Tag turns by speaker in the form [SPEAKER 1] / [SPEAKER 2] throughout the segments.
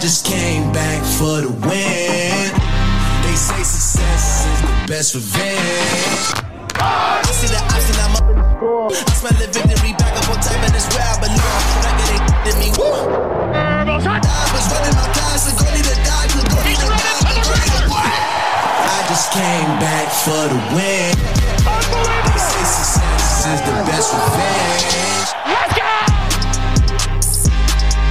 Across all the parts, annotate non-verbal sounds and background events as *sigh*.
[SPEAKER 1] just came back for the win. They say success is the best revenge. I see the option, I'm up in the score. I smell the victory back up on top, and it's where I belong. Like it ain't to me. I was running my class, and go need to die, go need to die, go need to I just came back for the win. They say success is the best revenge.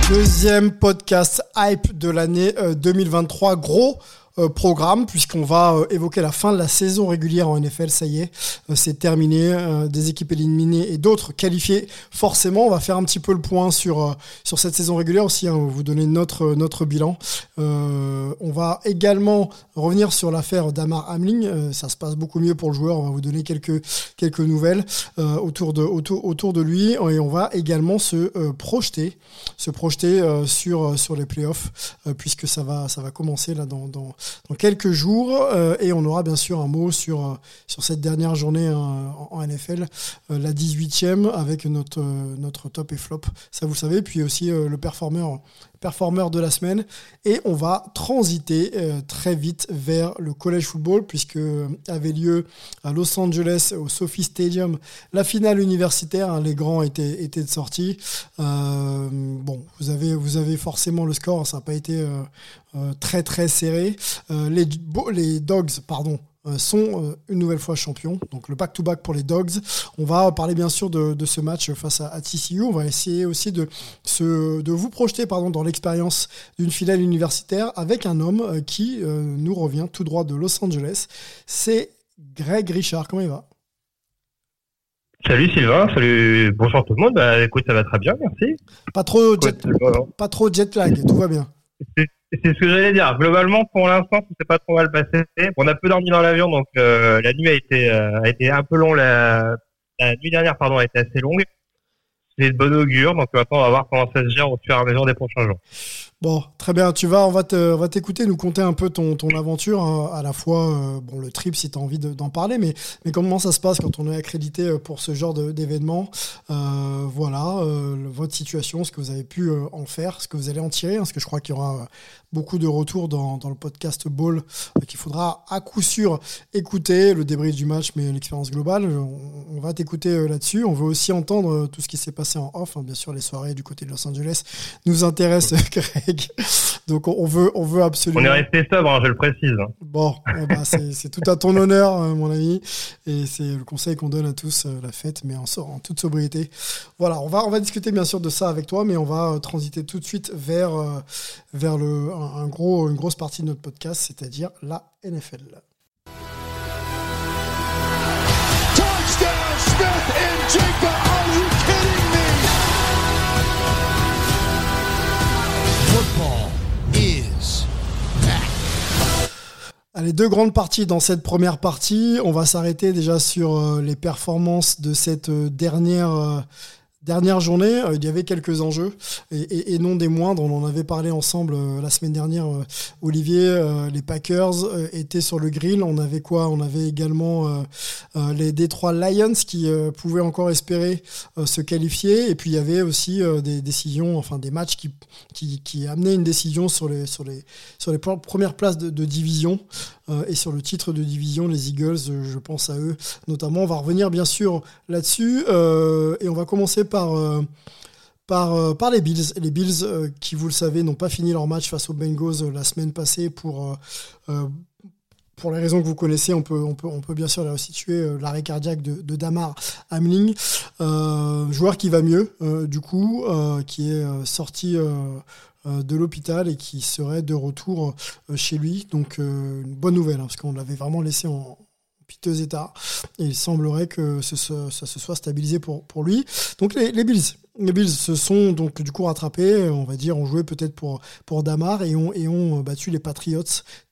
[SPEAKER 2] Deuxième podcast hype de l'année euh, 2023. Gros euh, programme puisqu'on va euh, évoquer la fin de la saison régulière en NFL. Ça y est, euh, c'est terminé. Euh, des équipes éliminées et d'autres qualifiées. Forcément, on va faire un petit peu le point sur euh, cette saison régulière aussi. Hein, vous donner notre bilan. Euh, on va également revenir sur l'affaire d'Amar Hamling. Euh, ça se passe beaucoup mieux pour le joueur. On va vous donner quelques nouvelles euh, autour de lui et on va également se euh, projeter euh, sur sur les playoffs euh, puisque ça va commencer là dans, dans quelques jours euh, et on aura bien sûr un mot sur euh, sur cette dernière journée euh, en, NFL euh, la 18e avec notre notre top et flop. Ça vous le savez puis aussi le performeur performeur de la semaine. Et on va transiter euh, très vite vers le college football puisque euh, avait lieu à Los Angeles au Sophie Stadium la finale universitaire. Hein, les grands étaient étaient de sortie. Euh, bon vous avez vous avez forcément le score. Ça n'a pas été très très serré. Les dogs pardon sont euh, une nouvelle fois champions. Donc le back-to-back pour les Dogs. On va parler bien sûr de, de ce match face à, à TCU. On va essayer aussi de, se, de vous projeter pardon, dans l'expérience d'une finale universitaire avec un homme euh, qui euh, nous revient tout droit de Los Angeles. C'est Greg Richard. Comment il va?
[SPEAKER 3] Salut Sylvain, salut, bonjour tout le monde. Bah, écoute, ça va très bien, merci.
[SPEAKER 2] pas trop, jet,
[SPEAKER 3] euh,
[SPEAKER 2] pas trop jet lag, tout va bien. *laughs*
[SPEAKER 3] c'est ce que j'allais dire. Globalement, pour l'instant, ça s'est pas trop mal passé. On a peu dormi dans l'avion, donc euh, la nuit a été euh, a été un peu longue. La, la nuit dernière, pardon, a été assez longue. C'est de bon augure, donc maintenant on va voir comment ça se gère au fur et à mesure des prochains jours.
[SPEAKER 2] Bon, très bien. Tu vas, on va t'écouter, nous conter un peu ton, ton aventure, hein, à la fois, euh, bon, le trip si tu as envie de- d'en parler, mais, mais comment ça se passe quand on est accrédité euh, pour ce genre d'événement Euh, Voilà, votre situation, ce que vous avez pu en faire, ce que vous allez en tirer, hein, parce que je crois qu'il y aura beaucoup de retours dans, dans le podcast Ball qu'il faudra à coup sûr écouter, le débrief du match, mais l'expérience globale. On, va t'écouter là-dessus. On veut aussi entendre tout ce qui s'est passé en off, hein, bien sûr, les soirées du côté de Los Angeles nous intéresse, *laughs* Donc on veut, on veut absolument.
[SPEAKER 3] On est resté sobre, hein, je le précise.
[SPEAKER 2] Bon, eh ben, c'est tout à ton honneur, euh, mon ami, et c'est le conseil qu'on donne à tous euh, la fête, mais en, en toute sobriété. Voilà, on va, on va discuter bien sûr de ça avec toi, mais on va euh, transiter tout de suite vers, vers le, un, un gros, une grosse partie de notre podcast, c'est-à-dire la NFL.
[SPEAKER 4] Touchdown Smith and Jigba.
[SPEAKER 2] Allez, deux grandes parties dans cette première partie. On va s'arrêter déjà sur euh, les performances de cette euh, dernière, euh, dernière journée. Euh, il y avait quelques enjeux et, non des moindres. On en avait parlé ensemble euh, la semaine dernière. euh, Olivier, les Packers étaient sur le grill. On avait quoi? On avait également les Detroit Lions qui pouvaient encore espérer se qualifier. Et puis il y avait aussi des décisions, enfin des matchs qui, qui, amenaient une décision sur les, sur les, sur les pre- premières places de, de division et sur le titre de division, les Eagles, je pense à eux notamment. On va revenir bien sûr là-dessus et on va commencer par, euh, par, euh, par les Bills. Les Bills euh, qui, vous le savez, n'ont pas fini leur match face aux Bengals euh, la semaine passée pour... euh, euh, pour les raisons que vous connaissez, on peut, on peut, on peut bien sûr les resituer. euh, L'arrêt cardiaque de, Damar Hamling, euh, joueur qui va mieux, euh, du coup, euh, qui est euh, sorti euh, euh, de l'hôpital et qui serait de retour euh, chez lui. Donc, euh, une bonne nouvelle, hein, parce qu'on l'avait vraiment laissé en piteux état. Et il semblerait que ce, ce- ça se soit stabilisé pour, lui. Donc, les, les Bills. Les Bills se sont donc du coup rattrapés, on va dire, ont joué peut-être pour, pour Damar et ont, et ont battu les Patriots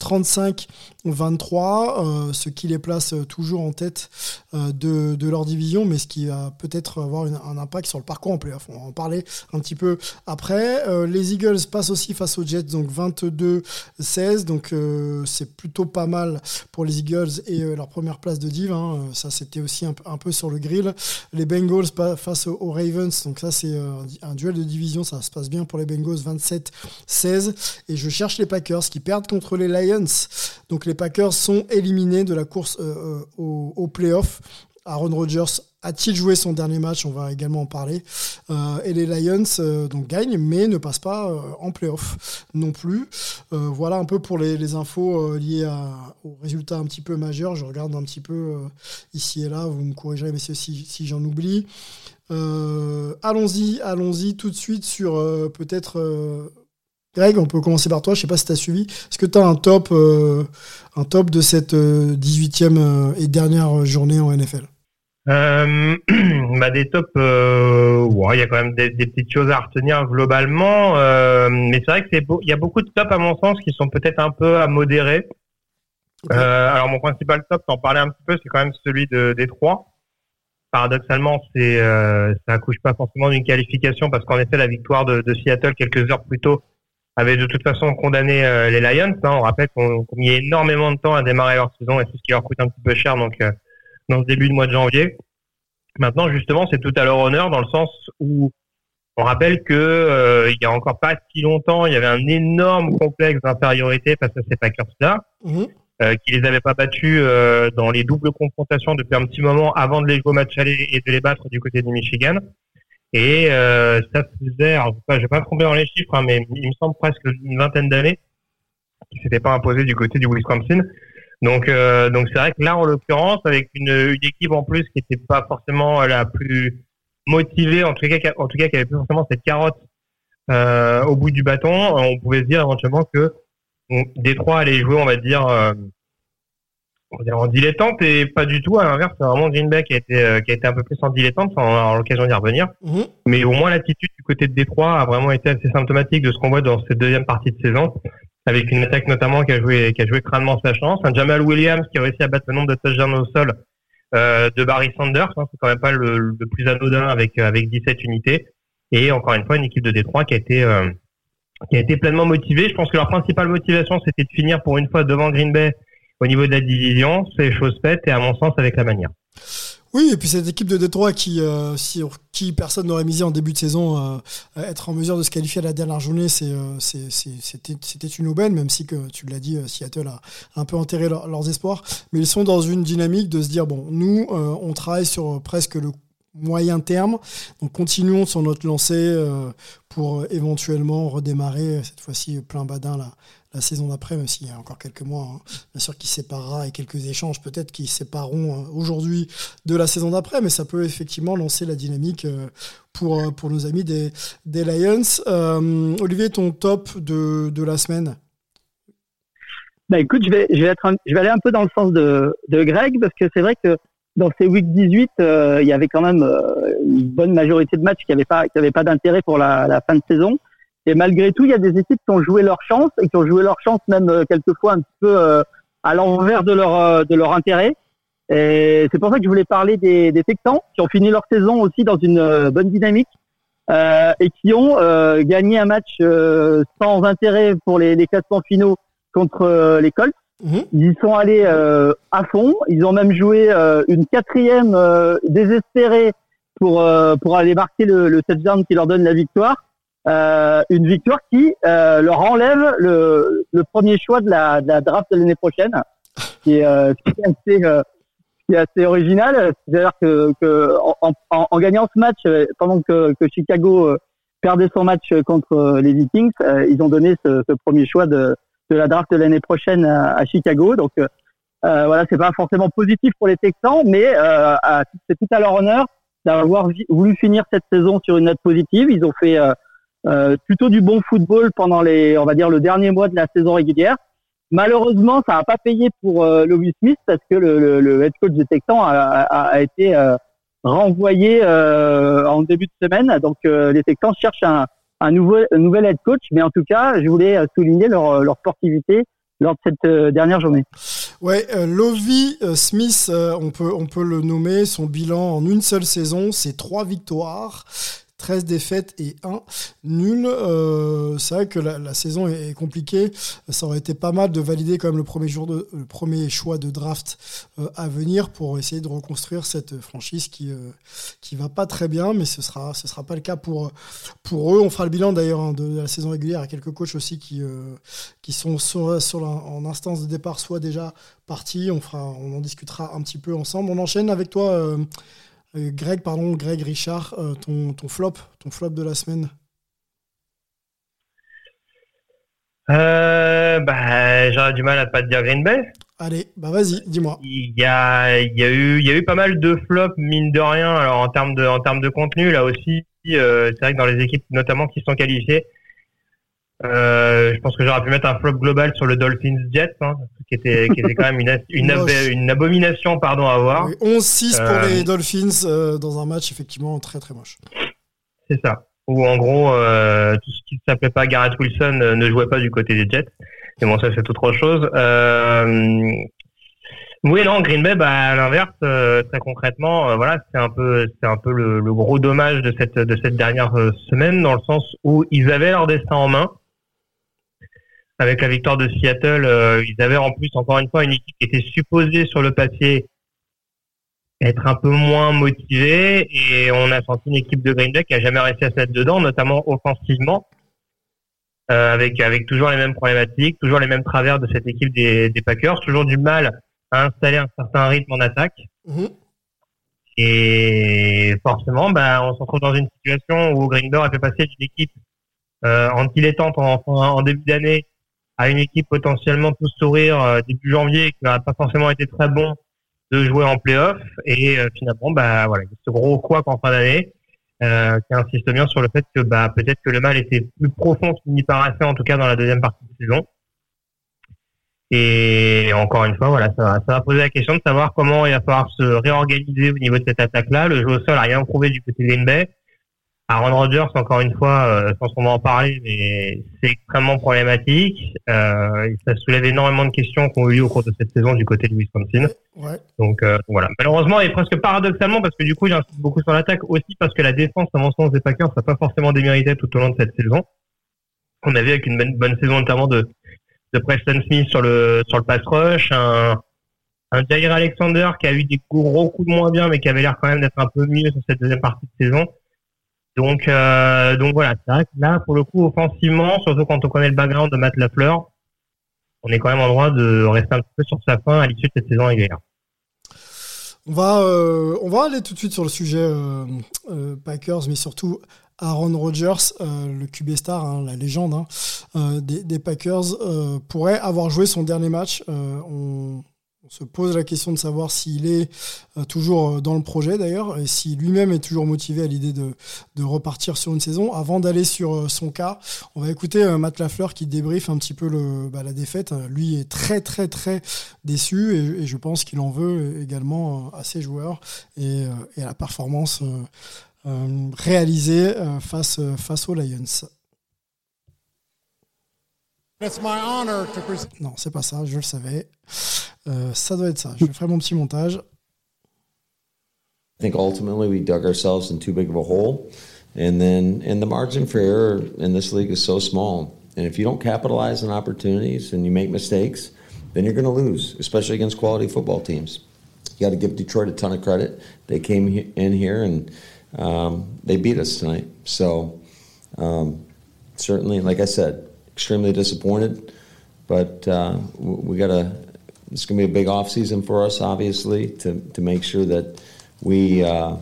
[SPEAKER 2] 35-23, euh, ce qui les place toujours en tête euh, de, de leur division, mais ce qui va peut-être avoir un impact sur le parcours en playoff. On va en parler un petit peu après. Euh, les Eagles passent aussi face aux Jets, donc 22-16, donc euh, c'est plutôt pas mal pour les Eagles et euh, leur première place de div. hein. Ça, c'était aussi un, un peu sur le grill. Les Bengals face aux Ravens, donc ça, c'est euh, un duel de division, ça se passe bien pour les Bengals 27-16. Et je cherche les Packers qui perdent contre les Lions. Donc les Packers sont éliminés de la course euh, au, au playoff. Aaron Rodgers a-t-il joué son dernier match? On va également en parler. Euh, et les Lions euh, donc gagnent, mais ne passent pas euh, en playoff non plus. voilà un peu pour les, infos liées aux résultats un petit peu majeurs. Je regarde un petit peu ici et là. Vous me corrigerez, messieurs, si, si j'en oublie. Allons-y, allons-y tout de suite sur peut-être. Greg, on peut commencer par toi. Je sais pas si tu as suivi. Est-ce que tu as un top, un top de cette 18e et dernière journée en NFL
[SPEAKER 3] euh, *clears throat* bah des tops, euh, ouais, il y a quand même des, des, petites choses à retenir globalement, euh, mais c'est vrai que c'est il y a beaucoup de tops à mon sens qui sont peut-être un peu à modérer. Euh, alors mon principal top, t'en parlais un petit peu, c'est quand même celui de Détroit. Paradoxalement, c'est euh, ça accouche pas forcément d'une qualification parce qu'en effet la victoire de, Seattle quelques heures plus tôt avait de toute façon condamné euh, les Lions. Hein. On rappelle qu'on qu mis énormément de temps à démarrer leur saison et c'est ce qui leur coûte un petit peu cher donc dans ce début de mois de janvier. Maintenant, justement, c'est tout à leur honneur dans le sens où on rappelle que euh, il y a encore pas si longtemps, il y avait un énorme complexe d'infériorité face à ces Packers-là, mmh. Euh, qui les avait pas battus euh, dans les doubles confrontations depuis un petit moment avant de les jouer au match aller et de les battre du côté du Michigan. Et euh, ça faisait, alors je vais pas, me tromper dans les chiffres, hein, mais il me semble presque une vingtaine d'années qui s'était pas imposé du côté du Wisconsin. Donc, euh, donc c'est vrai que là, en l'occurrence, avec une, une, équipe en plus qui n'était pas forcément la plus motivée, en tout cas, en tout cas, qui avait plus forcément cette carotte euh, au bout du bâton, on pouvait se dire éventuellement que Détroit allait jouer, on va dire, euh, on va dire en dilettante et pas du tout. À l'inverse, c'est vraiment Green Bay qui a été euh, qui a été un peu plus en dilettante. On aura l'occasion d'y revenir. Mmh. Mais au moins l'attitude du côté de Détroit a vraiment été assez symptomatique de ce qu'on voit dans cette deuxième partie de saison avec une attaque notamment qui a joué, qui a joué crânement sa chance. Un Jamal Williams qui a réussi à battre le nombre de touchdowns au sol euh, de Barry Sanders. Hein, c'est quand même pas le, le, plus anodin avec avec 17 unités. Et encore une fois, une équipe de Détroit qui a été euh, qui a été pleinement motivée. Je pense que leur principale motivation, c'était de finir pour une fois devant Green Bay au niveau de la division. C'est chose faite et à mon sens avec la manière.
[SPEAKER 2] Oui, et puis cette équipe de Détroit qui, euh, qui personne n'aurait misé en début de saison, euh, être en mesure de se qualifier à la dernière journée, euh, c'était, une aubaine, même si que tu l'as dit, Seattle a un peu enterré leurs espoirs. Mais ils sont dans une dynamique de se dire bon, nous, on travaille sur presque le moyen terme. Donc continuons sur notre lancée pour éventuellement redémarrer cette fois-ci plein badin la saison d'après, même s'il y a encore quelques mois, hein. bien sûr, qui séparera et quelques échanges peut-être qui sépareront aujourd'hui de la saison d'après, mais ça peut effectivement lancer la dynamique euh, pour, euh, pour nos amis des, des Lions. Euh, Olivier, ton top de, de la semaine?
[SPEAKER 5] Bah écoute, je vais, je vais aller un peu dans le sens de, de Greg, parce que c'est vrai que dans ces week 18, il y avait quand même une bonne majorité de matchs qui n'avaient pas, d'intérêt pour la, fin de saison. Et malgré tout, il y a des équipes qui ont joué leur chance et qui ont joué leur chance même euh, quelquefois un petit peu euh, à l'envers de leur euh, de intérêt. Et c'est pour ça que je voulais parler des, des Texans qui ont fini leur saison aussi dans une bonne dynamique euh, et qui ont gagné un match sans intérêt pour les, les classements finaux contre les Colts. Mhm. Ils y sont allés à fond. Ils ont même joué une quatrième désespérée pour pour aller marquer le, le touchdown qui leur donne la victoire. Euh, une victoire qui euh, leur enlève le, le, premier choix de la, de la draft de l'année prochaine, qui est, euh, qui est assez, euh, qui assez original. C'est-à-dire que, que en, en, en, gagnant ce match, euh, pendant que, que Chicago perdait son match contre les Vikings, ils ont donné ce, ce, premier choix de, de la draft de l'année prochaine à, Chicago. Donc voilà, c'est pas forcément positif pour les Texans, mais c'est tout à leur honneur d'avoir voulu finir cette saison sur une note positive. Ils ont fait euh, plutôt du bon football pendant les, on va dire, le dernier mois de la saison régulière. Malheureusement, ça n'a pas payé pour euh, Louis Smith parce que le, le, head coach des Texans a, a, a été euh, renvoyé euh, en début de semaine. Donc les Texans cherchent un, un, nouveau, un nouvel head coach, mais en tout cas, je voulais souligner leur, leur sportivité lors de cette dernière journée.
[SPEAKER 2] Ouais, euh, Lovie Smith, on peut on peut le nommer. Son bilan en une seule saison, c'est trois victoires, 13 défaites et 1 nul. Euh, c'est vrai que la, saison est, compliquée. Ça aurait été pas mal de valider quand même le premier, choix de draft euh, à venir pour essayer de reconstruire cette franchise qui euh, qui va pas très bien, mais ce sera sera pas le cas pour eux. On fera le bilan d'ailleurs hein, de, la saison régulière. A quelques coachs aussi qui qui sont sur, sur en instance de départ, soit déjà partis. On fera on en discutera un petit peu ensemble. On enchaîne avec toi. Euh, Greg, pardon, Greg Richard, euh, ton, ton, flop, ton flop de la semaine.
[SPEAKER 3] Euh, bah, j'aurais du mal à pas te dire Green Bay.
[SPEAKER 2] Allez, bah vas-y, dis-moi.
[SPEAKER 3] Il y a, il y a eu, il y a eu pas mal de flops mine de rien. Alors en termes de, en termes de contenu, là aussi, c'est vrai que dans les équipes notamment qui sont qualifiées, euh, je pense que j'aurais pu mettre un flop global sur le Dolphins Jets, hein, qui était qui était quand même une *laughs* une, une abomination pardon à voir.
[SPEAKER 2] 11-6 pour les euh, Dolphins euh, dans un match effectivement très très moche.
[SPEAKER 3] C'est ça. Où en gros tout ce qui ne s'appelait pas Garrett Wilson ne jouait pas du côté des Jets. Mais bon ça c'est autre chose. oui non Green Bay bah, à l'inverse très concrètement voilà c'est un peu c'est un peu le, le, gros dommage de cette de cette dernière semaine dans le sens où ils avaient leur destin en main avec la victoire de Seattle, euh, ils avaient en plus encore une fois une équipe qui était supposée sur le papier être un peu moins motivée et on a senti une équipe de Green Bay qui a jamais réussi à se mettre dedans, notamment offensivement, euh, avec avec toujours les mêmes problématiques, toujours les mêmes travers de cette équipe des, des Packers, toujours du mal à installer un certain rythme en attaque. Mhm. Et forcément, bah, on se retrouve dans une situation où Green Bay a fait passer d'une équipe euh, en dilettante en, en début d'année à une équipe potentiellement tout sourire euh, début janvier qui n'a pas forcément été très bon de jouer en playoff. Et euh, finalement bah voilà ce gros quoi en fin d'année euh, qui insiste bien sur le fait que bah peut-être que le mal était plus profond qu'il n'y paraissait en tout cas dans la deuxième partie de saison. Et encore une fois voilà ça va, ça va poser la question de savoir comment il va falloir se réorganiser au niveau de cette attaque là le jeu au sol a rien prouvé du côté de Aaron Rodgers, encore une fois, euh, je pense qu'on va en parler, mais c'est extrêmement problématique. Euh, ça soulève énormément de questions qu'on a eues au cours de cette saison du côté de Wisconsin. Ouais. Donc euh, voilà. Malheureusement, et presque paradoxalement, parce que du coup, j'insiste beaucoup sur l'attaque, aussi parce que la défense, à mon sens, des Packers, n'a pas forcément démérité tout au long de cette saison. On a vu avec une bonne, bonne saison notamment de, de Preston Smith sur le sur le pass rush, un un Jair Alexander qui a eu des gros coups de moins bien, mais qui avait l'air quand même d'être un peu mieux sur cette deuxième partie de saison. Donc, euh, donc voilà, là, pour le coup, offensivement, surtout quand on connaît le background de Matt Lafleur, on est quand même en droit de rester un petit peu sur sa fin à l'issue de cette saison régulière.
[SPEAKER 2] On va, euh, on va aller tout de suite sur le sujet euh, Packers, mais surtout Aaron Rodgers, le QB star, hein, la légende hein, des, des, Packers, pourrait avoir joué son dernier match. on, on se pose la question de savoir s'il est euh, toujours euh, dans le projet d'ailleurs, et si lui-même est toujours motivé à l'idée de, repartir sur une saison. Avant d'aller sur euh, son cas, on va écouter Matt Lafleur qui débriefe un petit peu bah, la défaite. Lui est très très très déçu et, je pense qu'il en veut également à ses joueurs et, à la performance réalisée face aux Lions. Non, c'est pas ça, je le savais. Euh, ça doit être ça. Je ferai mon petit montage.
[SPEAKER 6] I think ultimately we dug ourselves in too big of a hole. And then, and the margin for error in this league is so small. And if you don't capitalize on opportunities and you make mistakes, then you're going to lose, especially against quality football teams. You got to give Detroit a ton of credit. They came in here and um, they beat us tonight. So, um, certainly, like I said, extremely disappointed. But uh, we got to it's going to be a big off season for us, obviously, to to make sure that we uh,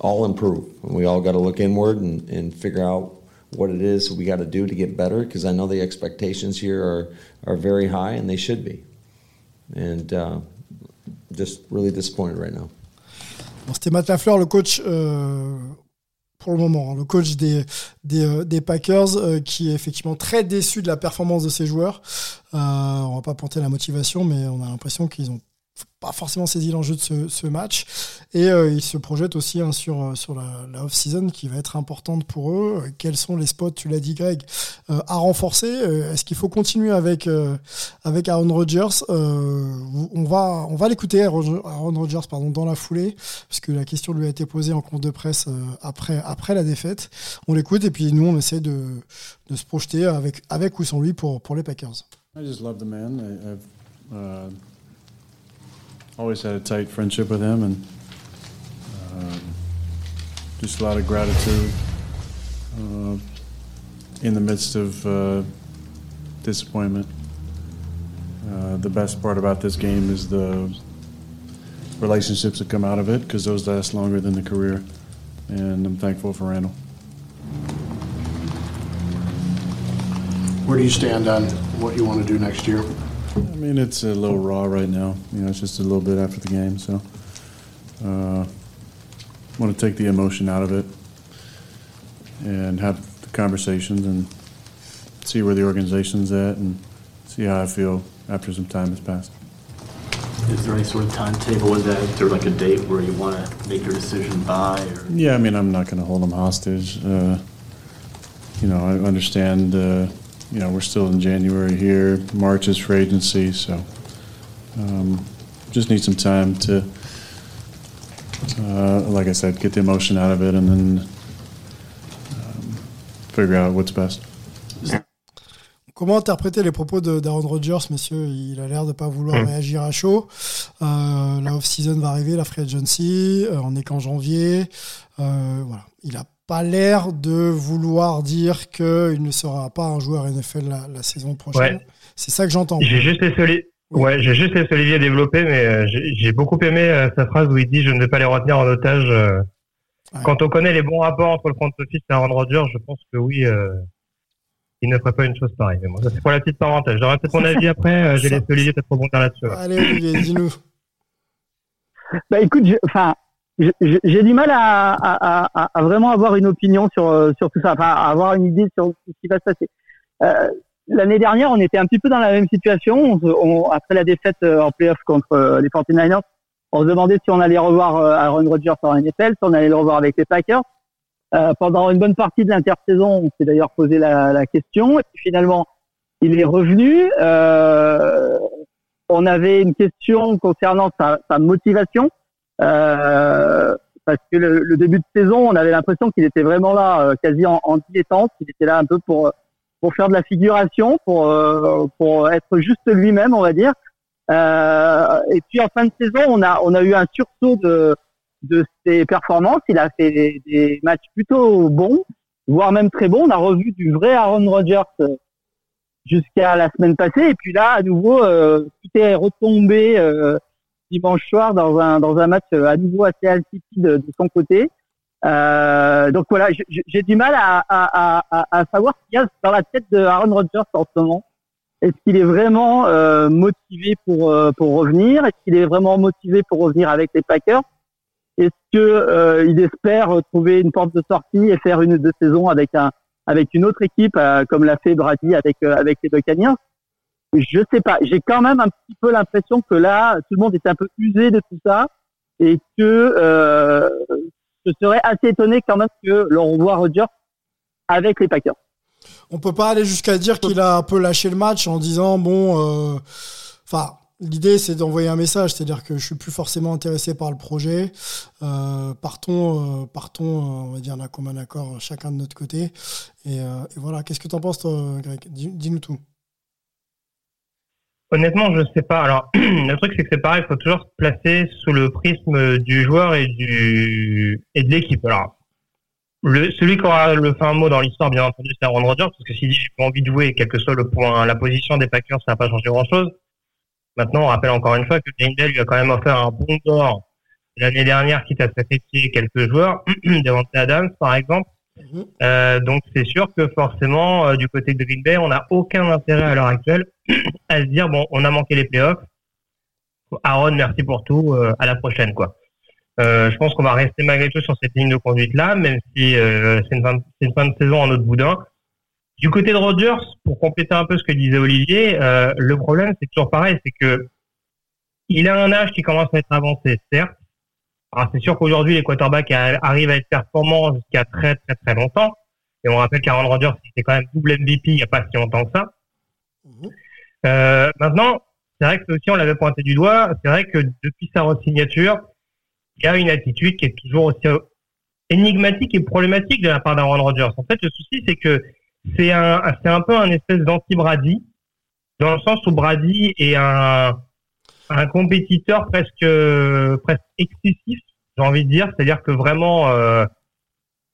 [SPEAKER 6] all improve. We all got to look inward and, and figure out what it is we got to do to get better. Because I know the expectations here are are very high, and they should be. And uh, just really disappointed right now.
[SPEAKER 2] C'était Matt Lafleur, le coach euh, pour le moment. Hein. Le coach des, euh, Packers euh, qui est effectivement très déçu de la performance de ses joueurs. Euh, on va pas porter la motivation, mais on a l'impression qu'ils ont pas forcément saisi l'enjeu de ce, match. Et euh, ils se projettent aussi hein, sur, sur la, off-season qui va être importante pour eux. Quels sont les spots, tu l'as dit Greg, euh, à renforcer? Euh, est-ce qu'il faut continuer avec euh, avec Aaron Rodgers? On va on va l'écouter Aaron Rodgers pardon dans la foulée puisque la question lui a été posée en compte de presse après après la défaite. On l'écoute et puis nous on essaie de, de se projeter avec avec ou sans lui pour pour les Packers.
[SPEAKER 7] I just love the man. I, always had a tight friendship with him and. Uh, just a lot of gratitude uh, in the midst of uh, disappointment. Uh, the best part about this game is the relationships that come out of it because those last longer than the career. And I'm thankful for Randall.
[SPEAKER 8] Where do you stand on what you want to do next year?
[SPEAKER 7] I mean, it's a little raw right now. You know, it's just a little bit after the game, so. Uh, want to take the emotion out of it and have the conversations and see where the organization's at and see how I feel after some time has passed.
[SPEAKER 9] Is there any sort of timetable with that? Is there like a date where you want to make your decision by? Or?
[SPEAKER 7] Yeah, I mean, I'm not going to hold them hostage. Uh, you know, I understand, uh, you know, we're still in January here. March is for agency, so um, just need some time to uh, like I said, get the emotion out of it and then um, figure out what's best.
[SPEAKER 2] Comment interpréter les propos d'Aaron Rodgers, messieurs Il a l'air de ne pas vouloir mm. réagir à chaud. Euh, la off-season va arriver, la free agency, euh, on est qu'en janvier. Euh, voilà. Il n'a pas l'air de vouloir dire qu'il ne sera pas un joueur NFL la, la saison prochaine. C'est ça que j'entends.
[SPEAKER 3] J'ai juste laissé, Ouais, j'ai juste laissé Olivier développer, mais euh, j'ai beaucoup aimé euh, sa phrase où il dit je ne vais pas les retenir en otage. Euh. Quand on connaît les bons rapports entre le front office et Aaron Rodgers, je pense que oui, il ne ferait pas une chose pareille. Mais bon, ça c'est pour la petite parenthèse. J'aurai peut-être mon avis après. J'ai laissé Olivier peut-être rebondir là-dessus.
[SPEAKER 2] Allez Olivier, dis-nous.
[SPEAKER 5] Bah écoute, enfin, j'ai du mal à, à, à, à, vraiment avoir une opinion sur sur tout ça, enfin, à avoir une idée sur ce qui va se passer. Euh, L'année dernière, on était un petit peu dans la même situation. On, après la défaite euh, en playoff contre euh, les 49ers, on se demandait si on allait revoir euh, Aaron Rodgers en NFL, si on allait le revoir avec les Packers. Euh, pendant une bonne partie de l'intersaison, on s'est d'ailleurs posé la, la, question. Et puis finalement, il est revenu. Euh, on avait une question concernant sa, sa motivation. Euh, parce que le, le, début de saison, on avait l'impression qu'il était vraiment là, quasi en, en dilettante. Il était là un peu pour pour faire de la figuration, pour euh, pour être juste lui-même, on va dire. Euh, et puis en fin de saison, on a on a eu un sursaut de de ses performances. Il a fait des, des matchs plutôt bons, voire même très bons. On a revu du vrai Aaron Rodgers euh, jusqu'à la semaine passée. Et puis là, à nouveau, euh, tout est retombé euh, dimanche soir dans un dans un match à nouveau assez altitude de, de son côté. Euh, donc voilà, j'ai du mal à, à, savoir ce qu'il y a dans la tête de Aaron Rodgers en ce moment. Est-ce qu'il est vraiment euh, motivé pour euh, pour revenir? Est-ce qu'il est vraiment motivé pour revenir avec les Packers? Est-ce que euh, il espère trouver une porte de sortie et faire une ou deux saisons avec un avec une autre équipe comme l'a fait Brady avec avec les Buccaneers? Je sais pas. J'ai quand même un petit peu l'impression que là, tout le monde est un peu usé de tout ça et que je serais assez étonné quand même que l'on voit Rodgers avec les Packers.
[SPEAKER 2] On peut pas aller jusqu'à dire qu'il a un peu lâché le match en disant bon, euh, enfin. L'idée, c'est d'envoyer un message, c'est-à-dire que je suis plus forcément intéressé par le projet. Euh, partons, euh, partons, on va dire d'un commun accord chacun de notre côté. Et, et voilà. Qu'est-ce que tu en penses, toi, Greg? Dis-nous tout.
[SPEAKER 3] Honnêtement, je sais pas. Alors, *clears throat* le truc, c'est que c'est pareil, il faut toujours se placer sous le prisme du joueur et du et de l'équipe. Alors, le, celui qui aura le fin mot dans l'histoire, bien entendu, c'est Aaron Rodgers, parce que s'il dit j'ai pas envie de jouer, quel que soit le point, la position des Packers, ça n'a pas changé grand-chose. Maintenant, on rappelle encore une fois que Green lui a quand même offert un bon d'or l'année dernière, quitte à sacrifier quelques joueurs, *clears throat* Devante Adams, par exemple. Mhm. Euh, donc c'est sûr que forcément, euh, du côté de Green Bay, on n'a aucun intérêt à l'heure actuelle à se dire bon, on a manqué les playoffs. Aaron, merci pour tout. Euh, à la prochaine, quoi. je pense qu'on va rester malgré tout sur cette ligne de conduite là, même si c'est une, fin de saison en autre boudin. Du côté de Rodgers, pour compléter un peu ce que disait Olivier, le problème c'est toujours pareil, c'est que il a un âge qui commence à être avancé, certes, alors c'est sûr qu'aujourd'hui les quarterbacks arrivent à être performants jusqu'à très très très longtemps, Et on rappelle qu'Aaron Rodgers, c'était quand même double MVP il n'y a pas si longtemps que ça.
[SPEAKER 2] Mhm.
[SPEAKER 3] Euh, maintenant, c'est vrai que ça aussi, on l'avait pointé du doigt. C'est vrai que depuis sa signature, il y a une attitude qui est toujours aussi énigmatique et problématique de la part d'Aaron Rodgers. En fait, le souci, c'est que c'est un, c'est un peu un espèce d'anti-Brady, dans le sens où Brady est un, un compétiteur presque, presque excessif, j'ai envie de dire. C'est-à-dire que vraiment, euh,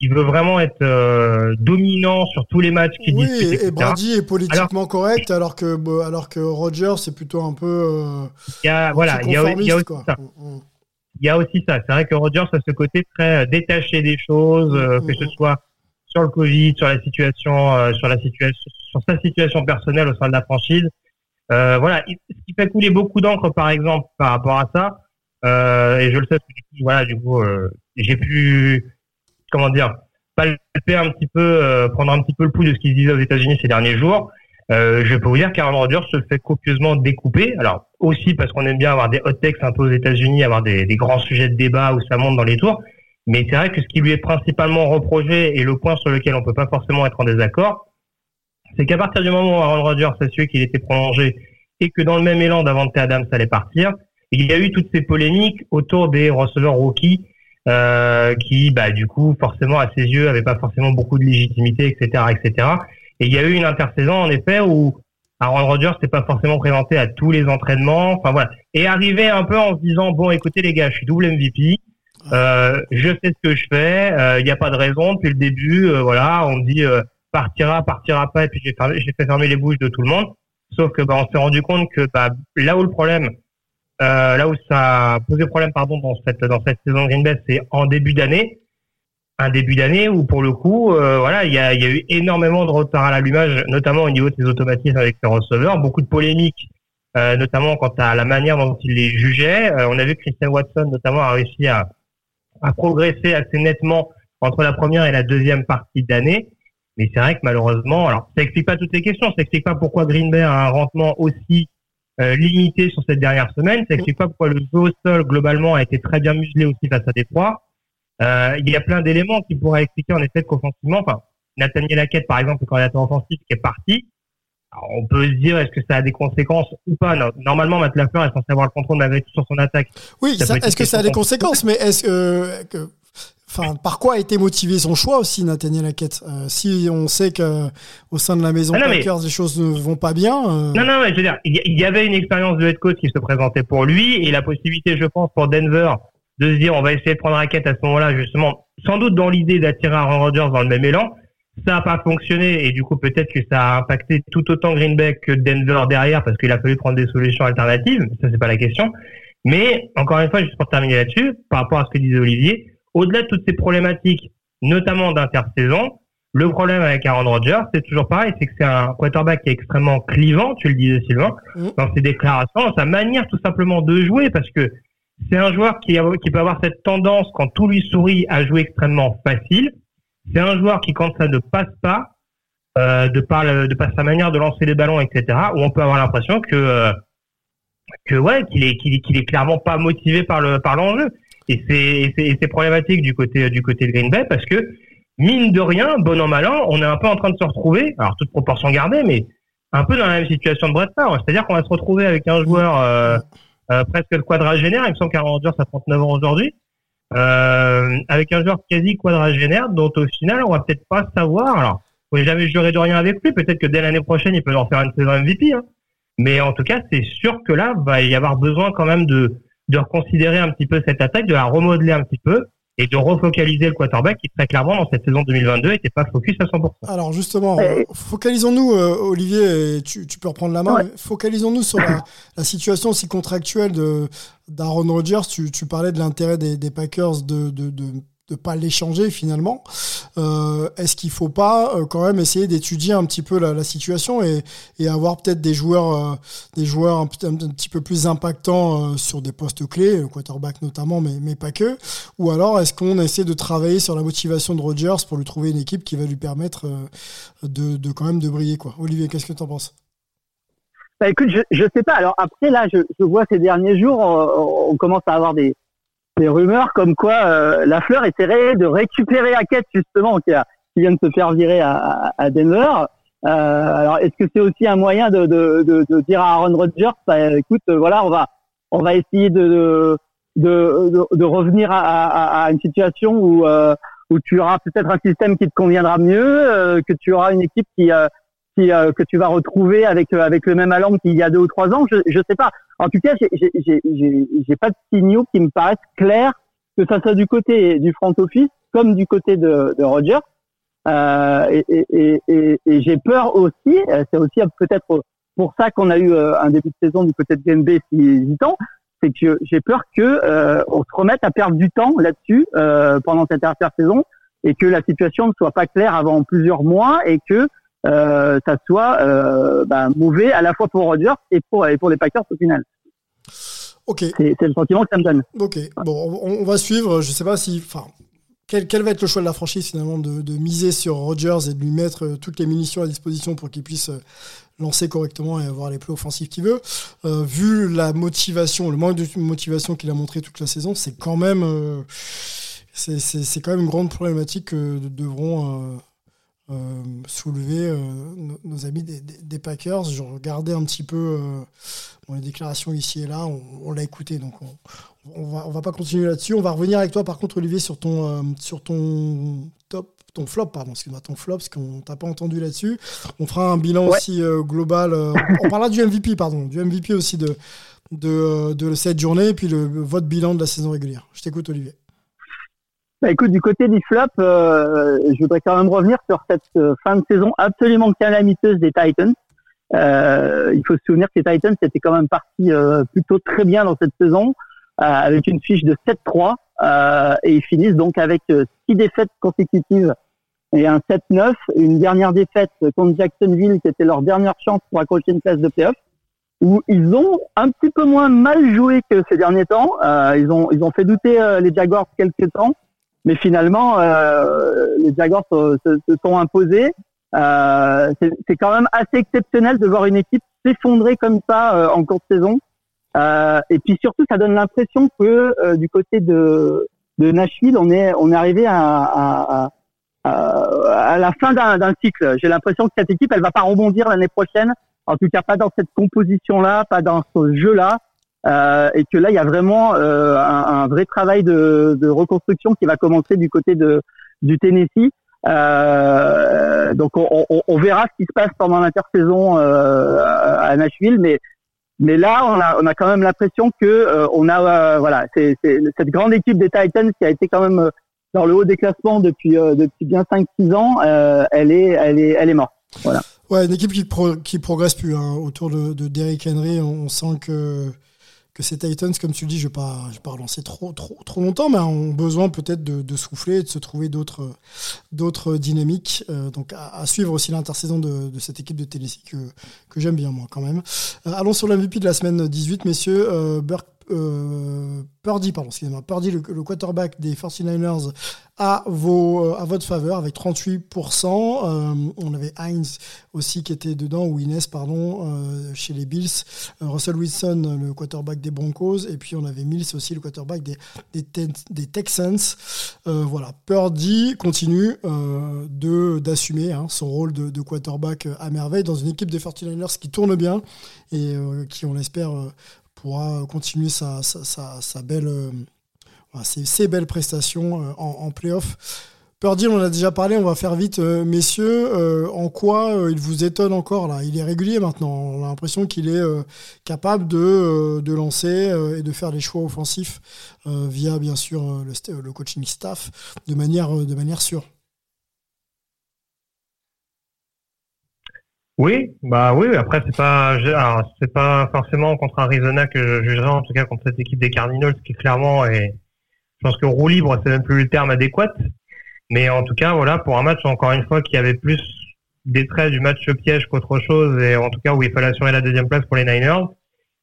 [SPEAKER 3] il veut vraiment être euh, dominant sur tous les matchs qu'il
[SPEAKER 2] Oui,
[SPEAKER 3] dispute.
[SPEAKER 2] et,
[SPEAKER 3] etc.
[SPEAKER 2] et Brady est politiquement correct, alors que, bah, alors que Rogers, c'est plutôt un peu. euh,
[SPEAKER 3] Il y a, voilà, il y a, il y a aussi ça.
[SPEAKER 2] quoi. Mm,
[SPEAKER 3] Il y a aussi ça. C'est vrai que Rodgers a ce côté très euh, détaché des choses, euh, que ce soit sur le Covid, sur la situation, sur la situation, sur sa situation personnelle au sein de la franchise. Voilà, il- ce qui fait couler beaucoup d'encre, par exemple, par rapport à ça. Et je le sais, parce que voilà, du coup, j'ai pu, comment dire, palper un petit peu, euh, prendre un petit peu le pouls de ce qui se disait aux États-Unis ces derniers jours. Euh, je peux vous dire qu'Aaron Rodgers se fait copieusement découper. Alors aussi parce qu'on aime bien avoir des hot takes un peu aux États-Unis, avoir des, des grands sujets de débat où ça monte dans les tours. Mais c'est vrai que ce qui lui est principalement reproché et le point sur lequel on peut pas forcément être en désaccord, c'est qu'à partir du moment où Aaron Rodgers a su qu'il était prolongé et que dans le même élan Davante Adams allait partir, il y a eu toutes ces polémiques autour des receveurs rookies euh, qui, bah, du coup, forcément, à ses yeux, avaient pas forcément beaucoup de légitimité, etc., etc. Et il y a eu une intersaison, en effet, où Aaron Rodgers s'est pas forcément présenté à tous les entraînements. Enfin voilà, et arrivé un peu en se disant bon, écoutez les gars, je suis double MVP. Euh, je sais ce que je fais. Il n'y a pas de raison depuis le début. euh, voilà, on me dit euh, partira, partira pas, et puis j'ai fermé- j'ai fait fermer les bouches de tout le monde. Sauf que bah, on s'est rendu compte que bah, là où le problème, euh, là où ça a posé problème pardon dans cette dans cette saison Green Bay, c'est en début d'année. Un début d'année où pour le coup, euh, voilà, il y a, y a eu énormément de retard à l'allumage, notamment au niveau de ses automatismes avec ses receveurs, beaucoup de polémiques, euh, notamment quant à la manière dont il les jugeait. Euh, on a vu que Christian Watson notamment a réussi à, à progresser assez nettement entre la première et la deuxième partie d'année. Mais c'est vrai que malheureusement, alors ça explique pas toutes les questions, ça explique pas pourquoi Green Bay a un rendement aussi euh, limité sur cette dernière semaine, ça explique pas pourquoi le jeu au sol globalement a été très bien muselé aussi face à Détroit. Euh, il y a plein d'éléments qui pourraient expliquer en effet qu'offensivement, enfin Nathaniel Hackett par exemple, le coordinateur offensif qui est parti, alors, on peut se dire est-ce que ça a des conséquences ou pas? Non, normalement, Matt Lafleur est censé avoir le contrôle malgré tout sur son attaque.
[SPEAKER 2] Oui, est-ce que ça a des conséquences? Mais est-ce que, que- enfin, par quoi a été motivé son choix aussi, Nathaniel Hackett Euh, Si on sait que au sein de la maison
[SPEAKER 3] Ah non, mais-
[SPEAKER 2] Packers, les choses ne vont pas bien. euh,
[SPEAKER 3] Non, non, mais je veux dire, il y- avait une expérience de head coach qui se présentait pour lui et la possibilité, je pense, pour Denver de se dire on va essayer de prendre raquette à ce moment-là, justement, sans doute dans l'idée d'attirer Aaron Rodgers dans le même élan. Ça n'a pas fonctionné et du coup peut-être que ça a impacté tout autant Green Bay que Denver derrière parce qu'il a fallu prendre des solutions alternatives. Ça c'est pas la question. Mais encore une fois, juste pour terminer là-dessus, par rapport à ce que disait Olivier, au-delà de toutes ces problématiques, notamment d'intersaison, le problème avec Aaron Rodgers, c'est toujours pareil, c'est que c'est un quarterback qui est extrêmement clivant, tu le disais Sylvain,
[SPEAKER 2] Mhm.
[SPEAKER 3] dans ses déclarations, dans sa manière tout simplement de jouer, parce que c'est un joueur qui, peut avoir cette tendance, quand tout lui sourit, à jouer extrêmement facile. C'est un joueur qui, quand ça ne passe pas, euh, de par le- de par sa manière de lancer les ballons, etc., où on peut avoir l'impression que euh, que ouais, qu'il est qu'il est, est clairement pas motivé par le par l'enjeu. Et c'est problématique du côté du côté de Green Bay parce que mine de rien, bon an mal an, on est un peu en train de se retrouver, alors toute proportion gardée, mais un peu dans la même situation de Favre. C'est-à-dire qu'on va se retrouver avec un joueur euh, euh, presque quadragénaire, il me semble a 39 ans aujourd'hui, euh, avec un joueur quasi quadragénaire dont au final on va peut-être pas savoir. Alors, faut jamais jurer de rien avec lui. Peut-être que dès l'année prochaine il peut en faire une saison MVP. Hein. Mais en tout cas, c'est sûr que là va y avoir besoin quand même de de reconsidérer un petit peu cette attaque, de la remodeler un petit peu et de refocaliser le quarterback qui très clairement dans cette saison 2022 était pas focus à 100%.
[SPEAKER 2] Alors justement,
[SPEAKER 5] Ouais.
[SPEAKER 2] focalisons-nous, euh, Olivier, et tu, tu peux reprendre la main,
[SPEAKER 5] Ouais.
[SPEAKER 2] mais focalisons-nous sur la, *laughs* la situation aussi contractuelle de d'Aaron Rodgers. Tu, tu parlais de l'intérêt des, des Packers de de, de, de pas l'échanger finalement. Euh, Est-ce qu'il faut pas euh, quand même essayer d'étudier un petit peu la, la situation et, et avoir peut-être des joueurs, euh, des joueurs un, petit- peu plus impactants euh, sur des postes clés, le quarterback notamment, mais, mais pas que. Ou alors est-ce qu'on essaie de travailler sur la motivation de Rodgers pour lui trouver une équipe qui va lui permettre euh, de, de quand même de briller quoi. Olivier, qu'est-ce que tu en penses?
[SPEAKER 5] Bah écoute, je, je sais pas. Alors après, là, je, je vois ces derniers jours, on commence à avoir des, des rumeurs comme quoi euh, la fleur essaierait de récupérer Hackett justement, qui, vient de se faire virer à, à Denver. Euh, alors, est-ce que c'est aussi un moyen de, de, de, de dire à Aaron Rodgers, bah, écoute, euh, voilà, on va, on va essayer de, de, de, revenir à, à, à, une situation où, euh, où tu auras peut-être un système qui te conviendra mieux, euh, que tu auras une équipe qui, qui que tu vas retrouver avec avec le même allant qu'il y a deux ou trois ans. Je, je sais pas. En tout cas, j'ai pas de signaux qui me paraissent clairs, que ça soit du côté du front office comme du côté de, de Rodgers. Euh, et, et, et, et j'ai peur aussi, euh, c'est aussi peut-être pour ça qu'on a eu euh, un début de saison du côté de GMB si hésitant, c'est que j'ai peur que euh, on se remette à perdre du temps là-dessus euh, pendant cette intersaison et que la situation ne soit pas claire avant plusieurs mois et que euh, ça soit euh, bah, mauvais à la fois pour Rodgers et pour, et pour les Packers au final.
[SPEAKER 2] Ok.
[SPEAKER 5] C'est le sentiment que ça me donne.
[SPEAKER 2] Ok. Bon, on, on va suivre. Je sais pas si, enfin, quel, quel, va être le choix de la franchise finalement de, de, miser sur Rodgers et de lui mettre euh, toutes les munitions à disposition pour qu'il puisse euh, lancer correctement et avoir les plans offensifs qu'il veut. Euh, vu la motivation, le manque de motivation qu'il a montré toute la saison, c'est quand même euh, c'est quand même une grande problématique que devront euh, soulever nos, nos, amis des, des, des, Packers. Je regardais un petit peu bon, les déclarations ici et là, on, on l'a écouté, donc on, on va, on va pas continuer là-dessus. On va revenir avec toi, par contre, Olivier, sur ton, euh, sur ton top, ton flop, pardon, excuse-moi, ton flop, parce qu'on t'a pas entendu là-dessus. On fera un bilan ouais. aussi euh, global. Euh, on parlera du MVP, pardon, du MVP aussi de, de, de cette journée, et puis le, votre bilan de la saison régulière. Je t'écoute, Olivier.
[SPEAKER 5] Bah écoute, du côté du flop, euh, je voudrais quand même revenir sur cette fin de saison absolument calamiteuse des Titans. Euh, il faut se souvenir que les Titans étaient quand même partis euh, plutôt très bien dans cette saison, euh, avec une fiche de 7-3, euh, et ils finissent donc avec six défaites consécutives et un 7-9, une dernière défaite contre Jacksonville, qui était leur dernière chance pour accrocher une place de playoff, où ils ont un petit peu moins mal joué que ces derniers temps. ils ont ils ont fait douter les Jaguars quelques temps, mais finalement les Jaguars se, se, sont imposés. Euh, c'est quand même assez exceptionnel de voir une équipe s'effondrer comme ça euh, en courte saison. Euh, et puis surtout, ça donne l'impression que euh, du côté de, de Nashville, on est on est arrivé à, à, à, à la fin d'un cycle. J'ai l'impression que cette équipe, elle va pas rebondir l'année prochaine. En tout cas, pas dans cette composition-là, pas dans ce jeu-là. Euh, et que là, il y a vraiment euh, un, vrai travail de, reconstruction qui va commencer du côté de, du Tennessee. Euh, donc on, verra ce qui se passe pendant l'intersaison à Nashville, mais mais là on a quand même l'impression que on a voilà cette grande équipe des Titans qui a été quand même dans le haut des classements depuis depuis bien 5-6 ans, elle est elle est elle est morte. Voilà.
[SPEAKER 2] Ouais, une équipe qui pro, progresse plus hein. autour de, de Derrick Henry, on sent que ces Titans, comme tu le dis, je ne vais pas, vais pas relancer trop, trop, trop longtemps, mais ont besoin peut-être de, souffler, de se trouver d'autres, d'autres dynamiques. Euh, donc à, suivre aussi l'intersaison de, cette équipe de Tennessee que, que j'aime bien moi quand même. Euh, allons sur l'MVP de la semaine 18, messieurs. Euh, euh, Purdy, pardon, excusez-moi, Purdy, le, quarterback des 49ers, à, vos, à votre faveur avec 38%. Euh, on avait Heinz aussi qui était dedans, ou Inès, pardon, euh, chez les Bills. Euh, Russell Wilson, le quarterback des Broncos. Et puis on avait Mills aussi, le quarterback des, des, Texans. Euh, voilà, Purdy continue d'assumer hein, son rôle de, de, quarterback à merveille dans une équipe des 49ers qui tourne bien et qui, on l'espère, pourra continuer sa, sa, sa, belle, euh, ses, belles prestations euh, en, en playoff. Purdy, on en a déjà parlé, on va faire vite, euh, messieurs. En quoi il vous étonne encore là? Il est régulier maintenant. On a l'impression qu'il est capable de, de lancer et de faire des choix offensifs via bien sûr le, le, coaching staff de manière, de manière sûre.
[SPEAKER 3] Oui, bah oui. Après, c'est pas, c'est pas forcément contre Arizona que je jugerais, en tout cas contre cette équipe des Cardinals, qui clairement est. Je pense que roue libre, c'est même plus le terme adéquat. Mais en tout cas, voilà, pour un match encore une fois qui avait plus des traits du match piège qu'autre chose, et en tout cas où il fallait assurer la deuxième place pour les Niners,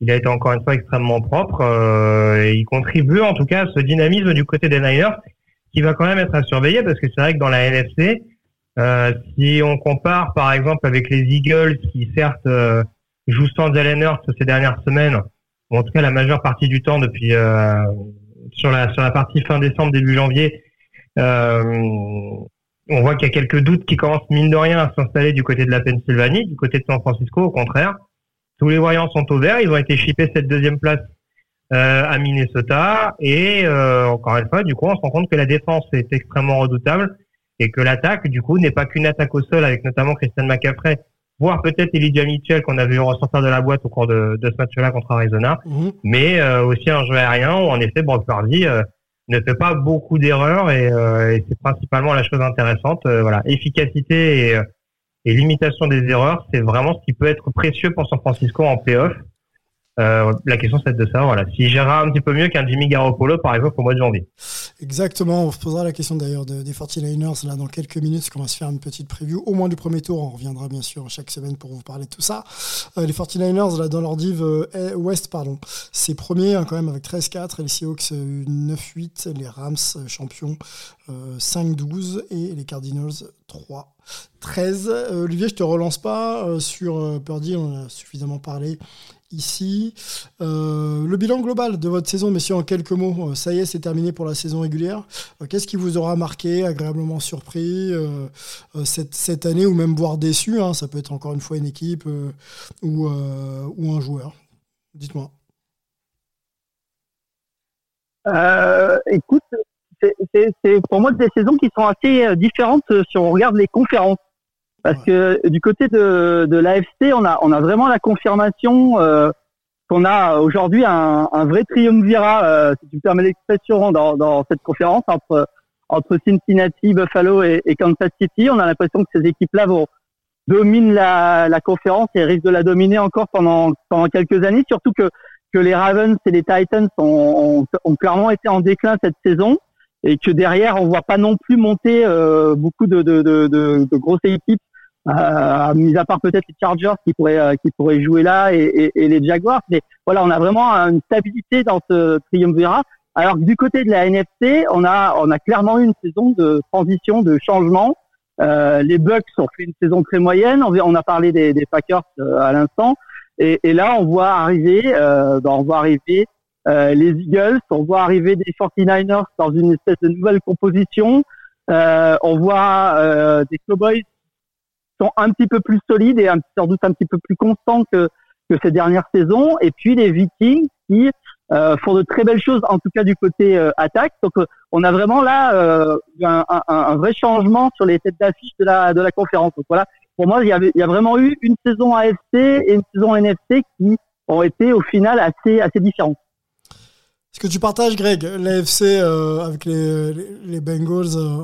[SPEAKER 3] il a été encore une fois extrêmement propre. Euh, et il contribue en tout cas à ce dynamisme du côté des Niners, qui va quand même être à surveiller parce que c'est vrai que dans la NFC euh, si on compare par exemple avec les Eagles qui certes euh, jouent sans Jalen Hurts ces dernières semaines, ou en tout cas la majeure partie du temps depuis euh, sur la sur la partie fin décembre début janvier, euh, on voit qu'il y a quelques doutes qui commencent mine de rien à s'installer du côté de la Pennsylvanie, du côté de San Francisco, au contraire. Tous les voyants sont au vert. Ils ont été chippés cette deuxième place euh, à Minnesota. Et euh, encore une fois, du coup, on se rend compte que la défense est extrêmement redoutable et que l'attaque, du coup, n'est pas qu'une attaque au sol avec notamment Christian McCaffrey, voire peut-être Elijah Mitchell qu'on a vu ressortir de la boîte au cours de, de ce match-là contre Arizona,
[SPEAKER 2] Mhm.
[SPEAKER 3] mais euh, aussi un jeu aérien où en effet Brock Purdy euh, ne fait pas beaucoup d'erreurs et, euh, et c'est principalement la chose intéressante. Euh, voilà, efficacité et, euh, et limitation des erreurs, c'est vraiment ce qui peut être précieux pour San Francisco en playoff. Euh, la question c'est de ça, voilà. Si gérera un petit peu mieux qu'un Jimmy Garoppolo par exemple au mois de janvier.
[SPEAKER 2] Exactement, on se posera la question d'ailleurs de- des 49ers là dans quelques minutes, parce qu'on va se faire une petite preview, au moins du premier tour, on reviendra bien sûr chaque semaine pour vous parler de tout ça. Euh, les 49ers là dans leur div euh, pardon, c'est premier hein, quand même avec 13-4, et les Seahawks euh, 9-8, les Rams euh, champions euh, 5-12 et les Cardinals 3-13. Euh, Olivier, je te relance pas euh, sur euh, Purdy, on a suffisamment parlé ici. Euh, le bilan global de votre saison, messieurs, en quelques mots. Euh, ça y est, c'est terminé pour la saison régulière. Euh, Qu'est-ce qui vous aura marqué, agréablement surpris cette, cette année, ou même voire déçu hein, Ça peut être encore une fois une équipe ou, ou un joueur. Dites-moi.
[SPEAKER 5] Écoute, c'est- pour moi des saisons qui sont assez différentes si on regarde les conférences. Parce que du côté de, de l'AFC, on a, on a vraiment la confirmation euh, qu'on a aujourd'hui un, un vrai triumvirat, euh, si tu me permets l'expression, dans, dans cette conférence entre, entre Cincinnati, Buffalo et, et Kansas City. On a l'impression que ces équipes-là vont dominent la, la conférence et risquent de la dominer encore pendant, pendant quelques années, surtout que que les Ravens et les Titans ont, ont, ont clairement été en déclin cette saison et que derrière on voit pas non plus monter euh, beaucoup de, de, de, de, de grosses équipes, euh, mis à part peut-être les Chargers qui pourraient euh, qui pourraient jouer là et, et, et les Jaguars. Mais voilà, on a vraiment une stabilité dans ce triumvirat. Alors que du côté de la NFC, on a on a clairement eu une saison de transition, de changement. Euh, les Bucks ont fait une saison très moyenne. On, a parlé des, des Packers euh, à l'instant. Et, et, là, on voit arriver, euh, on voit arriver euh, les Eagles, on voit arriver des 49ers dans une espèce de nouvelle composition. On voit des Cowboys sont un petit peu plus solides et un, sans doute un petit peu plus constants que, que ces dernières saisons. Et puis les Vikings qui euh, font de très belles choses, en tout cas du côté euh, attaque. Donc on a vraiment là euh, un, vrai changement sur les têtes d'affiche de la, de la conférence. Donc voilà, pour moi, il y, a vraiment eu une saison AFC et une saison NFC qui ont été au final assez, assez différentes.
[SPEAKER 2] Est-ce que tu partages, Greg, l'AFC euh, avec les, Bengals, euh,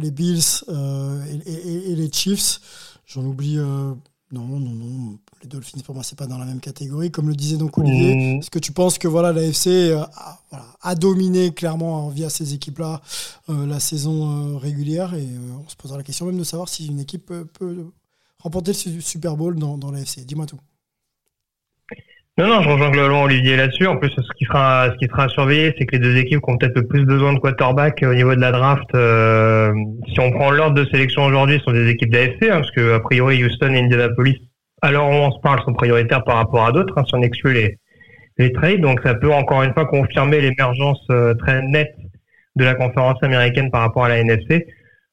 [SPEAKER 2] les Bills euh, et, les Chiefs J'en oublie. euh, non, non, non. Les Dolphins, pour moi, c'est pas dans la même catégorie. Comme le disait donc Olivier, mmh. est-ce que tu penses que voilà, l'AFC a, voilà, a, dominé clairement via ces équipes-là euh, la saison régulière? Et euh, on se posera la question même de savoir si une équipe peut, peut remporter le Super Bowl dans, dans l'AFC. Dis-moi tout.
[SPEAKER 3] Non, non, je rejoins globalement Olivier là-dessus. En plus, ce qui sera, ce qui sera à surveiller, c'est que les deux équipes qui ont peut-être le plus besoin de quarterback au niveau de la draft, euh, si on prend l'ordre de sélection aujourd'hui, sont des équipes d'AFC, hein, parce que a priori Houston et Indianapolis, alors on se parle, sont prioritaires par rapport à d'autres, hein, si on exclut les, les trades. Donc ça peut encore une fois confirmer l'émergence euh, très nette de la conférence américaine par rapport à la NFC.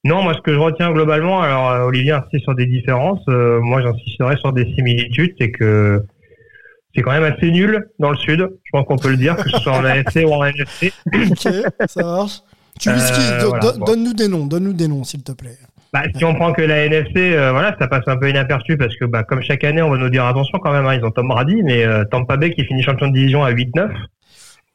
[SPEAKER 3] Non, moi ce que je retiens globalement, alors euh, Olivier insiste sur des différences, euh, moi j'insisterai sur des similitudes, c'est que c'est quand même assez nul dans le sud. Je pense qu'on peut le dire, que ce soit en AFC ou en NFC. *laughs*
[SPEAKER 2] ok, ça marche. Tu euh, voilà, bon. Donne-nous des noms, donne-nous des noms, s'il te plaît.
[SPEAKER 3] Bah, si on prend que la NFC, euh, voilà, ça passe un peu inaperçu parce que, bah, comme chaque année, on va nous dire attention quand même. Hein, ils ont Tom Brady, mais euh, Tampa Bay qui finit champion de division à 8-9.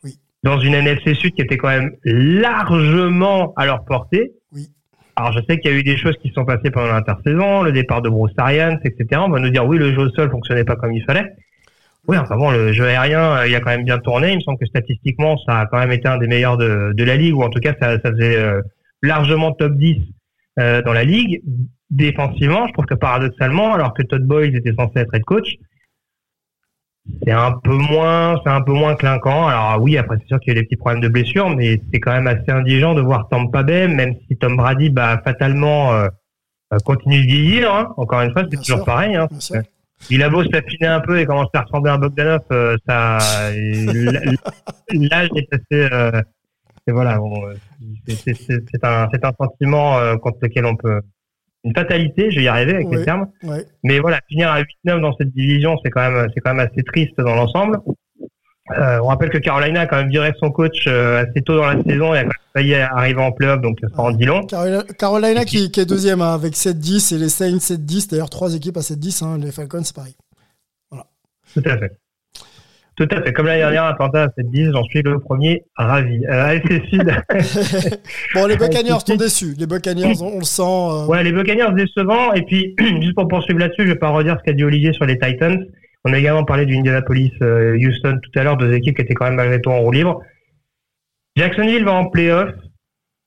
[SPEAKER 2] Oui.
[SPEAKER 3] Dans une NFC Sud qui était quand même largement à leur portée.
[SPEAKER 2] Oui.
[SPEAKER 3] Alors, je sais qu'il y a eu des choses qui sont passées pendant l'intersaison, le départ de Bruce Arians, etc. On va nous dire oui, le jeu au sol fonctionnait pas comme il fallait. Oui, enfin bon, le jeu aérien, il a quand même bien tourné. Il me semble que statistiquement, ça a quand même été un des meilleurs de, de la ligue, ou en tout cas, ça, ça faisait euh, largement top 10 euh, dans la ligue. Défensivement, je trouve que paradoxalement, alors que Todd Boyd était censé être head coach, c'est un peu moins, c'est un peu moins clinquant. Alors oui, après c'est sûr qu'il y a des petits problèmes de blessure, mais c'est quand même assez indigent de voir Tampa Bay, même si Tom Brady, bah fatalement euh, continue de vieillir. Hein. Encore une fois, c'est toujours
[SPEAKER 2] sûr,
[SPEAKER 3] pareil. Hein. Il a beau s'affiner un peu et commencer à ressembler à Bogdanov, euh, ça, *laughs* l'âge est assez, euh, c'est voilà, on- c'est- c'est un, c'est un sentiment euh, contre lequel on peut une fatalité, je vais y arriver avec les termes.
[SPEAKER 2] Ouais.
[SPEAKER 3] Mais voilà, finir à 8-9 dans cette division, c'est quand même, c'est quand même assez triste dans l'ensemble. Euh, on rappelle que Carolina a quand même viré son coach euh, assez tôt dans la saison et a quand même failli arriver en playoff, donc ça en dit long.
[SPEAKER 2] Carolina, Carolina qui, qui est deuxième hein, avec 7-10 et les Saints 7-10. D'ailleurs, trois équipes à 7-10. Hein, les Falcons, c'est pareil.
[SPEAKER 3] Tout à fait. Tout à fait. Comme l'année dernière, Atlanta à 7-10, j'en suis le premier ravi. Euh, Sud. *laughs*
[SPEAKER 2] Bon, les Buccaneers sont déçus. Les Buccaneers, on, on le sent. euh,
[SPEAKER 3] Ouais, les Buccaneers décevants. Et puis, *clears throat* juste pour poursuivre là-dessus, je vais pas redire ce qu'a dit Olivier sur les Titans. On a également parlé du Indianapolis euh, Houston tout à l'heure, deux équipes qui étaient quand même malgré tout en roue libre. Jacksonville va en playoff,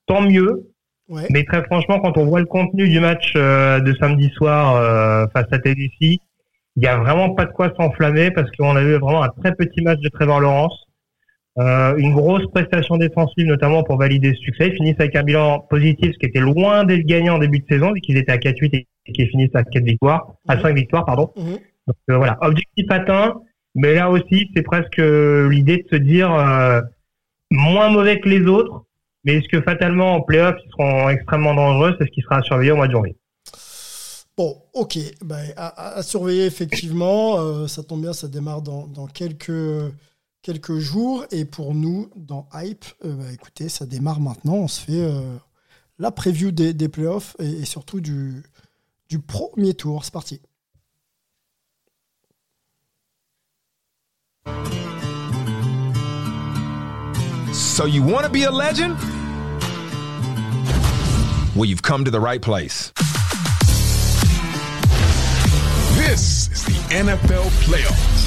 [SPEAKER 3] tant mieux.
[SPEAKER 2] Ouais.
[SPEAKER 3] Mais très franchement, quand on voit le contenu du match euh, de samedi soir euh, face à Tennessee, il y a vraiment pas de quoi s'enflammer parce qu'on a eu vraiment un très petit match de Trevor Lawrence. Euh, une grosse prestation défensive, notamment pour valider ce succès. Ils finissent avec un bilan positif, ce qui était loin d'être gagné en début de saison, vu qu'ils étaient à 4-8 et qu'ils finissent à 4 victoires, à
[SPEAKER 2] Mhm.
[SPEAKER 3] 5 victoires, pardon.
[SPEAKER 2] Mhm.
[SPEAKER 3] Donc voilà, objectif atteint, mais là aussi, c'est presque euh, l'idée de se dire euh, moins mauvais que les autres, mais est-ce que fatalement en playoff, ils seront extrêmement dangereux? C'est ce qui sera à surveiller au mois de janvier.
[SPEAKER 2] Bon, ok. Ben, à, surveiller, effectivement. Euh, ça tombe bien, ça démarre dans, quelques, jours. Et pour nous, dans Hype, bah, écoutez, ça démarre maintenant. On se fait la preview des, playoffs et, surtout du premier tour. C'est parti.
[SPEAKER 10] So you want to be a legend? Well, you've come to the right place.
[SPEAKER 11] This is the NFL playoffs.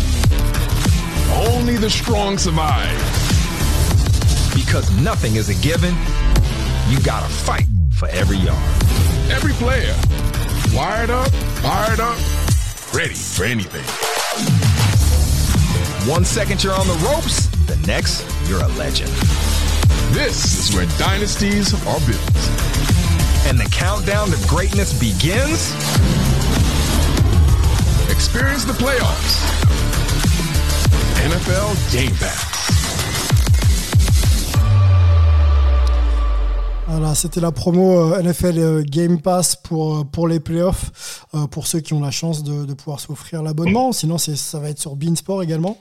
[SPEAKER 11] Only the strong survive.
[SPEAKER 10] Because nothing is a given, you gotta fight for every yard.
[SPEAKER 11] Every player, wired up, fired up, ready for anything.
[SPEAKER 10] One second you're on the ropes, the next you're a legend.
[SPEAKER 11] This is where dynasties are built.
[SPEAKER 10] And the countdown to greatness begins
[SPEAKER 11] Experience the playoffs. NFL Game Pass.
[SPEAKER 2] Voilà, c'était la promo euh, NFL euh, Game Pass pour, euh, pour les playoffs, euh, pour ceux qui ont la chance de, pouvoir s'offrir l'abonnement. Sinon, ça va être sur Beansport également,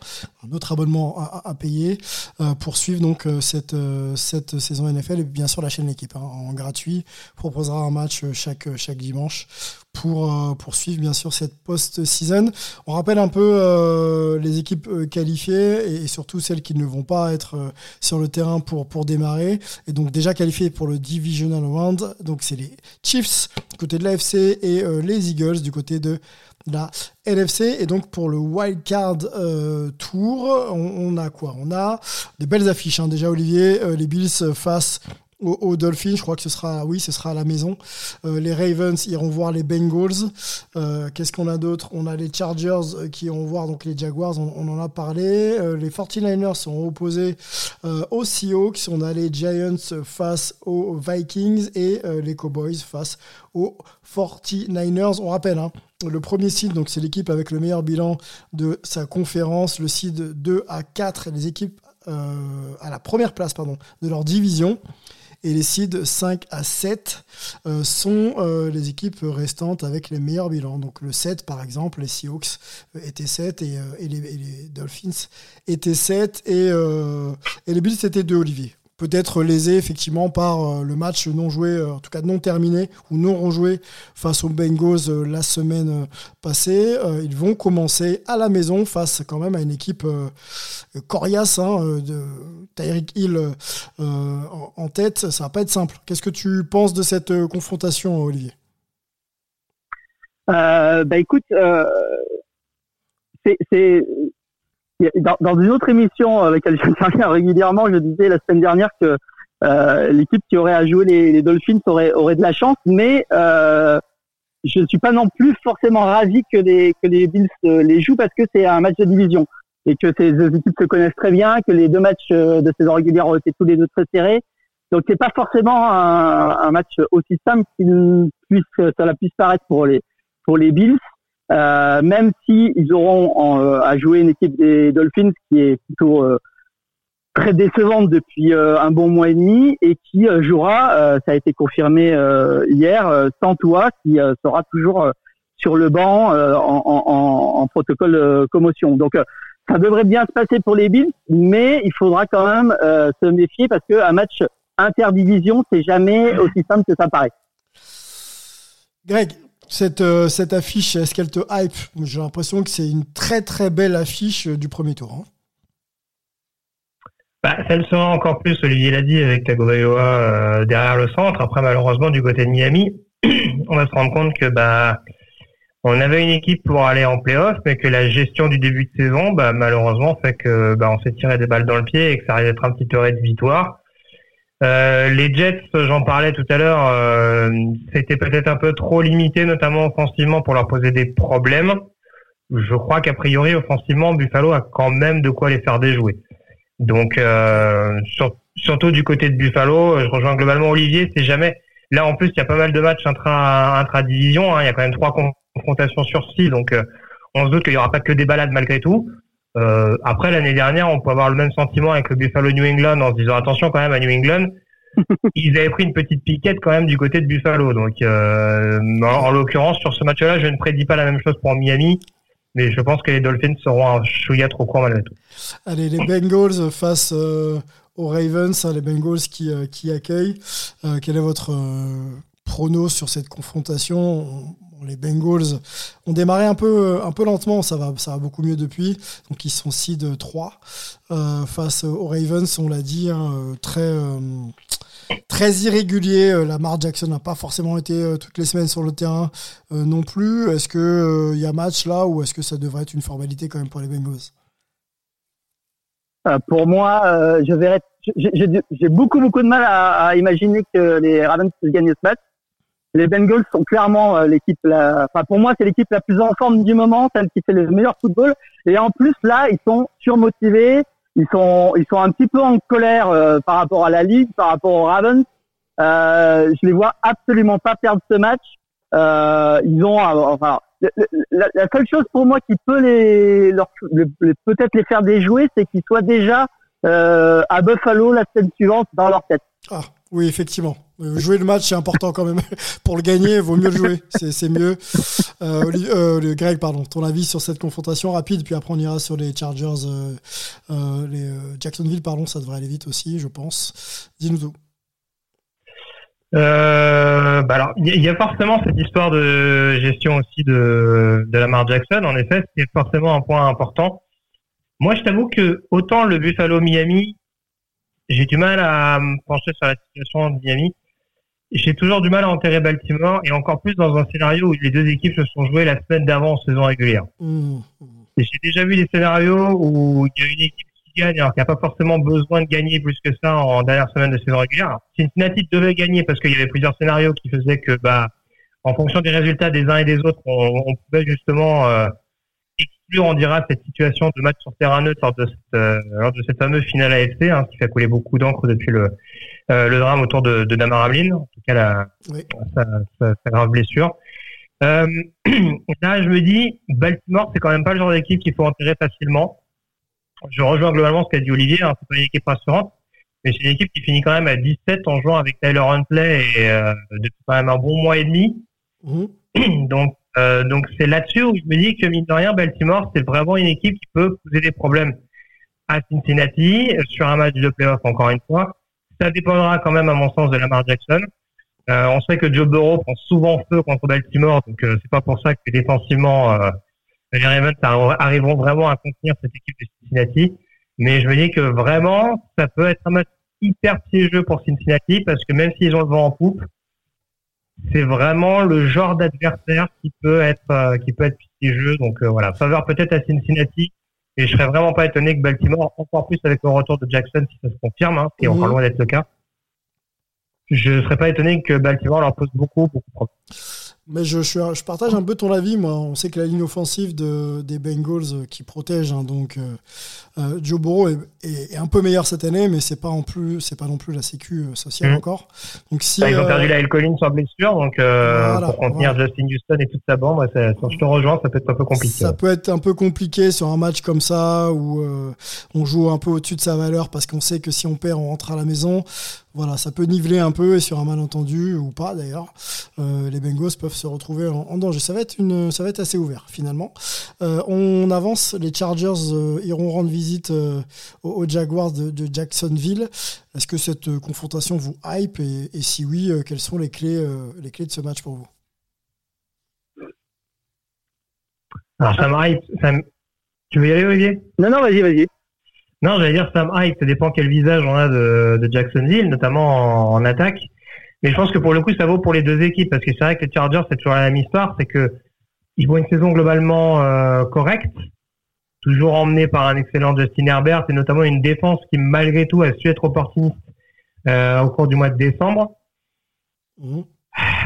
[SPEAKER 2] un autre abonnement à, payer euh, pour suivre donc euh, cette, cette saison NFL et bien sûr la chaîne L'équipe hein, en gratuit proposera un match chaque, chaque dimanche pour, euh, pour suivre bien sûr cette post-season. On rappelle un peu les équipes qualifiées et, surtout celles qui ne vont pas être sur le terrain pour, pour démarrer. Et donc déjà qualifiées pour le Divisional Round. Donc c'est les Chiefs côté de l'AFC et les Eagles du côté de la NFC. Et donc pour le Wild Card euh, Tour, on, on a quoi? On a des belles affiches. hein. Déjà Olivier, euh, les Bills face aux, Dolphins, je crois que ce sera, oui, ce sera à la maison. Euh, les Ravens iront voir les Bengals. Euh, Qu'est-ce qu'on a d'autre? On a les Chargers euh, qui iront voir donc les Jaguars, on, en a parlé. Les 49ers sont opposés aux Seahawks. On a les Giants face aux Vikings et les Cowboys face aux 49ers. On rappelle, hein, le premier seed, donc c'est l'équipe avec le meilleur bilan de sa conférence, le seed 2 à 4, les équipes à la première place pardon, de leur division. Et les seeds 5 à 7 euh, sont euh, les équipes restantes avec les meilleurs bilans. Donc le 7, par exemple, les Seahawks euh, étaient 7 et, euh, et les, et les Dolphins étaient 7 et, euh, et les Bills étaient 2, Olivier. Peut-être lésés effectivement par euh, le match non joué, euh, en tout cas non terminé ou non rejoué face aux Bengals euh, la semaine passée. Ils vont commencer à la maison face quand même à une équipe coriace hein, Hill en, tête. Ça va pas être simple. Qu'est-ce que tu penses de cette confrontation, Olivier?
[SPEAKER 5] Bah écoute, c'est dans, dans une autre émission avec laquelle j'interviens régulièrement, je disais la semaine dernière que euh, l'équipe qui aurait à jouer les, les Dolphins aurait, aurait de la chance, mais euh, je ne suis pas non plus forcément ravi que les que les Bills euh, les jouent parce que c'est un match de division et que ces deux équipes se connaissent très bien, que les deux matchs euh, de saison régulière ont été tous les deux très serrés. Donc c'est pas forcément un, un match aussi simple qu'il puisse cela puisse paraître pour les pour les Bills, euh, même si ils auront euh, à jouer une équipe des Dolphins qui est plutôt euh, très décevante depuis un bon mois et demi et qui jouera, ça a été confirmé hier, sans toi, qui sera toujours sur le banc en, en, protocole commotion. Donc ça devrait bien se passer pour les Bills, mais il faudra quand même se méfier parce qu'un match interdivision, c'est jamais aussi simple que ça paraît.
[SPEAKER 2] Greg, cette, cette affiche, est-ce qu'elle te hype? J'ai l'impression que c'est une très très belle affiche du premier tour. Hein.
[SPEAKER 3] Bah, ça le sera encore plus, Olivier l'a dit, avec Tagovailoa euh, derrière le centre. Après, malheureusement, du côté de Miami, *clears throat* on va se rendre compte que bah on avait une équipe pour aller en playoff, mais que la gestion du début de saison, bah, malheureusement, fait que bah, on s'est tiré des balles dans le pied et que ça arrive d'être un petit heureux de victoire. Euh, les Jets, j'en parlais tout à l'heure, euh, c'était peut-être un peu trop limité, notamment offensivement, pour leur poser des problèmes. Je crois qu'a priori, offensivement, Buffalo a quand même de quoi les faire déjouer. Donc, euh, surtout du côté de Buffalo, je rejoins globalement Olivier, c'est jamais. Là, en plus, il y a pas mal de matchs intra, intra-division. Hein, il y a quand même trois confrontations sur six, donc euh, on se doute qu'il y aura pas que des balades malgré tout. Euh, après, l'année dernière, on peut avoir le même sentiment avec le Buffalo New England en se disant attention quand même à New England. *laughs* Ils avaient pris une petite piquette quand même du côté de Buffalo. Donc, euh, en, l'occurrence, sur ce match-là, je ne prédis pas la même chose pour Miami mais je pense que les Dolphins seront un chouïa trop court malgré tout.
[SPEAKER 2] Allez, les Bengals face euh, aux Ravens, hein, les Bengals qui, qui accueillent. Quel est votre prono sur cette confrontation? Les Bengals ont démarré un peu, un peu lentement, ça va, ça va beaucoup mieux depuis. Donc ils sont 6 de 3 face aux Ravens, on l'a dit, hein, très, très irrégulier. Euh, Lamar Jackson n'a pas forcément été euh, toutes les semaines sur le terrain euh, non plus. Est-ce qu'il y a match là ou est-ce que ça devrait être une formalité quand même pour les Bengals?
[SPEAKER 5] Pour moi, je. J'ai beaucoup beaucoup de mal à, imaginer que les Ravens gagner ce match. Les Bengals sont clairement l'équipe. Enfin, pour moi, c'est l'équipe la plus en forme du moment, celle qui fait le meilleur football. Et en plus, là, ils sont surmotivés ils sont ils sont un petit peu en colère euh, par rapport à la ligue, par rapport aux Ravens. Euh, je les vois absolument pas perdre ce match. Euh, ils ont enfin la, la, seule chose pour moi qui peut les, leur, peut-être les faire déjouer, c'est qu'ils soient déjà euh, à Buffalo la semaine suivante dans leur tête.
[SPEAKER 2] Ah oui effectivement. Euh, jouer le match, c'est important quand même. *laughs* Pour le gagner, il vaut mieux le jouer. C'est mieux. Euh, euh, Greg, pardon, ton avis sur cette confrontation rapide, puis après on ira sur les Chargers, les Jacksonville, pardon, ça devrait aller vite aussi, je pense. Dis-nous tout.
[SPEAKER 3] bah alors, il y, a forcément cette histoire de gestion aussi de, de Lamar Jackson. En effet, c'est forcément un point important. Moi, je t'avoue que autant le Buffalo Miami, j'ai du mal à me pencher sur la situation de Miami j'ai toujours du mal à enterrer Baltimore et encore plus dans un scénario où les deux équipes se sont jouées la semaine d'avant en saison régulière. Mmh. J'ai déjà vu des scénarios où il y a une équipe qui gagne alors qu'il n'y a pas forcément besoin de gagner plus que ça en dernière semaine de saison régulière. Cincinnati devait gagner parce qu'il y avait plusieurs scénarios qui faisaient que, bah, en fonction des résultats des uns et des autres, on, pouvait justement euh, exclure, on dira, cette situation de match sur terrain neutre lors de cette, euh, lors de cette fameuse finale AFC, hein, qui fait couler beaucoup d'encre depuis le, euh, le drame autour de, de Damar Hamlin, en tout cas la, sa, grave blessure. Euh, *clears throat* là, je me dis, Baltimore, c'est quand même pas le genre d'équipe qu'il faut enterrer facilement. Je rejoins globalement ce qu'a dit Olivier, hein, c'est pas une équipe rassurante, mais c'est une équipe qui finit quand même à 17 en jouant avec Tyler Huntley et depuis quand même un bon mois et demi. Mmh. *clears throat* Donc, euh, donc c'est là-dessus où je me dis que mine de rien, Baltimore, c'est vraiment une équipe qui peut poser des problèmes à Cincinnati sur un match de playoff encore une fois ça dépendra quand même, à mon sens, de Lamar Jackson. Euh, on sait que Joe Burrow prend souvent feu contre Baltimore, donc euh, c'est pas pour ça que défensivement euh, les Ravens arriveront vraiment à contenir cette équipe de Cincinnati. Mais je me dis que vraiment, ça peut être un match hyper piégeux pour Cincinnati parce que même s'ils ont le vent en poupe, c'est vraiment le genre d'adversaire qui peut être euh, qui peut être piégeux. Donc voilà, faveur peut-être à Cincinnati et je serais vraiment pas étonné que Baltimore, encore plus avec le retour de Jackson, si ça se confirme, hein, qui est encore mhm. loin d'être le cas, je serais pas étonné que Baltimore leur pose beaucoup, beaucoup de problèmes.
[SPEAKER 2] Mais je, je, je, partage un peu ton avis. Moi, on sait que la ligne offensive de, des Bengals euh, qui protège, hein, donc euh, euh, Joe Burrow est, est, est, un peu meilleur cette année, mais c'est pas en plus, c'est pas non plus la sécu sociale mmh. encore.
[SPEAKER 3] Donc si bah, ils ont perdu la L Collins sur blessure, donc euh, voilà, pour contenir voilà. Justin Houston et toute sa bande, ouais, ça, je te rejoins, ça peut être un peu compliqué.
[SPEAKER 2] Ça peut être un peu compliqué sur un match comme ça où on joue un peu au-dessus de sa valeur parce qu'on sait que si on perd, on rentre à la maison. Voilà, ça peut niveler un peu et sur un malentendu ou pas d'ailleurs, euh, les Bengals peuvent se retrouver en, en, danger. Ça va être une, ça va être assez ouvert finalement. Euh, on avance, les Chargers euh, iront rendre visite euh, aux, aux, Jaguars de, de Jacksonville. Est-ce que cette euh, confrontation vous hype et, et si oui, euh, quelles sont les clés, les clés de ce match pour vous?
[SPEAKER 3] Alors ça me hype. Ça me... Tu veux y aller Olivier?
[SPEAKER 5] Non, non, vas-y, vas-y.
[SPEAKER 3] Non, j'allais dire Sam Hype, ça dépend quel visage on a de, Jacksonville, notamment en, attaque. Mais je pense que pour le coup, ça vaut pour les deux équipes, parce que c'est vrai que les Chargers, c'est toujours la même histoire, c'est que ils vont une saison globalement euh, correcte, toujours emmenée par un excellent Justin Herbert, et notamment une défense qui, malgré tout, a su être opportuniste euh, au cours du mois de décembre. Mmh.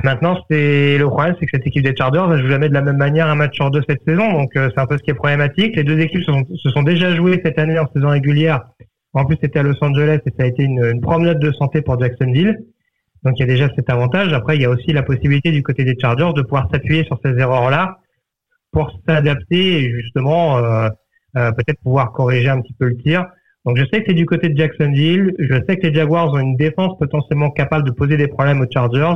[SPEAKER 3] Maintenant, c'est le problème, c'est que cette équipe des Chargers ne joue jamais de la même manière un match sur deux cette saison, donc euh, c'est un peu ce qui est problématique. Les deux équipes se sont, se sont, déjà jouées cette année en saison régulière. En plus, c'était à Los Angeles et ça a été une, une, promenade de santé pour Jacksonville. Donc il y a déjà cet avantage. Après, il y a aussi la possibilité du côté des Chargers de pouvoir s'appuyer sur ces erreurs-là pour s'adapter et justement euh, euh, peut-être pouvoir corriger un petit peu le tir. Donc je sais que c'est du côté de Jacksonville. Je sais que les Jaguars ont une défense potentiellement capable de poser des problèmes aux Chargers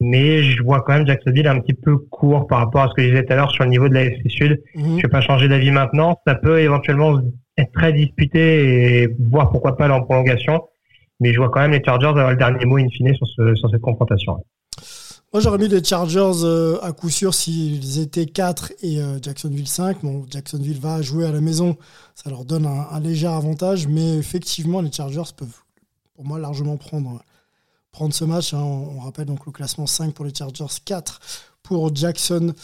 [SPEAKER 3] mais je vois quand même Jacksonville un petit peu court par rapport à ce que je disais tout à l'heure sur le niveau de la FC Sud. Mmh. Je vais pas changer d'avis maintenant. Ça peut éventuellement être très disputé et voir pourquoi pas en prolongation. Mais je vois quand même les Chargers avoir le dernier mot in fine sur, ce, sur cette confrontation.
[SPEAKER 2] Moi, j'aurais mis les Chargers euh, à coup sûr s'ils étaient 4 et euh, Jacksonville 5. Bon, Jacksonville va jouer à la maison. Ça leur donne un, un léger avantage. Mais effectivement, les Chargers peuvent, pour moi, largement prendre prendre ce match. Hein. On, rappelle donc le classement 5 pour les Chargers, 4 pour Jacksonville.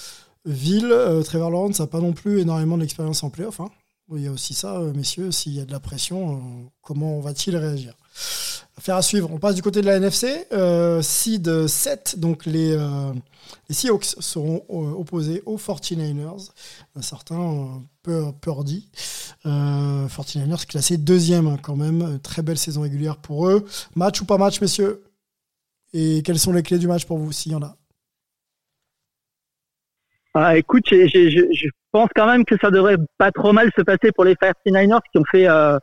[SPEAKER 2] Euh, Trevor Lawrence n'a pas non plus énormément d'expérience en playoff. Hein. Il y a aussi ça, euh, messieurs, s'il y a de la pression, euh, comment va-t-il réagir? Affaire à suivre. On passe du côté de la NFC. Euh, seed 7, donc les, Seahawks seront opposés aux 49ers. Certains peu peur dit. 49ers classé deuxième hein, quand même. Très belle saison régulière pour eux. Match ou pas match, messieurs? Et quelles sont les clés du match pour vous, s'il y en a?
[SPEAKER 5] Ah, Écoute, je pense quand même que ça devrait pas trop mal se passer pour les 49ers qui ont fait, euh,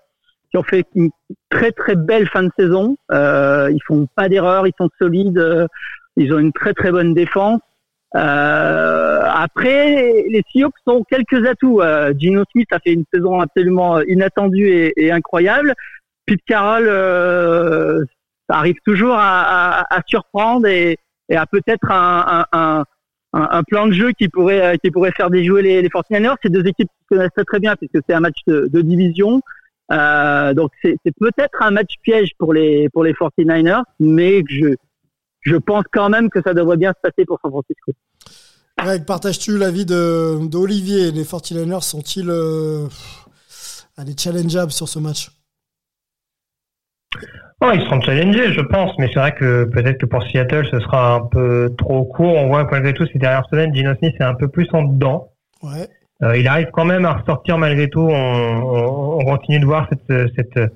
[SPEAKER 5] qui ont fait une très très belle fin de saison. Euh, ils font pas d'erreur, ils sont solides, euh, ils ont une très très bonne défense. Euh, après, les Seahawks ont quelques atouts. Gino Smith a fait une saison absolument inattendue et, incroyable. Pete Carroll, arrive toujours à, surprendre et, à peut-être un, plan de jeu qui pourrait qui pourrait faire déjouer les, les 49ers. C'est deux équipes qui se connaissent très, très bien puisque c'est un match de, de division. Euh, donc c'est peut-être un match piège pour les pour les 49ers, mais je je pense quand même que ça devrait bien se passer pour San Francisco.
[SPEAKER 2] Greg, partages-tu l'avis d'Olivier? Les 49ers sont-ils euh, challengeables sur ce match?
[SPEAKER 3] Oh, ils seront challengés, je pense, mais c'est vrai que peut-être que pour Seattle, ce sera un peu trop court. On voit que malgré tout, ces dernières semaines, Gino Smith est un peu plus en dedans.
[SPEAKER 2] Ouais.
[SPEAKER 3] Euh, il arrive quand même à ressortir malgré tout. On, on, on continue de voir cette, cette,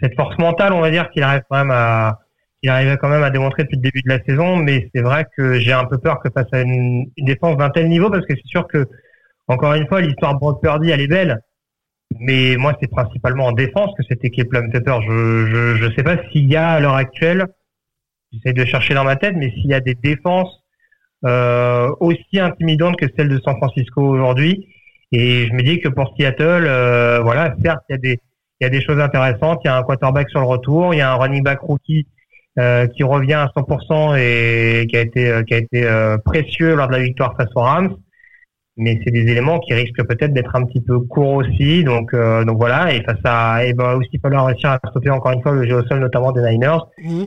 [SPEAKER 3] cette force mentale, on va dire, qu'il arrive quand même à, il arrivait quand même à démontrer depuis le début de la saison. Mais c'est vrai que j'ai un peu peur que face à une, une défense d'un tel niveau, parce que c'est sûr que, encore une fois, l'histoire Brock Purdy, elle est belle. Mais moi, c'est principalement en défense que cette équipe me fait peur. Je je, je sais pas s'il y a à l'heure actuelle, j'essaie de chercher dans ma tête, mais s'il y a des défenses euh, aussi intimidantes que celles de San Francisco aujourd'hui. Et je me dis que pour Seattle, euh, voilà, certes, il y a des il y a des choses intéressantes. Il y a un quarterback sur le retour, il y a un running back rookie euh, qui revient à 100% et qui a été qui a été euh, précieux lors de la victoire face aux Rams mais c'est des éléments qui risquent peut-être d'être un petit peu courts aussi. Donc, euh, donc voilà, et face à, il va aussi falloir réussir à stopper encore une fois le jeu au sol, notamment des Niners.
[SPEAKER 2] Mmh.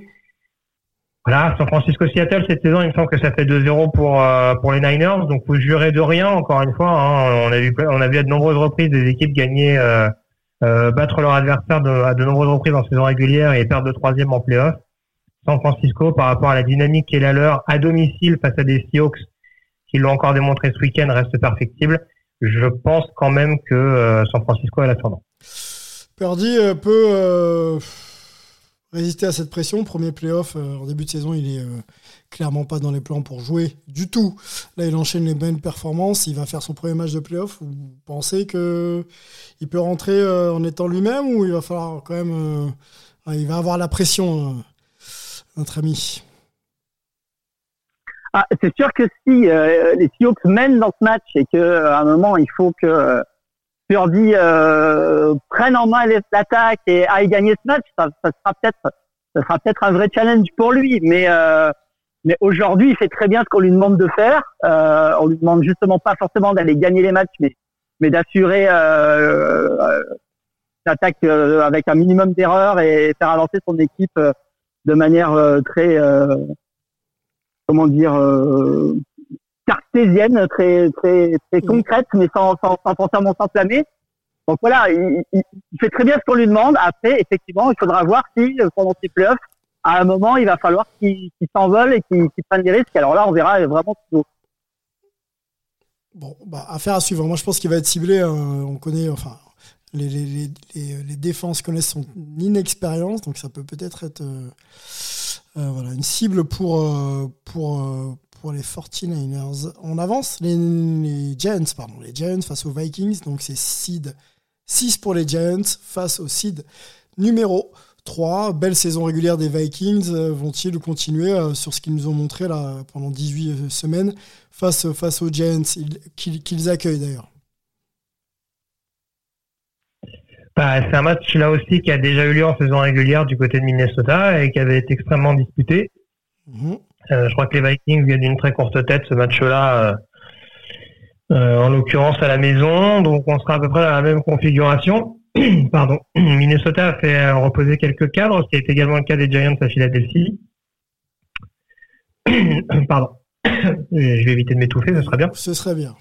[SPEAKER 3] Voilà, San Francisco-Seattle cette saison, il me semble que ça fait 2-0 pour euh, pour les Niners. Donc, vous jurez de rien. Encore une fois, hein, on a vu on a vu à de nombreuses reprises des équipes gagner, euh, euh, battre leur adversaire de, à de nombreuses reprises en saison régulière et perdre le troisième en playoff. San Francisco par rapport à la dynamique qui est la leur à domicile face à des Seahawks qui l'ont encore démontré ce week-end reste perfectible. Je pense quand même que euh, San Francisco a l'ascendant.
[SPEAKER 2] Purdy euh, peut euh, résister à cette pression. Premier playoff en début de saison, il est clairement pas dans les plans pour jouer du tout. Là, il enchaîne les bonnes performances. Il va faire son premier match de playoff. Vous pensez que il peut rentrer en étant lui-même ou il va falloir quand même, il va avoir la pression, notre ami?
[SPEAKER 5] Ah, c'est sûr que si euh, les Seahawks mènent dans ce match et que euh, à un moment il faut que euh, Purdy euh, prenne en main l'attaque et aille gagner ce match, ça, ça sera peut-être ça sera peut-être un vrai challenge pour lui. Mais mais aujourd'hui, il fait très bien ce qu'on lui demande de faire. on lui demande justement pas forcément d'aller gagner les matchs, mais mais d'assurer l'attaque avec un minimum d'erreurs et faire avancer son équipe de manière très comment dire, euh, cartésienne, très, très, très concrète, mais sans, sans, sans forcément s'enflammer. Donc voilà, il, il, fait très bien ce qu'on lui demande. Après, effectivement, il faudra voir si euh, pendant ces playoffs, à un moment, il va falloir qu'il s'envole et qu'il prenne des risques. Alors là, on verra vraiment tout.
[SPEAKER 2] Bon, bah, affaire à suivre. Moi, je pense qu'il va être ciblé. Euh, on connaît, enfin, les, les, les, les, défenses connaissent son inexpérience, donc ça peut peut-être être, euh, voilà, une cible pour, euh, euh, les 49ers. On avance les, Giants, pardon, les Giants face aux Vikings. Donc c'est seed 6 pour les Giants face au seed numéro 3. Belle saison régulière des Vikings. Vont-ils continuer sur ce qu'ils nous ont montré là, pendant 18 semaines face, face aux Giants qu'ils accueillent d'ailleurs?
[SPEAKER 3] Bah, c'est un match là aussi qui a déjà eu lieu en saison régulière du côté de Minnesota et qui avait été extrêmement disputé. Mhm. Euh, je crois que les Vikings gagnent une très courte tête ce match-là, euh, euh, en l'occurrence à la maison. Donc on sera à peu près dans la même configuration. *clears throat* Pardon. *clears throat* Minnesota a fait reposer quelques cadres, ce qui est également le cas des Giants à Philadelphie. *clears throat* Pardon. je vais éviter de m'étouffer, ce serait bien.
[SPEAKER 2] Ce serait bien.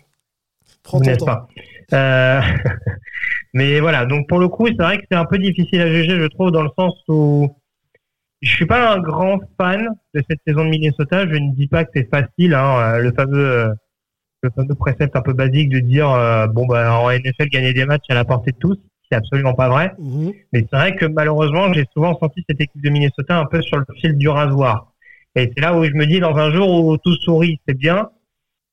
[SPEAKER 2] Prends ton temps.
[SPEAKER 3] Pas? Euh, *laughs* mais voilà, donc pour le coup, c'est vrai que c'est un peu difficile à juger, je trouve, dans le sens où je suis pas un grand fan de cette saison de Minnesota. Je ne dis pas que c'est facile, hein, euh, le fameux euh, le fameux précepte un peu basique de dire bon bah en NFL gagner des matchs à la portée de tous, c'est absolument pas vrai. Mhm. Mais c'est vrai que malheureusement, j'ai souvent senti cette équipe de Minnesota un peu sur le fil du rasoir. Et c'est là où je me dis dans un jour où tout sourit, c'est bien.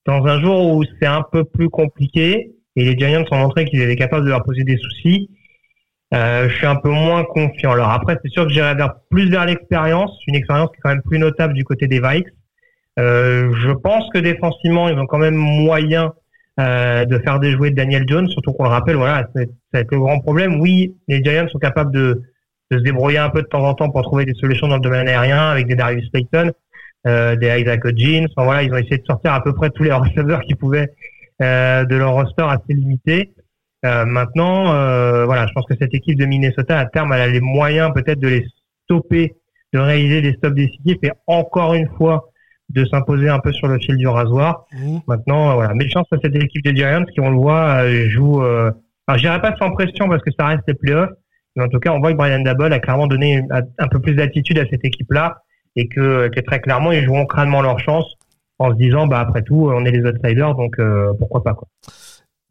[SPEAKER 3] Dans un jour où c'est un peu plus compliqué, et les Giants ont montré qu'ils étaient capables de leur poser des soucis. Euh, je suis un peu moins confiant. Alors après, c'est sûr que j'irai vers, plus vers l'expérience, une expérience qui est quand même plus notable du côté des Vikes. Euh, je pense que défensivement, ils ont quand même moyen euh, de faire déjouer Daniel Jones, surtout qu'on le rappelle, voilà, c'est le grand problème. Oui, les Giants sont capables de, de, se débrouiller un peu de temps en temps pour trouver des solutions dans le domaine aérien avec des Darius Slayton, euh, des Isaac Hodgins. Enfin, voilà, ils ont essayé de sortir à peu près tous les receveurs qu'ils pouvaient de leur roster assez limité. Euh, maintenant, euh, voilà, je pense que cette équipe de Minnesota, à terme, elle a les moyens peut-être de les stopper, de réaliser des stops décisifs et encore une fois de s'imposer un peu sur le fil du rasoir. Mmh. Maintenant, voilà, chance à cette équipe des Giants qui, on le voit, joue. Euh, alors, je dirais pas sans pression parce que ça reste les playoffs, mais en tout cas, on voit que Brian Dabble a clairement donné un peu plus d'attitude à cette équipe-là et que, que, très clairement, ils joueront crânement leur chance en se disant bah après tout on est les outsiders donc euh, pourquoi pas quoi.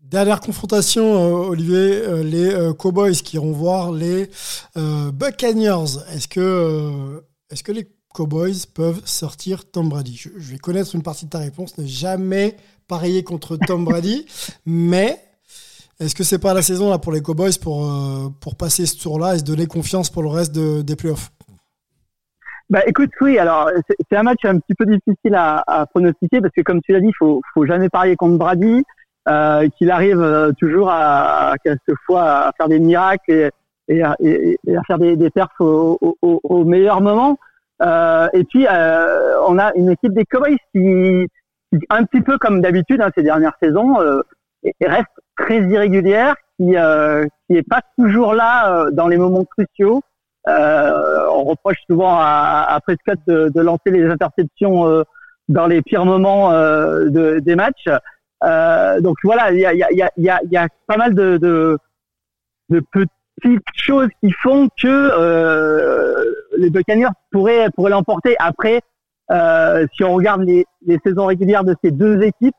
[SPEAKER 2] Dernière confrontation, euh, Olivier, euh, les Cowboys qui iront voir les Buccaneers. Est-ce que, est-ce que les Cowboys peuvent sortir Tom Brady? Je, vais connaître une partie de ta réponse. Ne jamais parier contre Tom *laughs* Brady, mais est-ce que c'est pas la saison là pour les Cowboys pour, pour passer ce tour-là et se donner confiance pour le reste des playoffs?
[SPEAKER 5] Bah écoute, oui, alors c'est un match un petit peu difficile à, à pronostiquer parce que comme tu l'as dit, faut, faut jamais parier contre Brady, euh, qu'il arrive euh, toujours à, à quelquefois à faire des miracles et, et, à, et à, faire des, des perfs au, au, au meilleur moment. Euh, et puis euh, on a une équipe des Cowboys qui, qui un petit peu comme d'habitude hein, ces dernières saisons, euh, reste très irrégulière, qui euh, qui est pas toujours là dans les moments cruciaux. Euh, on reproche souvent à, à Prescott de, de, lancer les interceptions euh, dans les pires moments euh, de, des matchs. donc voilà, il y a, y, a, y, a, y a pas mal de, de, de petites choses qui font que euh, les Buccaneers pourraient pourraient l'emporter. Après, euh, si on regarde les, les saisons régulières de ces deux équipes,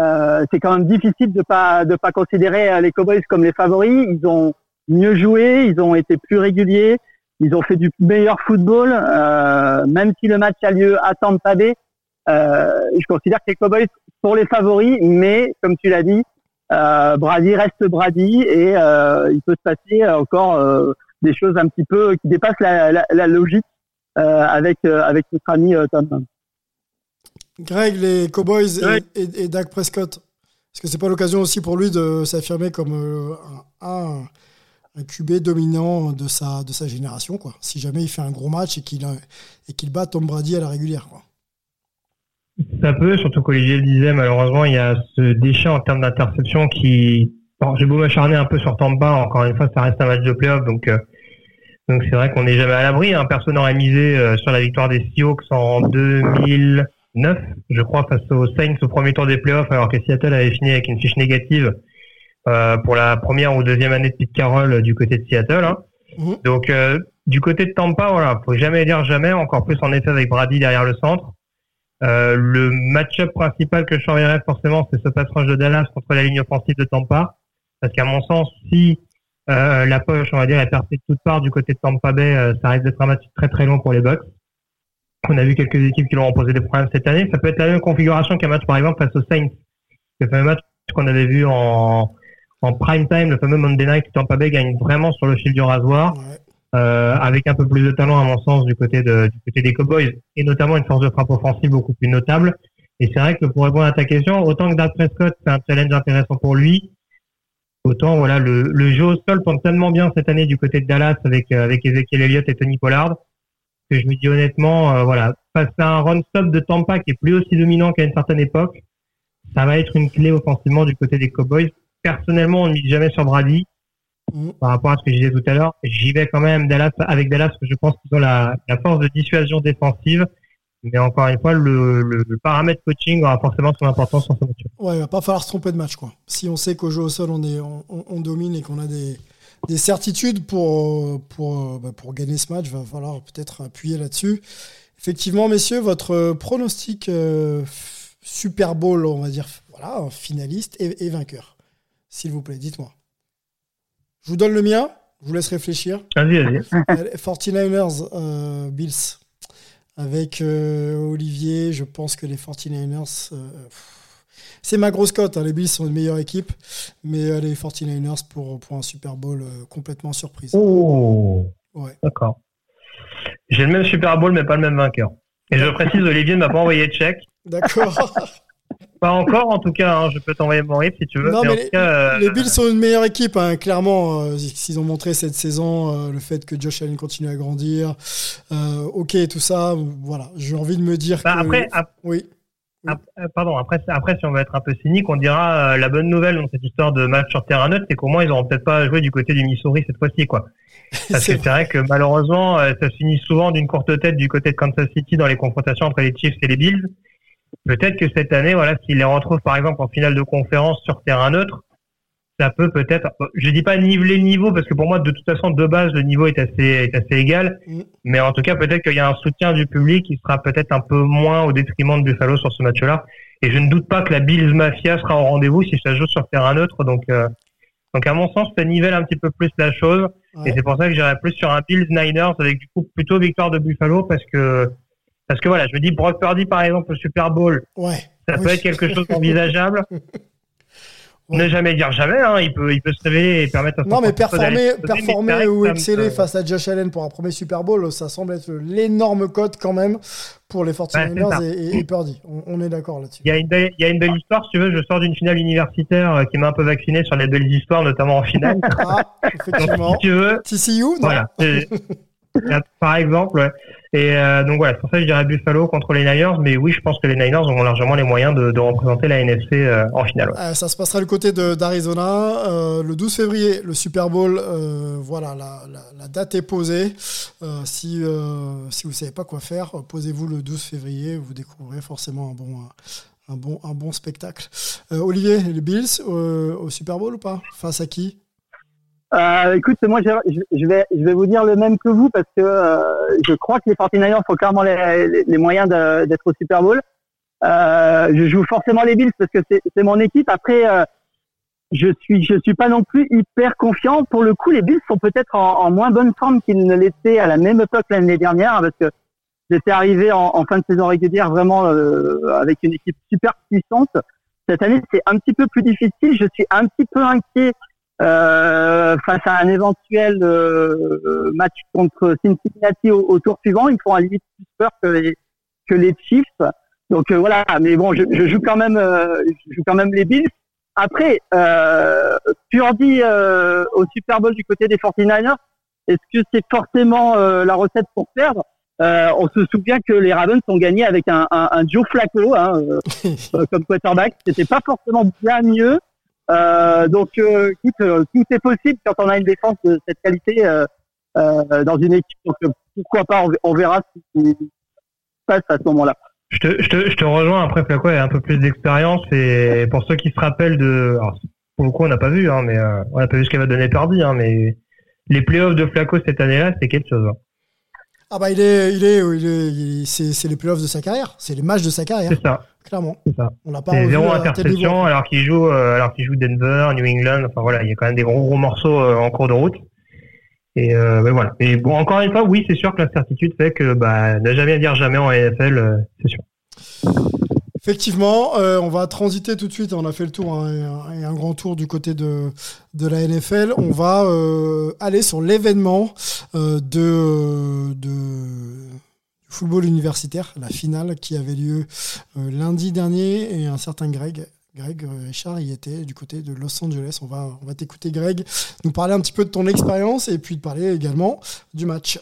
[SPEAKER 5] euh, c'est quand même difficile de pas de pas considérer euh, les Cowboys comme les favoris. Ils ont mieux joué, ils ont été plus réguliers, ils ont fait du meilleur football. Euh, même si le match a lieu à Tampa Bay, euh, je considère que les Cowboys sont les favoris, mais comme tu l'as dit, euh, Brady reste Brady et euh, il peut se passer encore euh, des choses un petit peu qui dépassent la, la, la logique euh, avec euh, avec notre ami euh, Tom.
[SPEAKER 2] Greg, les Cowboys et, et, et Dak Prescott, est-ce que c'est pas l'occasion aussi pour lui de s'affirmer comme euh, un, un QB dominant de sa, de sa génération, quoi. Si jamais il fait un gros match et qu'il qu'il bat Tom Brady à la régulière, quoi.
[SPEAKER 3] Ça peut, surtout qu'Olivier le disait, malheureusement, il y a ce déchet en termes d'interception qui. J'ai beau m'acharner un peu sur Tampa, encore une fois, ça reste un match de playoff, donc euh, donc c'est vrai qu'on n'est jamais à l'abri. Hein. Personne n'aurait misé euh, sur la victoire des Seahawks en 2009, je crois, face aux Saints au premier tour des playoffs, alors que Seattle avait fini avec une fiche négative pour la première ou deuxième année de Pete Carroll euh, du côté de Seattle. Hein.
[SPEAKER 2] Mhm.
[SPEAKER 3] Donc euh, du côté de Tampa, voilà, faut jamais dire jamais, encore plus en effet avec Brady derrière le centre. Euh, le match-up principal que je surveillerai forcément, c'est ce passage de Dallas contre la ligne offensive de Tampa. Parce qu'à mon sens, si euh, la poche, on va dire, est percée de toutes parts du côté de Tampa Bay, euh, ça risque d'être un match très très long pour les Bucks. On a vu quelques équipes qui leur ont posé des problèmes cette année. Ça peut être la même configuration qu'un match, par exemple, face aux Saints. Le fameux match qu'on avait vu en, en prime time, le fameux Monday Night, où Tampa Bay gagne vraiment sur le fil du rasoir, euh, avec un peu plus de talent, à mon sens, du côté, de, du côté des Cowboys, et notamment une force de frappe offensive beaucoup plus notable. Et c'est vrai que pour répondre à ta question, autant que Dak Prescott, c'est un challenge intéressant pour lui, autant voilà le, le jeu au sol tombe tellement bien cette année du côté de Dallas avec euh, avec Ezekiel Elliott et Tony Pollard que je me dis honnêtement euh, voilà face à un run stop de Tampa qui est plus aussi dominant qu'à une certaine époque ça va être une clé offensivement du côté des Cowboys personnellement on ne mise jamais sur Brady par rapport à ce que je disais tout à l'heure j'y vais quand même Dallas avec Dallas parce que je pense qu'ils ont la, la force de dissuasion défensive mais encore une fois, le, le, le paramètre coaching aura forcément son importance en ce match.
[SPEAKER 2] Ouais, il va pas falloir se tromper de match, quoi. Si on sait qu'au jeu au sol, on, est, on, on domine et qu'on a des, des certitudes pour, pour, bah, pour gagner ce match, va falloir peut-être appuyer là-dessus. Effectivement, messieurs, votre pronostic euh, Super Bowl, on va dire, voilà, finaliste et, et vainqueur. S'il vous plaît, dites-moi. Je vous donne le mien, je vous laisse réfléchir.
[SPEAKER 3] Vas-y, vas-y.
[SPEAKER 2] 49ers, euh, Bills. Avec euh, Olivier, je pense que les 49ers, euh, c'est ma grosse cote. hein. Les Bills sont une meilleure équipe, mais les 49ers pour, pour un Super Bowl complètement surprise.
[SPEAKER 3] Oh,
[SPEAKER 2] Ouais.
[SPEAKER 3] d'accord. J'ai le même Super Bowl, mais pas le même vainqueur. Et je précise, Olivier ne m'a pas envoyé de chèque.
[SPEAKER 2] D'accord. *laughs*
[SPEAKER 3] Pas encore, en tout cas. hein. Je peux t'envoyer mon RIP si tu veux.
[SPEAKER 2] Non,
[SPEAKER 3] mais en
[SPEAKER 2] mais
[SPEAKER 3] tout cas, euh,
[SPEAKER 2] Les Bills sont une meilleure équipe, hein, clairement. euh, s'ils ont montré cette saison, euh, le fait que Josh Allen continue à grandir, euh, ok, tout ça, voilà. J'ai envie de me dire
[SPEAKER 3] bah,
[SPEAKER 2] que.
[SPEAKER 3] après, ap-
[SPEAKER 2] oui.
[SPEAKER 3] ap- pardon, après, après, si on veut être un peu cynique, on dira la bonne nouvelle dans cette histoire de match sur terrain neutre, c'est qu'au moins ils auront peut-être pas joué du côté du Missouri cette fois-ci, quoi. *laughs* Parce que c'est vrai que malheureusement, ça se finit souvent d'une courte tête du côté de Kansas City dans les confrontations entre les Chiefs et les Bills. Peut-être que cette année, voilà, s'ils les retrouvent par exemple en finale de conférence sur terrain neutre, ça peut peut-être, je dis pas niveler le niveau parce que pour moi, de toute façon, de base, le niveau est assez, est assez égal. Mais en tout cas, peut-être qu'il y a un soutien du public qui sera peut-être un peu moins au détriment de Buffalo sur ce match-là. Et je ne doute pas que la Bills Mafia sera au rendez-vous si ça joue sur terrain neutre. Donc, euh, donc à mon sens, ça nivelle un petit peu plus la chose. Et c'est pour ça que j'irais plus sur un Bills Niners avec du coup plutôt victoire de Buffalo parce que parce que voilà, je me dis Brock Purdy par exemple au Super Bowl,
[SPEAKER 2] Ouais.
[SPEAKER 3] ça
[SPEAKER 2] Oui.
[SPEAKER 3] peut être quelque chose d'envisageable. *laughs* Ne jamais dire jamais, hein, il peut il peut se réveiller et permettre à son
[SPEAKER 2] Non, mais performer,
[SPEAKER 3] mais
[SPEAKER 2] performer ou exceller face à Josh Allen pour un premier Super Bowl, ça semble être l'énorme cote quand même pour les
[SPEAKER 3] Ouais,
[SPEAKER 2] 49ers
[SPEAKER 3] c'est ça.
[SPEAKER 2] et, et, Purdy. On, on est d'accord là-dessus.
[SPEAKER 3] Il y a une belle, il y a une belle histoire, si tu veux. Je sors d'une finale universitaire euh, qui m'a un peu vacciné sur les belles histoires, notamment en finale.
[SPEAKER 2] Ah, *laughs* effectivement.
[SPEAKER 3] si tu veux.
[SPEAKER 2] TCU, non
[SPEAKER 3] Voilà. *laughs* Par exemple. Et euh, donc voilà, c'est pour ça que je dirais Buffalo contre les Niners, mais oui, je pense que les Niners ont largement les moyens de, représenter la NFC euh, en finale.
[SPEAKER 2] Euh, ça se passera du côté d'Arizona le 12 février, le Super Bowl. voilà, la, date est posée. Si si vous savez pas quoi faire, posez-vous le 12 février. Vous découvrirez forcément un bon un bon un bon spectacle. Olivier, les Bills au Super Bowl ou pas? Face à qui?
[SPEAKER 5] Euh, écoute, moi, je, je vais, je vais vous dire le même que vous parce que euh, je crois que les 49ers ont clairement les, les, les moyens d'être au Super Bowl. Euh, je joue forcément les Bills parce que c'est mon équipe. Après, euh, je suis, je suis pas non plus hyper confiant. Pour le coup, les Bills sont peut-être en, en moins bonne forme qu'ils ne l'étaient à la même époque l'année dernière parce que j'étais arrivé en, en fin de saison régulière vraiment euh, avec une équipe super puissante. Cette année, c'est un petit peu plus difficile. Je suis un petit peu inquiet euh, face à un éventuel euh, match contre Cincinnati au, au tour suivant. Ils font à limite plus peur que les, que les Chiefs. Donc euh, voilà, mais bon, je, je joue quand même, euh, je joue quand même les Bills. Après, euh, Purdy euh, au Super Bowl du côté des 49ers, est-ce que c'est forcément euh, la recette pour perdre? Euh, On se souvient que les Ravens ont gagné avec un, un, un Joe Flacco hein, euh, *laughs* euh, comme quarterback. C'était pas forcément bien mieux. Euh, donc, euh, euh, tout est possible quand on a une défense de cette qualité dans une équipe. Donc, pourquoi pas, on, verra ce qui se passe à ce moment-là.
[SPEAKER 3] Je te, rejoins. Après, Flaco a un peu plus d'expérience. Et pour ceux qui se rappellent de. Pour le coup, on n'a pas vu, hein, mais on n'a pas vu ce qu'elle va donner Purdy. Hein, mais les playoffs de Flaco cette année-là, c'est quelque chose. hein.
[SPEAKER 2] Ah bah il est, il est, c'est, c'est les playoffs de sa carrière, c'est les matchs de sa carrière.
[SPEAKER 3] C'est ça.
[SPEAKER 2] Clairement.
[SPEAKER 3] C'est ça.
[SPEAKER 2] On l'a pas
[SPEAKER 3] C'est zéro
[SPEAKER 2] Teddy
[SPEAKER 3] interception alors qu'il joue, euh, alors qu'il joue Denver, New England. Enfin voilà, il y a quand même des gros gros morceaux euh, en cours de route. Et euh, ben voilà. Et bon, encore une fois, oui, c'est sûr que l'incertitude fait que bah, ne jamais dire jamais en NFL, euh, c'est sûr.
[SPEAKER 2] Effectivement, euh, on va transiter tout de suite. On a fait le tour hein, et un- grand tour du côté de, la NFL. On va euh, aller sur l'événement euh, de, de football universitaire, la finale qui avait lieu lundi dernier et un certain Greg. Greg Richard y était du côté de Los Angeles. On va, on va t'écouter, Greg, nous parler un petit peu de ton expérience et puis parler également du match.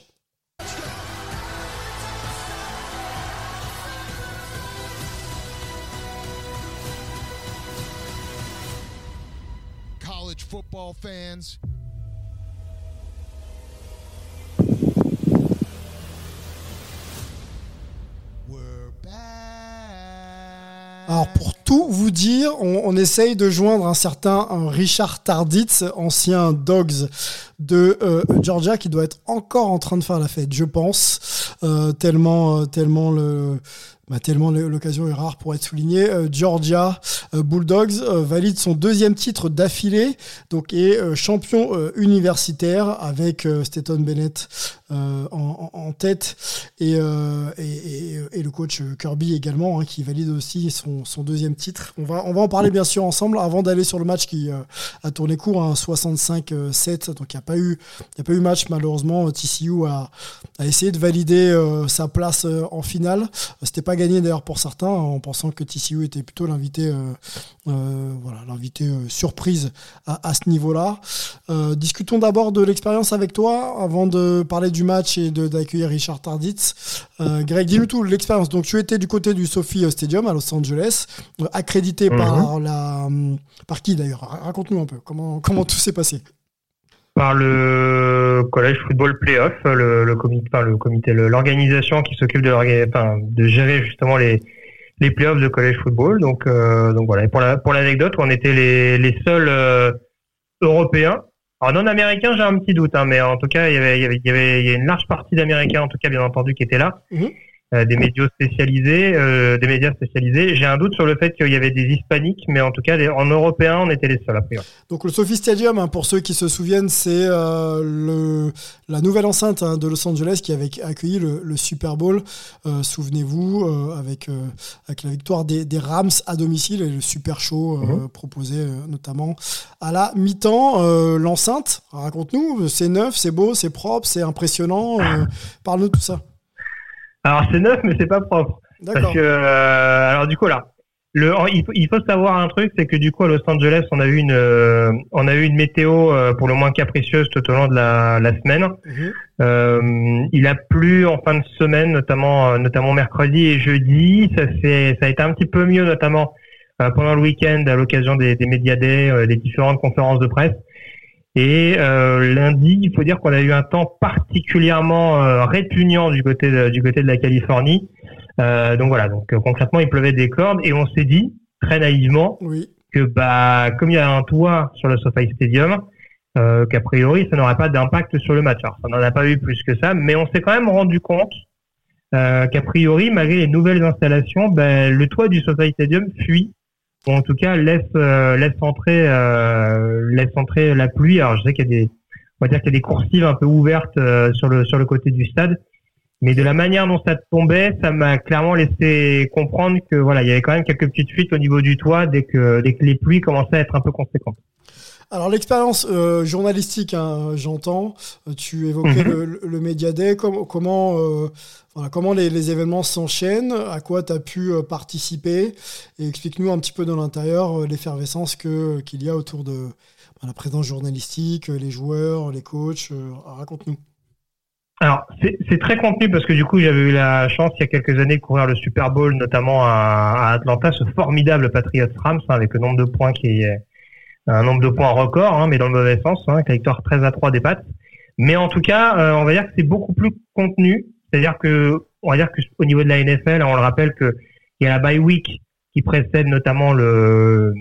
[SPEAKER 2] Alors pour tout vous dire, on, essaye de joindre un certain Richard Tarditz, ancien Dogs de euh, Georgia, qui doit être encore en train de faire la fête, je pense, euh, tellement, euh, tellement le, bah, tellement le- l'occasion est rare pour être soulignée. Euh, Georgia euh, Bulldogs euh, valide son deuxième titre d'affilée, donc est champion universitaire avec Stetson Bennett en, tête et, et, le coach Kirby également hein, qui valide aussi son, deuxième titre. On va, on va en parler bien sûr ensemble avant d'aller sur le match qui a tourné court, hein, 65-7, donc il n'y a, pas eu- a pas eu match malheureusement. TCU a, a essayé de valider sa place en finale. C'était pas gagné d'ailleurs pour certains en pensant que TCU était plutôt l'invité euh, euh, voilà, l'invité euh, surprise à, à ce niveau-là. Discutons d'abord de l'expérience avec toi avant de parler du match et d'accueillir Richard Tarditz. Greg, dis-nous tout, l'expérience. Donc, tu étais du côté du Sophie Stadium à Los Angeles, accrédité
[SPEAKER 3] Mhm.
[SPEAKER 2] par la, hum, par qui d'ailleurs? Ra- Raconte-nous un peu comment, comment tout s'est passé?
[SPEAKER 3] Par le collège football playoff, le, le comité, enfin, le comité, l'organisation qui s'occupe de, enfin, de gérer justement les les playoffs de collège football. Donc euh, donc voilà. Et pour la pour l'anecdote, on était les les seuls euh, européens. Alors non américains, j'ai un petit doute, hein, mais en tout cas, il y avait il y avait il y avait une large partie d'américains, en tout cas bien entendu, qui étaient là.
[SPEAKER 2] Mhm.
[SPEAKER 3] Euh, des médias spécialisés, euh, des médias spécialisés. J'ai un doute sur le fait qu'il y avait des hispaniques, mais en tout cas, les- en européen, on était les seuls a priori.
[SPEAKER 2] Donc le Sophie Stadium, hein, pour ceux qui se souviennent, c'est euh, le, la nouvelle enceinte hein, de Los Angeles qui avait accueilli le, le Super Bowl, euh, souvenez-vous, euh, avec, euh, avec la victoire des, des Rams à domicile et le super show euh, proposé euh, notamment à la mi-temps. Euh, L'enceinte, raconte-nous, c'est neuf, c'est beau, c'est propre, c'est impressionnant. euh, *laughs* Parle-nous de tout ça.
[SPEAKER 3] Alors c'est neuf, mais c'est pas propre. Parce que euh, alors du coup là, le, il, faut, il faut savoir un truc, c'est que du coup à Los Angeles, on a eu une, euh, on a eu une météo euh, pour le moins capricieuse tout au long de la, la semaine.
[SPEAKER 2] Mhm.
[SPEAKER 3] Euh, il a plu en fin de semaine, notamment, notamment mercredi et jeudi. Ça, s'est- ça a été un petit peu mieux, notamment euh, pendant le week-end à l'occasion des, des médias euh, des différentes conférences de presse. Et euh, lundi, il faut dire qu'on a eu un temps particulièrement euh, répugnant du côté de, du côté de la Californie. Euh, donc voilà, donc euh, concrètement, il pleuvait des cordes et on s'est dit très naïvement
[SPEAKER 2] Oui.
[SPEAKER 3] que bah comme il y a un toit sur le SoFi Stadium, euh, qu'a priori ça n'aurait pas d'impact sur le match. Alors ça n'en a pas eu plus que ça, mais on s'est quand même rendu compte euh, qu'a priori, malgré les nouvelles installations, ben, le toit du SoFi Stadium fuit, ou en tout cas laisse euh, laisse entrer euh, laisse entrer la pluie. Alors je sais qu'il y a des on va dire qu'il y a des coursives un peu ouvertes euh, sur le sur le côté du stade, mais de la manière dont ça tombait, ça m'a clairement laissé comprendre que voilà, il y avait quand même quelques petites fuites au niveau du toit dès que dès que les pluies commençaient à être un peu conséquentes.
[SPEAKER 2] Alors l'expérience euh, journalistique, hein, j'entends. Euh, Tu évoquais
[SPEAKER 3] Mhm.
[SPEAKER 2] le, le, Media Day. Com- comment, euh, voilà, comment les, les événements s'enchaînent? À quoi tu as pu euh, participer? Et explique-nous un petit peu dans l'intérieur l'effervescence que qu'il y a autour de bah, la présence journalistique, les joueurs, les coachs. Raconte-nous.
[SPEAKER 3] Alors, c'est très contenu parce que du coup, j'avais eu la chance il y a quelques années de couvrir le Super Bowl, notamment à, à Atlanta, ce formidable Patriots Rams, hein, avec le nombre de points qui est un nombre de points record, hein, mais dans le mauvais sens, hein, avec la victoire 13 à 3 des Pats. Mais en tout cas, euh, on va dire que c'est beaucoup plus contenu. C'est-à-dire que, on va dire que au niveau de la NFL, on le rappelle que il y a la bye week qui précède notamment le,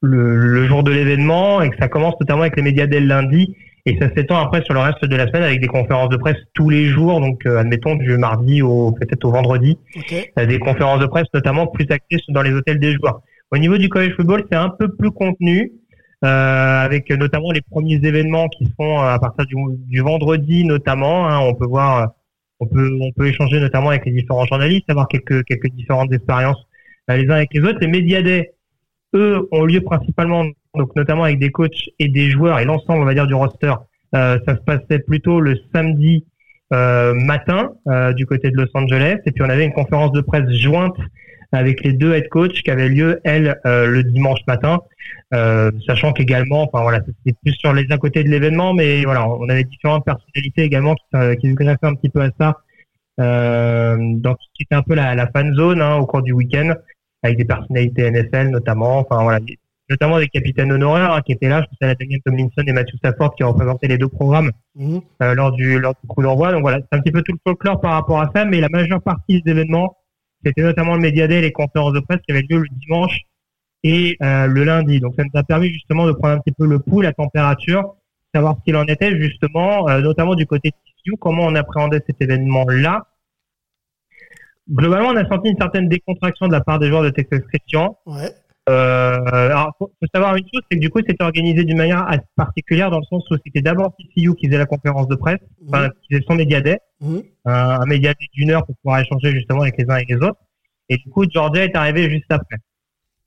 [SPEAKER 3] le, le jour de l'événement et que ça commence notamment avec les médias dès le lundi et ça s'étend après sur le reste de la semaine avec des conférences de presse tous les jours. Donc, euh, admettons du mardi au peut-être au vendredi, euh, des conférences de presse notamment plus axées dans les hôtels des joueurs. Au niveau du college football, c'est un peu plus contenu. Euh, avec notamment les premiers événements qui se font à partir du, du vendredi notamment. hein. on peut voir, on peut, on peut échanger notamment avec les différents journalistes, avoir quelques, quelques différentes expériences euh, les uns avec les autres. Les médias day, eux, ont lieu principalement, donc notamment avec des coachs et des joueurs et l'ensemble, on va dire, du roster. Euh, ça se passait plutôt le samedi euh, matin euh, du côté de Los Angeles, et puis on avait une conférence de presse jointe avec les deux head coachs qui avait lieu elle euh, le dimanche matin, euh, sachant qu'également, enfin voilà, c'était plus sur les à côté de l'événement, mais voilà, on avait différentes personnalités également qui, euh, qui se greffaient un petit peu à ça, euh, dans ce qui était un peu la, la fan zone hein, au cours du week-end, avec des personnalités NFL notamment, enfin voilà, notamment des capitaines honoraires hein, qui étaient là, je pense à la Daniel Tomlinson et Matthew Stafford qui représentaient les deux programmes
[SPEAKER 2] Mhm.
[SPEAKER 3] euh, lors du lors du coup d'envoi. Donc voilà, c'est un petit peu tout le folklore par rapport à ça, mais la majeure partie des événements, c'était notamment le Media Day et les conférences de presse qui avaient lieu le dimanche et euh, le lundi. Donc ça nous a permis justement de prendre un petit peu le pouls, la température, savoir ce qu'il en était justement, euh, notamment du côté de TCU, comment on appréhendait cet événement-là. Globalement, on a senti une certaine décontraction de la part des joueurs de Texas Christian.
[SPEAKER 2] Ouais.
[SPEAKER 3] Euh, alors, faut, faut savoir une chose, c'est que du coup, c'était organisé d'une manière assez particulière dans le sens où c'était d'abord TCU qui faisait la conférence de presse, enfin, qui faisait son média day,
[SPEAKER 2] Mhm.
[SPEAKER 3] un, un média day d'une heure pour pouvoir échanger justement avec les uns et les autres. Et du coup, Georgia est arrivé juste après.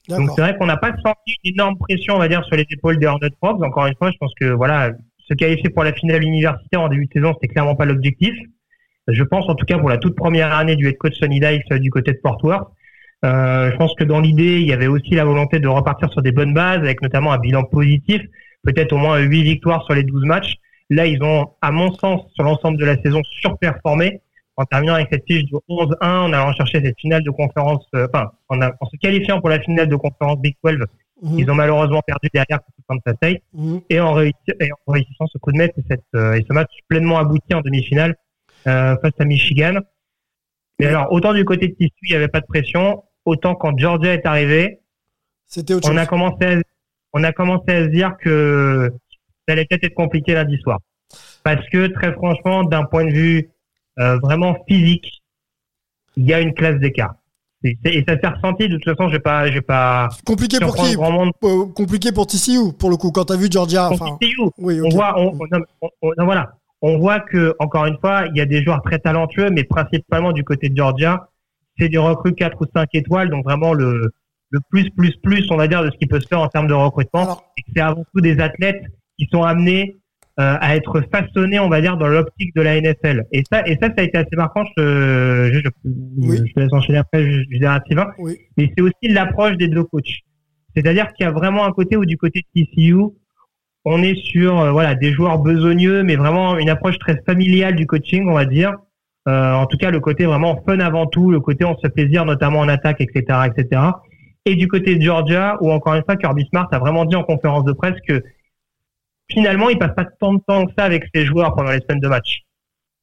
[SPEAKER 3] Donc c'est vrai qu'on n'a pas senti une énorme pression, on va dire, sur les épaules des Hornets Frogs. Encore une fois, je pense que voilà, se qualifier pour la finale universitaire en début de saison, c'était clairement pas l'objectif. Je pense en tout cas pour la toute première année du head coach Sonny Dykes euh, du côté de Fort Worth. Euh, je pense que dans l'idée, il y avait aussi la volonté de repartir sur des bonnes bases, avec notamment un bilan positif, peut-être au moins 8 victoires sur les 12 matchs. Là, ils ont, à mon sens, sur l'ensemble de la saison, surperformé en terminant avec cette fiche de 11-1, en allant chercher cette finale de conférence, euh, enfin, en, a- en se qualifiant pour la finale de conférence Big 12.
[SPEAKER 2] Mhm.
[SPEAKER 3] Ils ont malheureusement perdu derrière contre Kansas State
[SPEAKER 2] Mhm.
[SPEAKER 3] et en, et en réussissant ce coup de maître et, cette, euh, et ce match pleinement abouti en demi-finale euh, face à Michigan. Mais alors, autant du côté de TCU, il n'y avait pas de pression, autant quand Georgia est arrivé,
[SPEAKER 2] C'était
[SPEAKER 3] on a commencé à, on a commencé à se dire que ça allait peut-être être compliqué lundi soir. Parce que très franchement, d'un point de vue euh, vraiment physique, il y a une classe d'écart. Et, ça s'est ressenti. De toute façon, je pas, pas.
[SPEAKER 2] Compliqué pour qui?
[SPEAKER 3] grand monde.
[SPEAKER 2] Euh, Compliqué pour TCU, pour le coup, quand t'as vu Georgia.
[SPEAKER 3] Pour
[SPEAKER 2] Enfin,
[SPEAKER 3] TCU.
[SPEAKER 2] oui,
[SPEAKER 3] On
[SPEAKER 2] ok.
[SPEAKER 3] voit, on, on- on- on- non, voilà, on voit que encore une fois, il y a des joueurs très talentueux, mais principalement du côté de Georgia, c'est des recrues 4 ou 5 étoiles, donc vraiment le le plus plus plus, on va dire, de ce qui peut se faire en termes de recrutement. Et c'est avant tout des athlètes qui sont amenés euh, à être façonnés, on va dire, dans l'optique de la NFL. Et ça, et ça, ça a été assez marquant. Je, je, je, je te laisse enchaîner après, je, je dirai à Sylvain.
[SPEAKER 2] Oui.
[SPEAKER 3] Mais c'est aussi l'approche des deux coachs. C'est-à-dire qu'il y a vraiment un côté où du côté de TCU, on est sur euh, voilà des joueurs besogneux, mais vraiment une approche très familiale du coaching, on va dire. Euh, en tout cas, le côté vraiment fun avant tout, le côté on se fait plaisir, notamment en attaque, etc., etc. Et du côté de Georgia, où encore une fois, Kirby Smart a vraiment dit en conférence de presse que finalement, il passe pas tant de temps que ça avec ses joueurs pendant les semaines de match.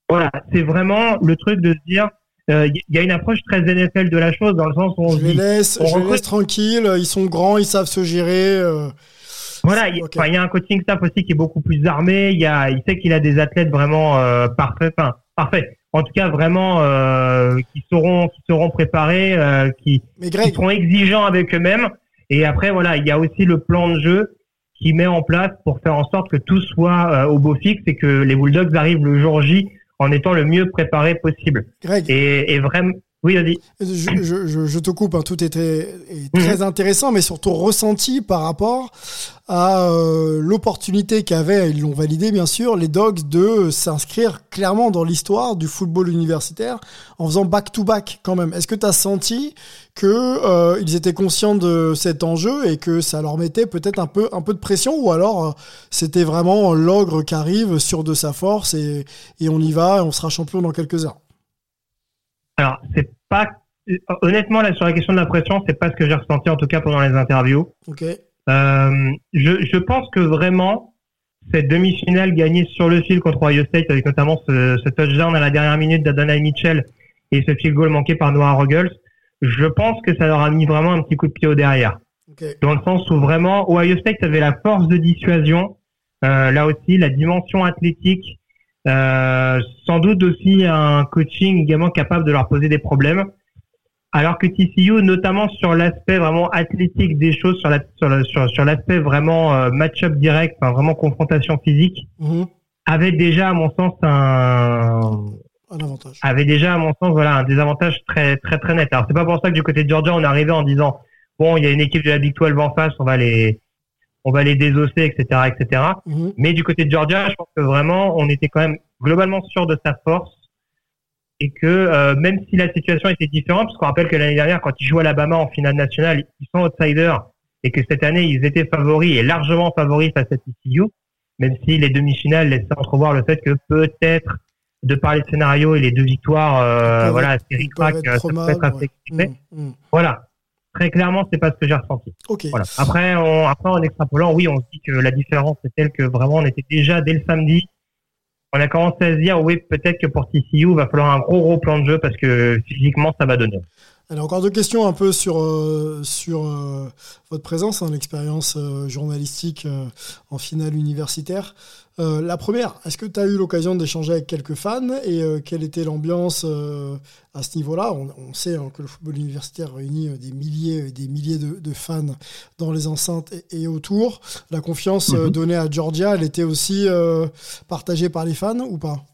[SPEAKER 3] Voilà, c'est vraiment le truc de se dire, euh, il y a une approche très NFL de la chose dans le sens où on
[SPEAKER 2] Je les laisse,
[SPEAKER 3] on
[SPEAKER 2] je les
[SPEAKER 3] recrute
[SPEAKER 2] laisse tranquilles, ils sont grands, ils savent se gérer. euh,
[SPEAKER 3] Voilà, il y a un coaching staff aussi qui est beaucoup plus armé. Il y a, il sait qu'il a des athlètes vraiment euh, parfaits, enfin parfaits. En tout cas, vraiment euh, qui seront, qui seront préparés, euh, qui, qui seront exigeants avec eux-mêmes. Et après, voilà, il y a aussi le plan de jeu qui met en place pour faire en sorte que tout soit euh, au beau fixe et que les Bulldogs arrivent le jour J en étant le mieux préparé possible.
[SPEAKER 2] Greg.
[SPEAKER 3] Et, et vraiment, oui, vas-y.
[SPEAKER 2] Je, je, je, te coupe, hein, tout était est très
[SPEAKER 3] Mhm.
[SPEAKER 2] intéressant, mais surtout ressenti par rapport à euh, l'opportunité qu'avaient, ils l'ont validé bien sûr, les Dogs de s'inscrire clairement dans l'histoire du football universitaire en faisant back-to-back quand même. Est-ce que tu as senti que euh, ils étaient conscients de cet enjeu et que ça leur mettait peut-être un peu, un peu de pression ou alors euh, c'était vraiment l'ogre qui arrive sur de sa force et, et on y va et on sera champion dans quelques heures?
[SPEAKER 3] Alors, c'est pas honnêtement là sur la question de la pression, c'est pas ce que j'ai ressenti en tout cas pendant les interviews.
[SPEAKER 2] Ok.
[SPEAKER 3] Euh, je, je pense que vraiment cette demi-finale gagnée sur le fil contre Ohio State avec notamment ce, ce touchdown à la dernière minute d'Adonai Mitchell et ce field goal manqué par Noah Ruggles, je pense que ça leur a mis vraiment un petit coup de pied au derrière. Dans le sens où vraiment Ohio State avait la force de dissuasion, euh, là aussi la dimension athlétique, sans doute aussi un coaching également capable de leur poser des problèmes. Alors que TCU, notamment sur l'aspect vraiment athlétique des choses, sur la sur la- sur, sur l'aspect vraiment euh, match-up direct, enfin vraiment confrontation physique,
[SPEAKER 2] Mhm.
[SPEAKER 3] avait déjà à mon sens un
[SPEAKER 2] Un avantage.
[SPEAKER 3] avait déjà à mon sens voilà un désavantage très très très net. Alors c'est pas pour ça que du côté de Georgia on est arrivé en disant bon il y a une équipe de la Big 12 en face, on va les on va les désosser etc etc.
[SPEAKER 2] Mhm.
[SPEAKER 3] Mais du côté de Georgia, je pense que vraiment, on était quand même globalement sûr de sa force et que euh, même si la situation était différente, parce qu'on rappelle que l'année dernière, quand ils jouent à Alabama en finale nationale, ils sont outsiders et que cette année, ils étaient favoris et largement favoris face à TCU, même si les demi-finales laissaient entrevoir le fait que peut-être, de par les scénarios et les deux victoires, euh, voilà,
[SPEAKER 2] être
[SPEAKER 3] euh, ça peut être assez.
[SPEAKER 2] Mm, mm.
[SPEAKER 3] Voilà. Très clairement, c'est pas ce que j'ai ressenti. Voilà. Après, on, après, en extrapolant, oui, on se dit que la différence est telle que vraiment, on était déjà dès le samedi. On a commencé à se dire, oui, peut-être que pour TCU, va falloir un gros, gros plan de jeu parce que physiquement, ça va donner.
[SPEAKER 2] Allez, encore deux questions un peu sur, euh, sur euh, votre présence, hein, l'expérience euh, journalistique en finale universitaire. Euh, la première, est-ce que tu as eu l'occasion d'échanger avec quelques fans et euh, quelle était l'ambiance euh, à ce niveau-là? On, on sait hein, que le football universitaire réunit des milliers et des milliers de, de fans dans les enceintes et, et autour. La confiance
[SPEAKER 3] Mhm.
[SPEAKER 2] donnée à Georgia, elle était aussi partagée par les fans ou pas?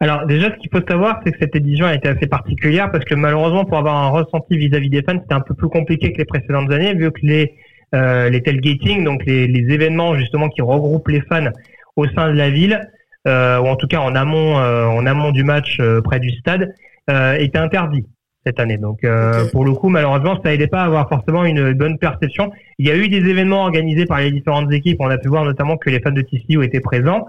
[SPEAKER 3] Alors, déjà, ce qu'il faut savoir, c'est que cette édition a été assez particulière parce que malheureusement, pour avoir un ressenti vis-à-vis des fans, c'était un peu plus compliqué que les précédentes années, vu que les, euh, les tailgating, donc les, les événements justement qui regroupent les fans au sein de la ville, euh, ou en tout cas en amont, euh, en amont du match euh, près du stade, euh, étaient interdits cette année. Donc, euh, pour le coup, malheureusement, ça n'aidait pas à avoir forcément une bonne perception. Il y a eu des événements organisés par les différentes équipes. On a pu voir notamment que les fans de TCU étaient présents.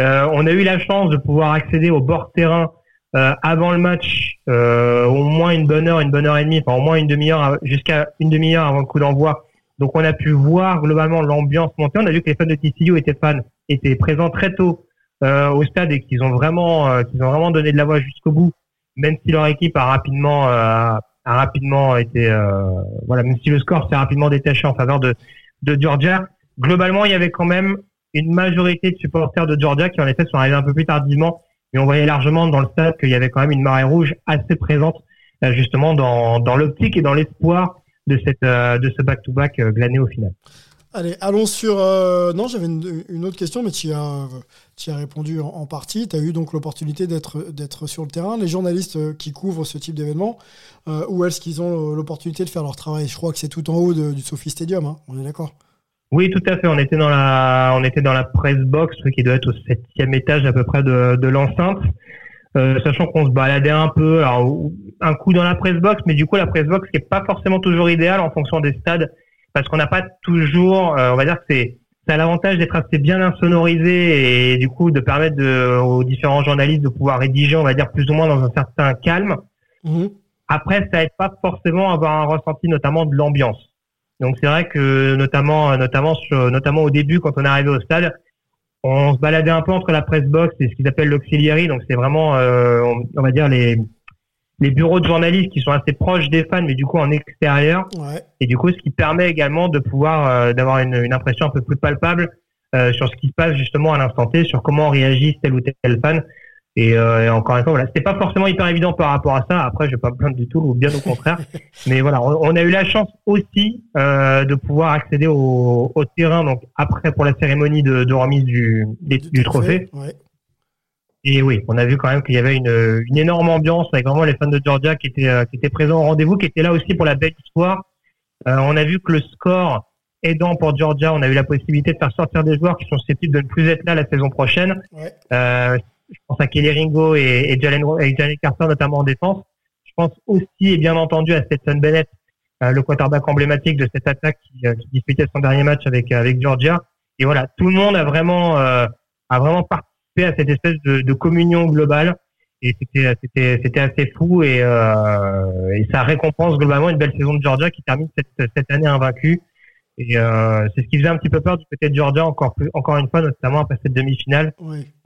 [SPEAKER 3] Euh, on a eu la chance de pouvoir accéder au bord terrain euh, avant le match, euh, au moins une bonne heure, une bonne heure et demie, enfin au moins une demi-heure, jusqu'à une demi-heure avant le coup d'envoi. Donc on a pu voir globalement l'ambiance monter. On a vu que les fans de TCU étaient fans, étaient présents très tôt euh, au stade et qu'ils ont vraiment, euh, qu'ils ont vraiment donné de la voix jusqu'au bout, même si leur équipe a rapidement, euh, a rapidement été, euh, voilà, même si le score s'est rapidement détaché en faveur de de Georgia. Globalement, il y avait quand même une majorité de supporters de Georgia qui en effet sont arrivés un peu plus tardivement, mais on voyait largement dans le stade qu'il y avait quand même une marée rouge assez présente, justement dans, dans l'optique et dans l'espoir de cette euh, de ce back-to-back euh, glané au final.
[SPEAKER 2] Allez, allons sur. euh, non, j'avais une, une autre question, mais tu as, tu y as répondu en, en partie. Tu as eu donc l'opportunité d'être d'être sur le terrain. Les journalistes qui couvrent ce type d'événement, euh, où est-ce qu'ils ont l'opportunité de faire leur travail? Je crois que c'est tout en haut de- du Sophie Stadium, hein, on est d'accord?
[SPEAKER 3] Oui, tout à fait. On était dans la, on était dans la press box, qui doit être au septième étage à peu près de, de l'enceinte. Euh, sachant qu'on se baladait un peu, alors un coup dans la press box, mais du coup la press box qui est pas forcément toujours idéale en fonction des stades, parce qu'on n'a pas toujours, euh, on va dire que c'est, ça a l'avantage d'être assez bien insonorisé et du coup de permettre de, aux différents journalistes de pouvoir rédiger, on va dire plus ou moins dans un certain calme. Après, ça aide pas forcément à avoir un ressenti notamment de l'ambiance. Donc c'est vrai que notamment, notamment sur, notamment au début quand on est arrivé au stade, on se baladait un peu entre la press box et ce qu'ils appellent l'auxiliary. Donc c'est vraiment, euh, on, on va dire les les bureaux de journalistes qui sont assez proches des fans, mais du coup en extérieur.
[SPEAKER 2] Ouais.
[SPEAKER 3] Et du coup, ce qui permet également de pouvoir euh, d'avoir une, une impression un peu plus palpable euh, sur ce qui se passe justement à l'instant T, sur comment réagissent tel ou tel fan. Et, euh, et encore une fois, voilà, c'était pas forcément hyper évident par rapport à ça. Après, je vais pas me plaindre du tout, ou bien au contraire. *laughs* Mais voilà, on, on a eu la chance aussi euh, de pouvoir accéder au, au terrain. Donc après, pour la cérémonie de, de remise du, des- du, trophée.
[SPEAKER 2] Ouais.
[SPEAKER 3] Et oui, on a vu quand même qu'il y avait une, une énorme ambiance avec vraiment les fans de Georgia qui étaient, euh, qui étaient présents au rendez-vous, qui étaient là aussi pour la belle histoire. Euh, on a vu que le score aidant pour Georgia, on a eu la possibilité de faire sortir des joueurs qui sont susceptibles de ne plus être là la saison prochaine.
[SPEAKER 2] Ouais.
[SPEAKER 3] Euh, je pense à Kelly Ringo et, et, Jalen, et Jalen Carter notamment en défense. Je pense aussi et bien entendu à Stetson Bennett, euh, le quarterback emblématique de cette attaque qui, euh, qui disputait son dernier match avec avec Georgia. Et voilà, tout le monde a vraiment euh, a vraiment participé à cette espèce de, de communion globale. Et c'était c'était c'était assez fou et, euh, et ça récompense globalement une belle saison de Georgia qui termine cette cette année invaincue. Et euh, c'est ce qui faisait un petit peu peur du côté de Georgia encore plus encore une fois notamment après cette demi-finale,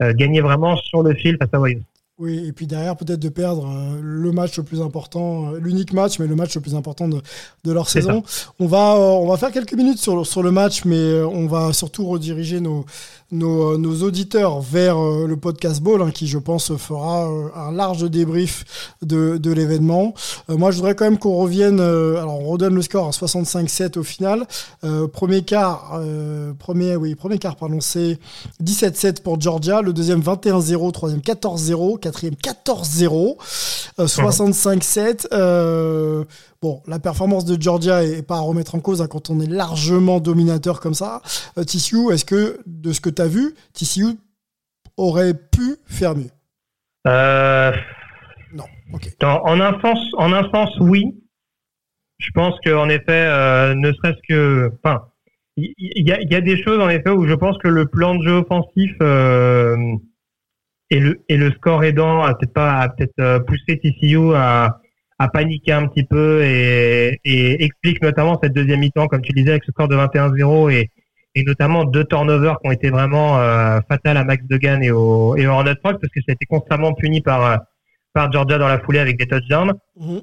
[SPEAKER 3] euh, gagner vraiment sur le fil face à Wyoming.
[SPEAKER 2] Oui, et puis derrière, peut-être de perdre euh, le match le plus important, euh, l'unique match, mais le match le plus important de, de leur saison. On va, euh, on va faire quelques minutes sur, sur le match, mais on va surtout rediriger nos, nos, euh, nos auditeurs vers euh, le podcast Ball, hein, qui, je pense, fera euh, un large débrief de, de l'événement. Euh, moi, je voudrais quand même qu'on revienne. euh, alors, on redonne le score à 65-7 au final. Euh, premier quart, euh, premier, oui, premier quart, pardon, c'est 17-7 pour Georgia. Le deuxième 21-0, troisième 14-0, quatrième 14-0, euh, 65-7. Bon, la performance de Georgia est pas à remettre en cause hein, quand on est largement dominateur comme ça. Euh, TCU, est-ce que de ce que tu as vu, TCU aurait pu faire mieux?
[SPEAKER 3] Euh,
[SPEAKER 2] Non, ok.
[SPEAKER 3] Dans- en un sens, en un sens, oui. Je pense qu'en effet, euh, ne serait-ce que, enfin, il y, a, il y a des choses en effet où je pense que le plan de jeu offensif euh, et le et le score aidant a peut-être pas a peut-être poussé TCU à à paniquer un petit peu et, et explique notamment cette deuxième mi-temps, comme tu disais, avec ce score de 21-0 et, et notamment deux turnovers qui ont été vraiment euh, fatals à Max Degan et au, et au Rock parce que ça a été constamment puni par, euh, par Georgia dans la foulée avec des touchdowns.
[SPEAKER 2] Mhm.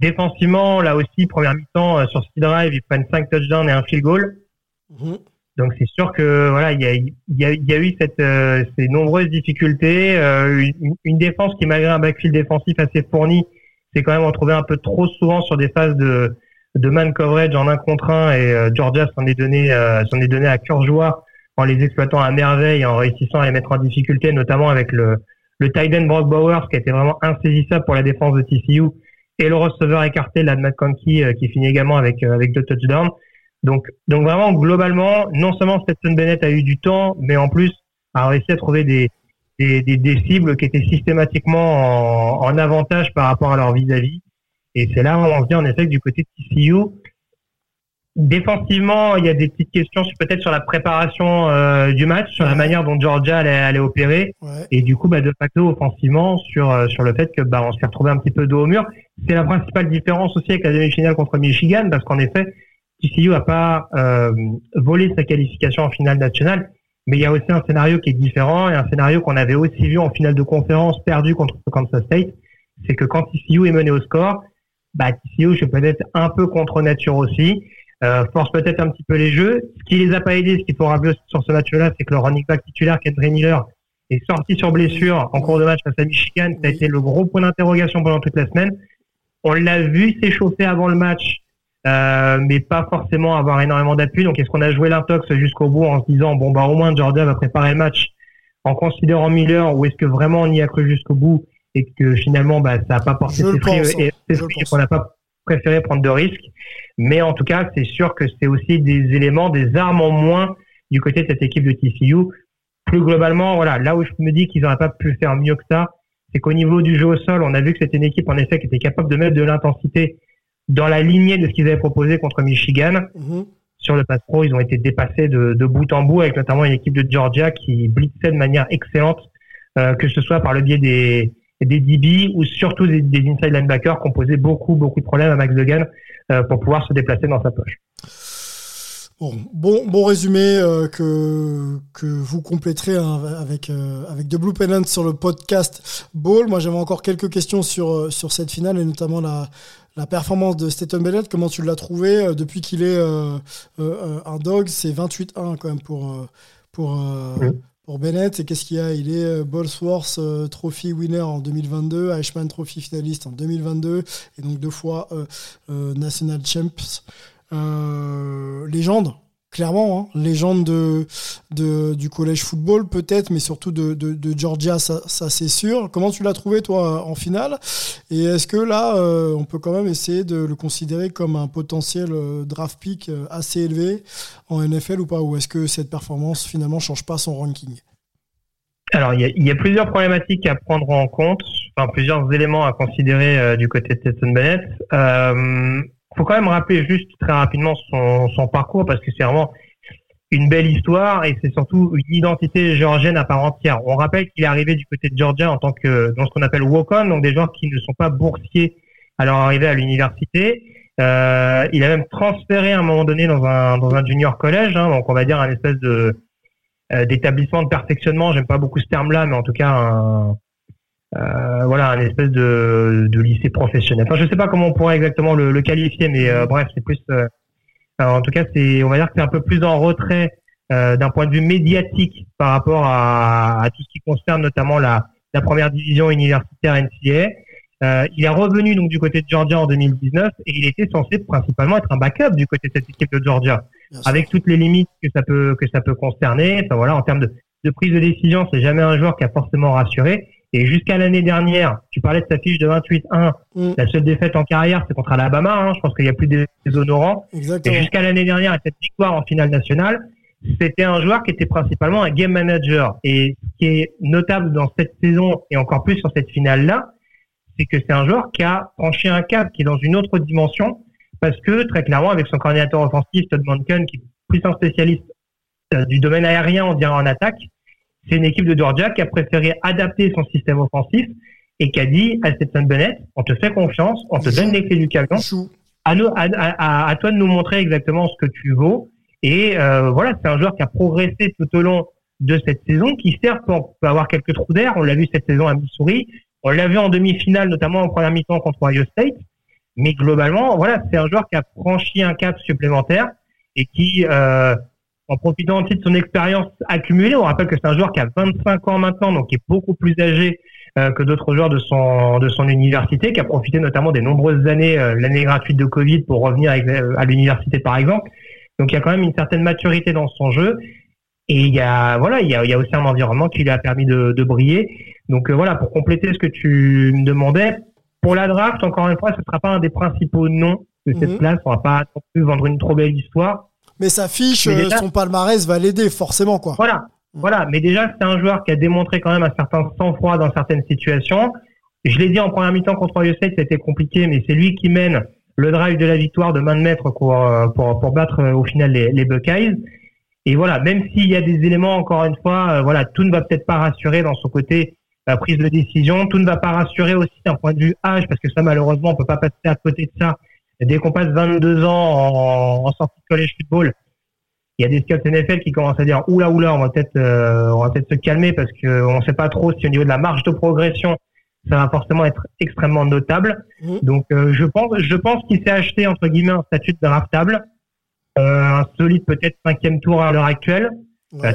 [SPEAKER 3] Défensivement, là aussi, première mi-temps, euh, sur speed drive, ils prennent cinq touchdowns et un field goal.
[SPEAKER 2] Mhm.
[SPEAKER 3] Donc c'est sûr que voilà, il y a, il y a, y a eu cette, euh, ces nombreuses difficultés, euh, une, une défense qui malgré un backfield défensif assez fourni, s'est quand même retrouvé un peu trop souvent sur des phases de, de man coverage en un contre un et euh, Georgia s'en est donné euh, s'en est donné à cœur joie en les exploitant à merveille en réussissant à les mettre en difficulté, notamment avec le le tight end Brock Bowers qui été vraiment insaisissable pour la défense de TCU et le receveur écarté là de Matt euh, qui finit également avec euh, avec deux touchdowns. Donc, donc vraiment, globalement, non seulement Stetson Bennett a eu du temps, mais en plus a réussi à trouver des, des, des, des cibles qui étaient systématiquement en, en avantage par rapport à leur vis-à-vis. Et c'est là où on se dit en effet que du côté de TCU, défensivement, il y a des petites questions peut-être sur la préparation euh, du match, sur la manière dont Georgia allait, allait opérer.
[SPEAKER 2] Ouais.
[SPEAKER 3] Et du coup, bah, de facto, offensivement, sur, euh, sur le fait que bah, on s'est retrouvé un petit peu dos au mur. C'est la principale différence aussi avec la demi-finale contre Michigan, parce qu'en effet, TCU a pas euh, volé sa qualification en finale nationale, mais il y a aussi un scénario qui est différent et un scénario qu'on avait aussi vu en finale de conférence perdu contre Kansas State, c'est que quand TCU est mené au score, bah, TCU, je peux être un peu contre nature aussi, euh, force peut-être un petit peu les jeux. Ce qui les a pas aidés, ce qu'il faut rappeler aussi sur ce match-là, c'est que le running back titulaire, Kendra Miller, est sorti sur blessure en cours de match face à Michigan. Ça a été le gros point d'interrogation pendant toute la semaine. On l'a vu s'échauffer avant le match, euh, mais pas forcément avoir énormément d'appui. Donc, est-ce qu'on a joué l'intox jusqu'au bout en se disant, bon, bah, au moins, Georgia va préparer le match en considérant Miller, ou est-ce que vraiment on y a cru jusqu'au bout et que finalement, bah, ça n'a pas porté ses fruits et,
[SPEAKER 2] hein.
[SPEAKER 3] et
[SPEAKER 2] pense.
[SPEAKER 3] qu'on n'a pas préféré prendre de risques. Mais en tout cas, c'est sûr que c'est aussi des éléments, des armes en moins du côté de cette équipe de TCU. Plus globalement, voilà, là où je me dis qu'ils n'auraient pas pu faire mieux que ça, c'est qu'au niveau du jeu au sol, on a vu que c'était une équipe en effet qui était capable de mettre de l'intensité dans la lignée de ce qu'ils avaient proposé contre Michigan.
[SPEAKER 2] Mhm.
[SPEAKER 3] Sur le pass pro, ils ont été dépassés de, de bout en bout avec notamment une équipe de Georgia qui blitzait de manière excellente, euh, que ce soit par le biais des, des DB ou surtout des, des inside linebackers qui ont posé beaucoup, beaucoup de problèmes à Max Degan euh, pour pouvoir se déplacer dans sa poche.
[SPEAKER 2] Bon, bon, bon résumé euh, que, que vous compléterez hein, avec, euh, avec The Blue Pennant sur le podcast Ball. Moi, j'avais encore quelques questions sur, sur cette finale et notamment la, la performance de Staten Bennett. Comment tu l'as trouvé depuis qu'il est un dog C'est 28-1 quand même pour, pour, pour Bennett. Et qu'est-ce qu'il y a? Il est Ballsworth Trophy winner en 2022, Eichmann Trophy finaliste en 2022 et donc deux fois National Champs. Euh, légende, clairement, hein, légende de, de, du collège football peut-être, mais surtout de, de, Georgia, ça, ça c'est sûr. Comment tu l'as trouvé toi en finale? Et est-ce que là, euh, on peut quand même essayer de le considérer comme un potentiel euh, draft pick assez élevé en NFL ou pas? Ou est-ce que cette performance finalement change pas son ranking?
[SPEAKER 3] Alors, il y, a, y, a, plusieurs problématiques à prendre en compte, enfin plusieurs éléments à considérer du côté de Stetson Bennett. Euh, faut quand même rappeler juste très rapidement son, parcours parce que c'est vraiment une belle histoire et c'est surtout une identité géorgienne à part entière. On rappelle qu'il est arrivé du côté de Georgia en tant que dans ce qu'on appelle walk-on, donc des gens qui ne sont pas boursiers à leur arrivée à l'université. Euh, il a même transféré à un moment donné dans un dans un junior collège, hein, donc on va dire un espèce de euh, d'établissement de perfectionnement. J'aime pas beaucoup ce terme-là, mais en tout cas un, euh, voilà, un espèce de, de, lycée professionnel. Enfin, je sais pas comment on pourrait exactement le, le qualifier, mais euh, bref, c'est plus. Euh, en tout cas, c'est, on va dire que c'est un peu plus en retrait euh, d'un point de vue médiatique par rapport à, à, tout ce qui concerne notamment la, la première division universitaire NCA. Euh, il est revenu donc du côté de Georgia en 2019 et il était censé principalement être un backup du côté de cette équipe de Georgia, avec toutes les limites que ça peut que ça peut concerner. Enfin voilà, en termes de, de prise de décision, c'est jamais un joueur qui a forcément rassuré. Et jusqu'à l'année dernière, tu parlais de sa fiche de 28-1. Mm. La seule défaite en carrière, c'est contre Alabama. Hein. Je pense qu'il n'y a plus des honorants. Et jusqu'à l'année dernière, et cette victoire en finale nationale, c'était un joueur qui était principalement un game manager. Et ce qui est notable dans cette saison et encore plus sur cette finale-là, c'est que c'est un joueur qui a franchi un cap, qui est dans une autre dimension, parce que très clairement, avec son coordinateur offensif, Todd Monken, qui est plus un spécialiste euh, du domaine aérien, on dirait en attaque, c'est une équipe de Georgia qui a préféré adapter son système offensif et qui a dit à Stetson Bennett, on te fait confiance, on te donne les clés du camion, à, à, à, toi de nous montrer exactement ce que tu vaux. Et euh, voilà, c'est un joueur qui a progressé tout au long de cette saison, qui certes peut avoir quelques trous d'air. On l'a vu cette saison à Missouri, on l'a vu en demi-finale, notamment en première mi-temps contre Ohio State. Mais globalement, voilà, c'est un joueur qui a franchi un cap supplémentaire et qui euh, en profitant aussi de son expérience accumulée. On rappelle que c'est un joueur qui a 25 ans maintenant, donc qui est beaucoup plus âgé euh, que d'autres joueurs de son de son université, qui a profité notamment des nombreuses années, euh, l'année gratuite de Covid pour revenir euh, à l'université par exemple. Donc il y a quand même une certaine maturité dans son jeu. Et il y a voilà, il y a, il y a aussi un environnement qui lui a permis de, de briller. Donc voilà, pour compléter ce que tu me demandais, pour la draft, encore une fois, ce sera pas un des principaux noms de cette mhm. place. On va pas non plus vendre une trop belle histoire.
[SPEAKER 2] Mais sa fiche, euh, son palmarès va l'aider forcément, quoi.
[SPEAKER 3] Voilà, voilà. Mais déjà, c'est un joueur qui a démontré quand même un certain sang-froid dans certaines situations. Je l'ai dit en première mi-temps contre Ohio State, c'était compliqué, mais c'est lui qui mène le drive de la victoire de main de maître pour, euh, pour, pour battre euh, au final les, les Buckeyes. Et voilà, même s'il y a des éléments, encore une fois, voilà, tout ne va peut-être pas rassurer dans son côté prise de décision, tout ne va pas rassurer aussi d'un point de vue âge, parce que ça, malheureusement, on peut pas passer à côté de ça dès qu'on passe 22 ans en, sortie de collège football, il y a des scouts NFL qui commencent à dire oula oula, on va peut-être euh, on va peut-être se calmer parce que on sait pas trop si au niveau de la marge de progression ça va forcément être extrêmement notable. Mmh. Donc euh, je pense je pense qu'il s'est acheté entre guillemets un statut de draftable, euh, un solide peut-être cinquième tour à l'heure actuelle.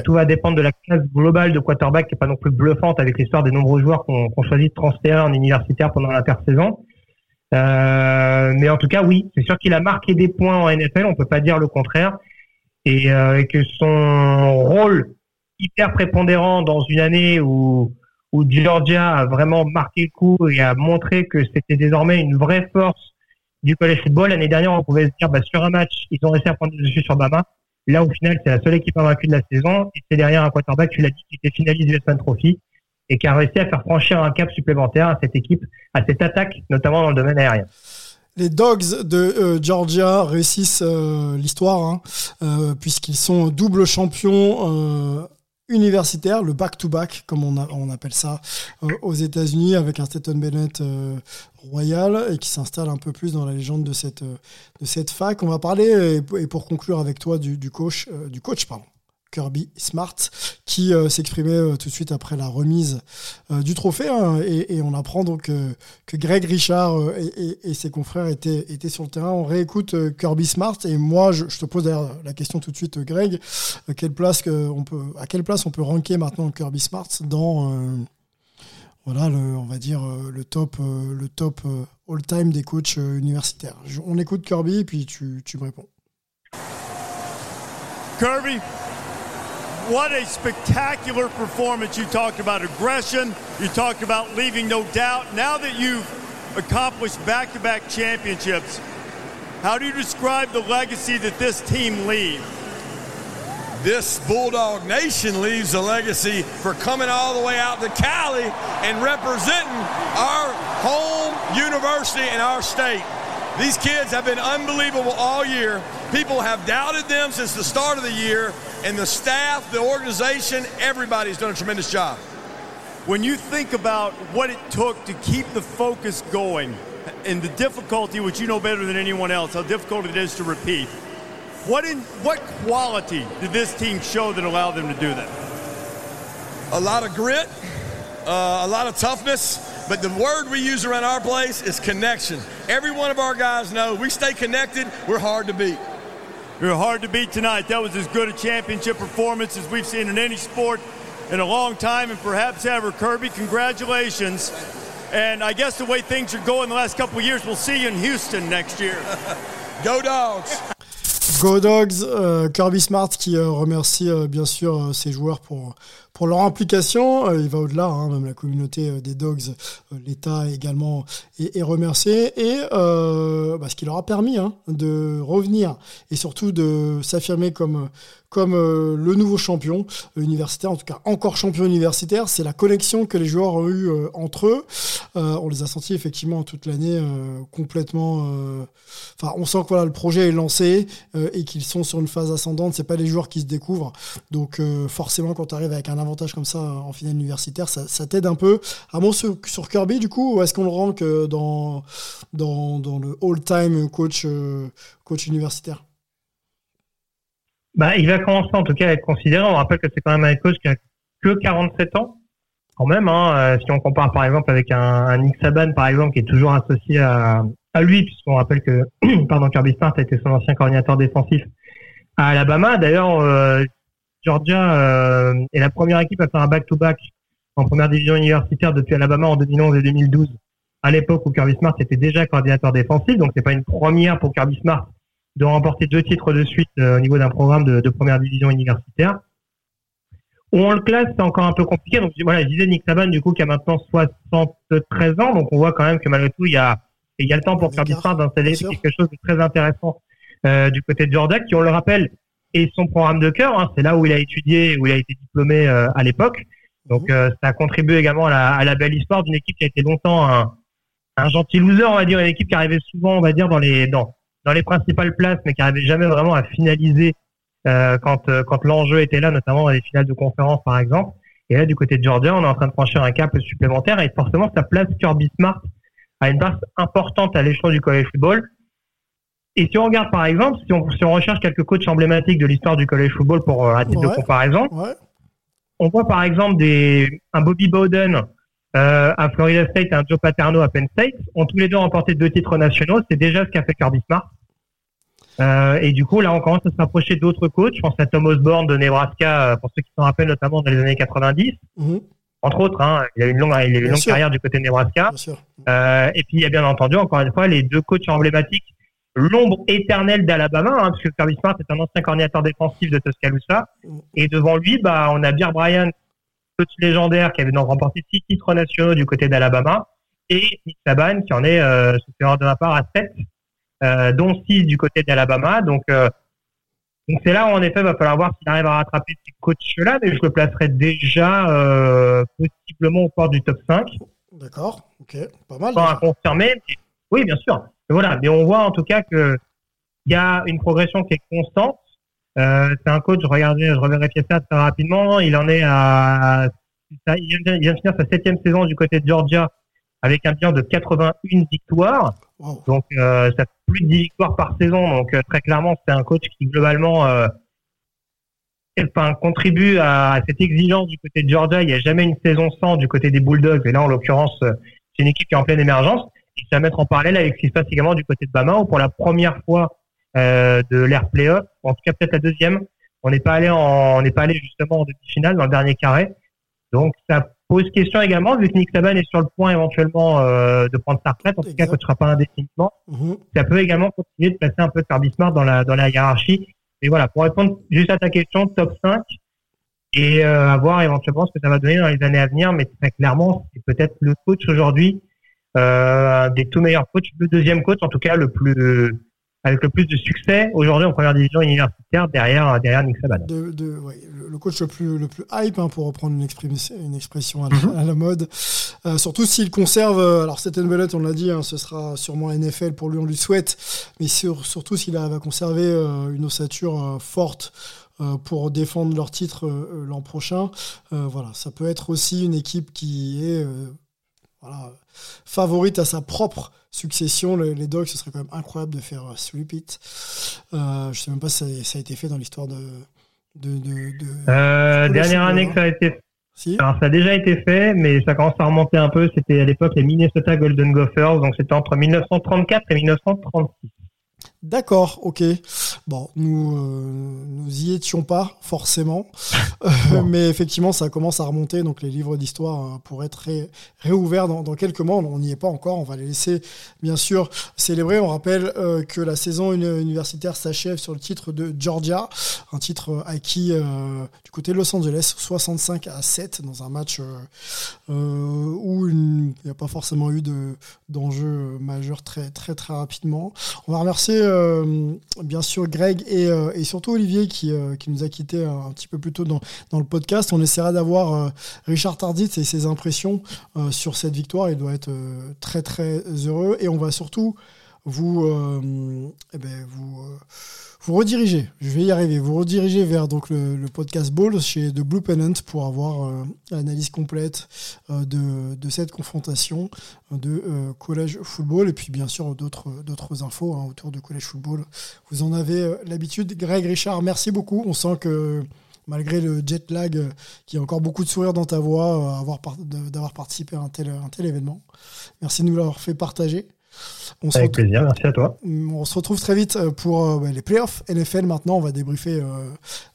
[SPEAKER 3] tout va dépendre de la classe globale de quarterback qui est pas non plus bluffante avec l'histoire des nombreux joueurs qu'on qu choisi de transférer en universitaire pendant l'intersaison. Euh, mais en tout cas, oui, c'est sûr qu'il a marqué des points en NFL, on peut pas dire le contraire, et euh, que son rôle hyper prépondérant dans une année où où Georgia a vraiment marqué le coup et a montré que c'était désormais une vraie force du college football. L'année dernière, on pouvait se dire, bah, sur un match, ils ont réussi à prendre le dessus sur Bama. Là, au final, c'est la seule équipe invaincue de la saison. Et c'est derrière un quarterback, tu l'as dit, qui était finaliste du Westman Trophy et qui a réussi à faire franchir un cap supplémentaire à cette équipe, à cette attaque, notamment dans le domaine aérien.
[SPEAKER 2] Les Dogs de euh, Georgia réussissent euh, l'histoire, hein, euh, puisqu'ils sont double champions universitaire, le back-to-back, comme on, appelle ça aux États-Unis, avec un Stetson Bennett royal et qui s'installe un peu plus dans la légende de cette, fac. On va parler, et, pour- conclure avec toi, du, coach, du coach pardon, Kirby Smart, qui euh, s'exprimait euh, tout de suite après la remise euh, du trophée. hein, et, et on apprend donc que Greg Richard et, et- et ses confrères étaient, étaient sur le terrain. On réécoute Kirby Smart. Et moi, je, te pose d'ailleurs la question tout de suite, Greg. Quelle place on peut, à quelle place on peut ranker maintenant Kirby Smart dans voilà, le, on va dire le top, le top euh, all-time des coachs universitaires. On écoute Kirby, puis tu, tu me réponds.
[SPEAKER 12] Kirby, what a spectacular performance. You talked about aggression, you talked about leaving no doubt. Now that you've accomplished back to back championships, how do you describe the legacy that this team leaves?
[SPEAKER 13] this Bulldog Nation leaves a legacy for coming all the way out to Cali and representing our home university and our state. These kids have been unbelievable all year. People have doubted them since the start of the year, and the staff, the organization, everybody's done a tremendous job.
[SPEAKER 12] When you think about what it took to keep the focus going and the difficulty, which you know better than anyone else, how difficult it is to repeat, what in what quality did this team show that allowed them to do that?
[SPEAKER 13] a lot of grit, uh, a lot of toughness. But the word we use around our place is connection. Every one of our guys know we stay connected, we're hard to beat.
[SPEAKER 12] You're hard to beat tonight. That was as good a championship performance as we've seen in any sport in a long time and perhaps ever. Kirby, congratulations. And I guess the way things are going the last couple of years, we'll see you in Houston next year. *laughs*
[SPEAKER 13] Go Dogs!
[SPEAKER 2] Go Dogs, euh, Kirby Smart qui euh, remercie euh, bien sûr euh, ses joueurs pour, pour leur implication. Euh, il va au-delà, hein, même la communauté euh, des Dogs, euh, l'État également est, remercié. Et bah, ce qui leur a permis hein, de revenir et surtout de s'affirmer comme, comme euh, le nouveau champion universitaire, en tout cas encore champion universitaire, c'est la connexion que les joueurs ont eue euh, entre eux. Euh, on les a sentis effectivement toute l'année euh, complètement. euh, Enfin, on sent que voilà, le projet est lancé euh, et qu'ils sont sur une phase ascendante. C'est pas des joueurs qui se découvrent. Donc euh, forcément, quand tu arrives avec un avantage comme ça euh, en finale universitaire, ça, ça t'aide un peu. Un mot sur, sur Kirby, du coup, où est-ce qu'on le rank euh, dans, dans, dans le all-time coach, euh, coach universitaire?
[SPEAKER 3] Bah, il va commencer en tout cas à être considéré. On rappelle que c'est quand même un coach qui a que 47 ans, quand même. Hein, euh, si on compare par exemple avec un, un Nick Saban, par exemple, qui est toujours associé à, à lui, puisqu'on rappelle que *clears throat* pardon, Kirby Smart a été son ancien coordinateur défensif à Alabama. D'ailleurs, euh, Georgia euh, est la première équipe à faire un back-to-back en première division universitaire depuis Alabama en 2011 et 2012, à l'époque où Kirby Smart était déjà coordinateur défensif. Donc c'est pas une première pour Kirby Smart de remporter deux titres de suite euh, au niveau d'un programme de, de première division universitaire. Où on le classe, c'est encore un peu compliqué. Donc voilà, je disais Nick Saban, du coup, qui a maintenant 73 ans. Donc on voit quand même que malgré tout, il y a, il y a le temps pour Kirby Smart d'installer quelque chose de très intéressant euh, du côté de Georgia, qui, on le rappelle, est son programme de cœur. hein. C'est là où il a étudié, où il a été diplômé euh, à l'époque. Donc euh, ça a contribué également à la, à la belle histoire d'une équipe qui a été longtemps un, un gentil loser, on va dire, une équipe qui arrivait souvent, on va dire, dans les dans, dans les principales places, mais qui n'arrivait jamais vraiment à finaliser euh, quand euh, quand l'enjeu était là, notamment dans les finales de conférence, par exemple. Et là, du côté de Georgia, on est en train de franchir un cap supplémentaire et forcément, ça place Kirby Smart à une place importante à l'échelon du college football. Et si on regarde, par exemple, si on, si on recherche quelques coachs emblématiques de l'histoire du college football pour euh, à titre de comparaison,
[SPEAKER 2] Ouais.
[SPEAKER 3] on voit par exemple des, un Bobby Bowden euh, à Florida State et un Joe Paterno à Penn State ont tous les deux remporté deux titres nationaux. C'est déjà ce qu'a fait Kirby Smart. Euh, et du coup, là, on commence à se rapprocher d'autres coachs. Je pense à Tom Osborne de Nebraska, euh, pour ceux qui s'en rappellent, notamment dans les années 90.
[SPEAKER 2] Mhm.
[SPEAKER 3] Entre autres, hein, il a eu une longue, il a eu une
[SPEAKER 2] Bien
[SPEAKER 3] longue
[SPEAKER 2] sûr.
[SPEAKER 3] carrière du côté de Nebraska. Euh, et puis, il y a bien entendu, encore une fois, les deux coachs emblématiques, l'ombre éternelle d'Alabama, hein, parce que Kirby Smart est un ancien coordinateur défensif de Tuscaloosa. Et devant lui, bah, on a Bear Bryant, coach légendaire, qui avait donc remporté six titres nationaux du côté d'Alabama, et Nick Saban, qui en est, euh, de ma part, à sept, euh, dont six du côté d'Alabama. Donc, euh, donc c'est là où en effet, il va falloir voir s'il arrive à rattraper ces coachs-là, mais je le placerai déjà euh, possiblement au port du top 5
[SPEAKER 2] D'accord. Ok. Pas mal.
[SPEAKER 3] pas à confirmer. mais- oui, bien sûr. Mais voilà. Mais on voit en tout cas que il y a une progression qui est constante. Euh, c'est un coach, je regardais, je revérifiais ça très rapidement. Il en est à, il vient, de, il vient de finir sa septième saison du côté de Georgia avec un bilan de 81 victoires. Donc, euh, ça fait plus de 10 victoires par saison. Donc, euh, très clairement, c'est un coach qui globalement euh, enfin, contribue à, à cette exigence du côté de Georgia. Il n'y a jamais une saison sans du côté des Bulldogs. Et là, en l'occurrence, euh, c'est une équipe qui est en pleine émergence. Et ça va mettre en parallèle avec ce qui se passe également du côté de Bama, où pour la première fois euh, de l'ère playoff, en tout cas peut-être la deuxième, on n'est pas allé en, on n'est pas allé justement en demi-finale dans le dernier carré. Donc ça pose question également, vu que Nick Saban est sur le point éventuellement euh, de prendre sa retraite, en tout cas ne sera pas indéfiniment.
[SPEAKER 2] Mhm.
[SPEAKER 3] Ça peut également continuer de placer un peu de Kirby Smart dans la dans la hiérarchie. Et voilà, pour répondre juste à ta question, top 5 et euh, à voir éventuellement ce que ça va donner dans les années à venir. Mais très clairement, c'est peut-être le coach aujourd'hui, euh, des tout meilleurs coachs, le deuxième coach en tout cas le plus avec le plus de succès aujourd'hui en première division universitaire derrière derrière Nick Saban.
[SPEAKER 2] de, de- ouais, le, coach le plus, le plus hype, hein, pour reprendre une, expression- une expression à la, à la mode. Euh, surtout s'il conserve, euh, alors Stéphane Bellett, on l'a dit, hein, ce sera sûrement NFL pour lui, on lui souhaite, mais sur- surtout s'il arrive à conserver euh, une ossature euh, forte euh, pour défendre leur titre euh, euh, l'an prochain. Euh, voilà, ça peut être aussi une équipe qui est euh, voilà, favorite à sa propre succession. Le- les Dogs, ce serait quand même incroyable de faire euh, sweep it. Euh, je sais même pas si ça, ça a été fait dans l'histoire de. de, de, de-
[SPEAKER 3] Euh,
[SPEAKER 2] de
[SPEAKER 3] dernière année
[SPEAKER 2] hein.
[SPEAKER 3] que ça a été
[SPEAKER 2] Si.
[SPEAKER 3] Alors ça a déjà été fait, mais ça commence à remonter un peu. C'était à l'époque les Minnesota Golden Gophers, donc c'était entre 1934 et 1936.
[SPEAKER 2] D'accord, ok. Bon, nous euh, nous y étions pas forcément, *laughs* Euh, mais effectivement, ça commence à remonter. Donc les livres d'histoire euh, pourraient être ré- réouverts dans, dans quelques mois. On n'y est pas encore. On va les laisser, bien sûr, célébrer. On rappelle euh, que la saison uni- universitaire s'achève sur le titre de Georgia, un titre acquis du côté de Los Angeles, 65 à 7 dans un match où il n'y a pas forcément eu de d'enjeux majeurs très très très rapidement. On va remercier euh, bien sûr Greg et, euh, surtout Olivier qui, euh, qui nous a quittés un, petit peu plus tôt dans, dans le podcast. On essaiera d'avoir Richard Tardit et ses impressions sur cette victoire. Il doit être très très heureux et on va surtout vous, eh ben, vous, vous rediriger, je vais y arriver, vous rediriger vers donc, le, podcast Ball chez The Blue Pennant pour avoir euh, l'analyse complète euh, de, cette confrontation de euh, collège football et puis bien sûr d'autres infos hein, autour de collège football. Vous en avez euh, l'habitude. Greg Richard, merci beaucoup. On sent que malgré le jet lag, y a encore beaucoup de sourires dans ta voix, d'avoir participé à un tel, un tel événement. Merci de nous l'avoir fait partager. On se
[SPEAKER 3] Avec
[SPEAKER 2] retrouve-
[SPEAKER 3] plaisir, merci à toi.
[SPEAKER 2] on se retrouve très vite euh, pour euh, les playoffs NFL. Maintenant, on va débriefer euh,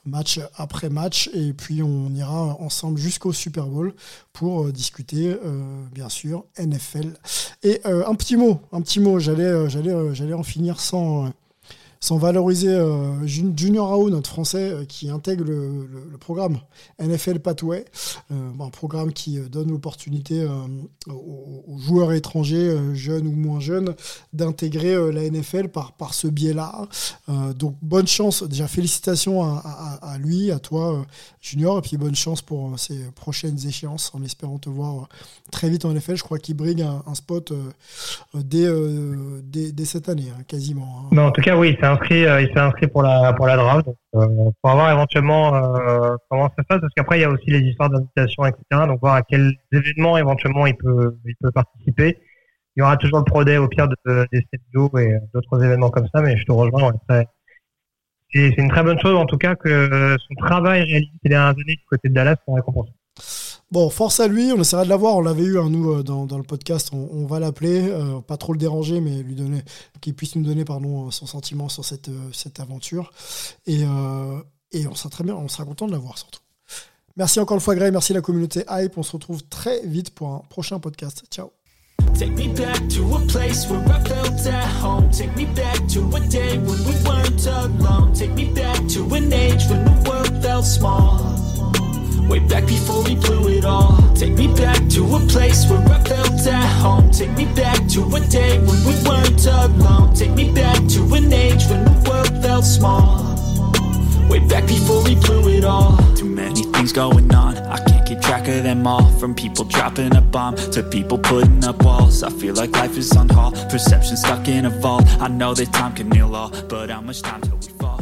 [SPEAKER 2] match après match et puis on ira ensemble jusqu'au Super Bowl pour discuter, bien sûr, NFL. Et un petit mot, un petit mot. J'allais, j'allais, j'allais en finir sans. Sans valoriser euh, Jun- Junior Rao, notre Français, euh, qui intègre le, programme NFL Pathway, euh, un programme qui donne l'opportunité aux, joueurs étrangers, jeunes ou moins jeunes, d'intégrer la NFL par, par ce biais-là. Donc bonne chance, déjà félicitations à, lui, à toi Junior, et puis bonne chance pour ces prochaines échéances, en espérant te voir très vite en NFL. Je crois qu'il brigue un, un spot dès, dès, cette année, hein, quasiment. hein.
[SPEAKER 3] Mais en tout cas, oui, il s'est inscrit, euh, il s'est inscrit pour la pour la draft. Euh, pour voir éventuellement euh, comment ça se passe, parce qu'après il y a aussi les histoires d'invitation, etc. Donc voir à quels événements éventuellement il peut il peut participer. Il y aura toujours le Pro Day au pire de, des CDO et d'autres événements comme ça, mais je te rejoins. c'est une très bonne chose en tout cas que son travail réalisé ces dernières années du côté de Dallas soit récompensé.
[SPEAKER 2] Bon, force à lui, on essaiera de l'avoir. On l'avait eu, hein, nous, euh, dans, le podcast. On, va l'appeler, euh, pas trop le déranger, mais lui donner, qu'il puisse nous donner, pardon, euh, son sentiment sur cette, aventure. Et, et on sera très bien, on sera content de l'avoir surtout. Merci encore une fois, Greg. Merci la communauté Hype. On se retrouve très vite pour un prochain podcast. Ciao.
[SPEAKER 1] Way back before we blew it all. Take me back to a place where I felt at home. Take me back to a day when we weren't alone. Take me back to an age when the world felt small. Way back before we blew it all. Too many things going on. I can't keep track of them all. From people dropping a bomb to people putting up walls. I feel like life is on hold. Perception stuck in a vault. I know that time can heal all, but how much time till we fall?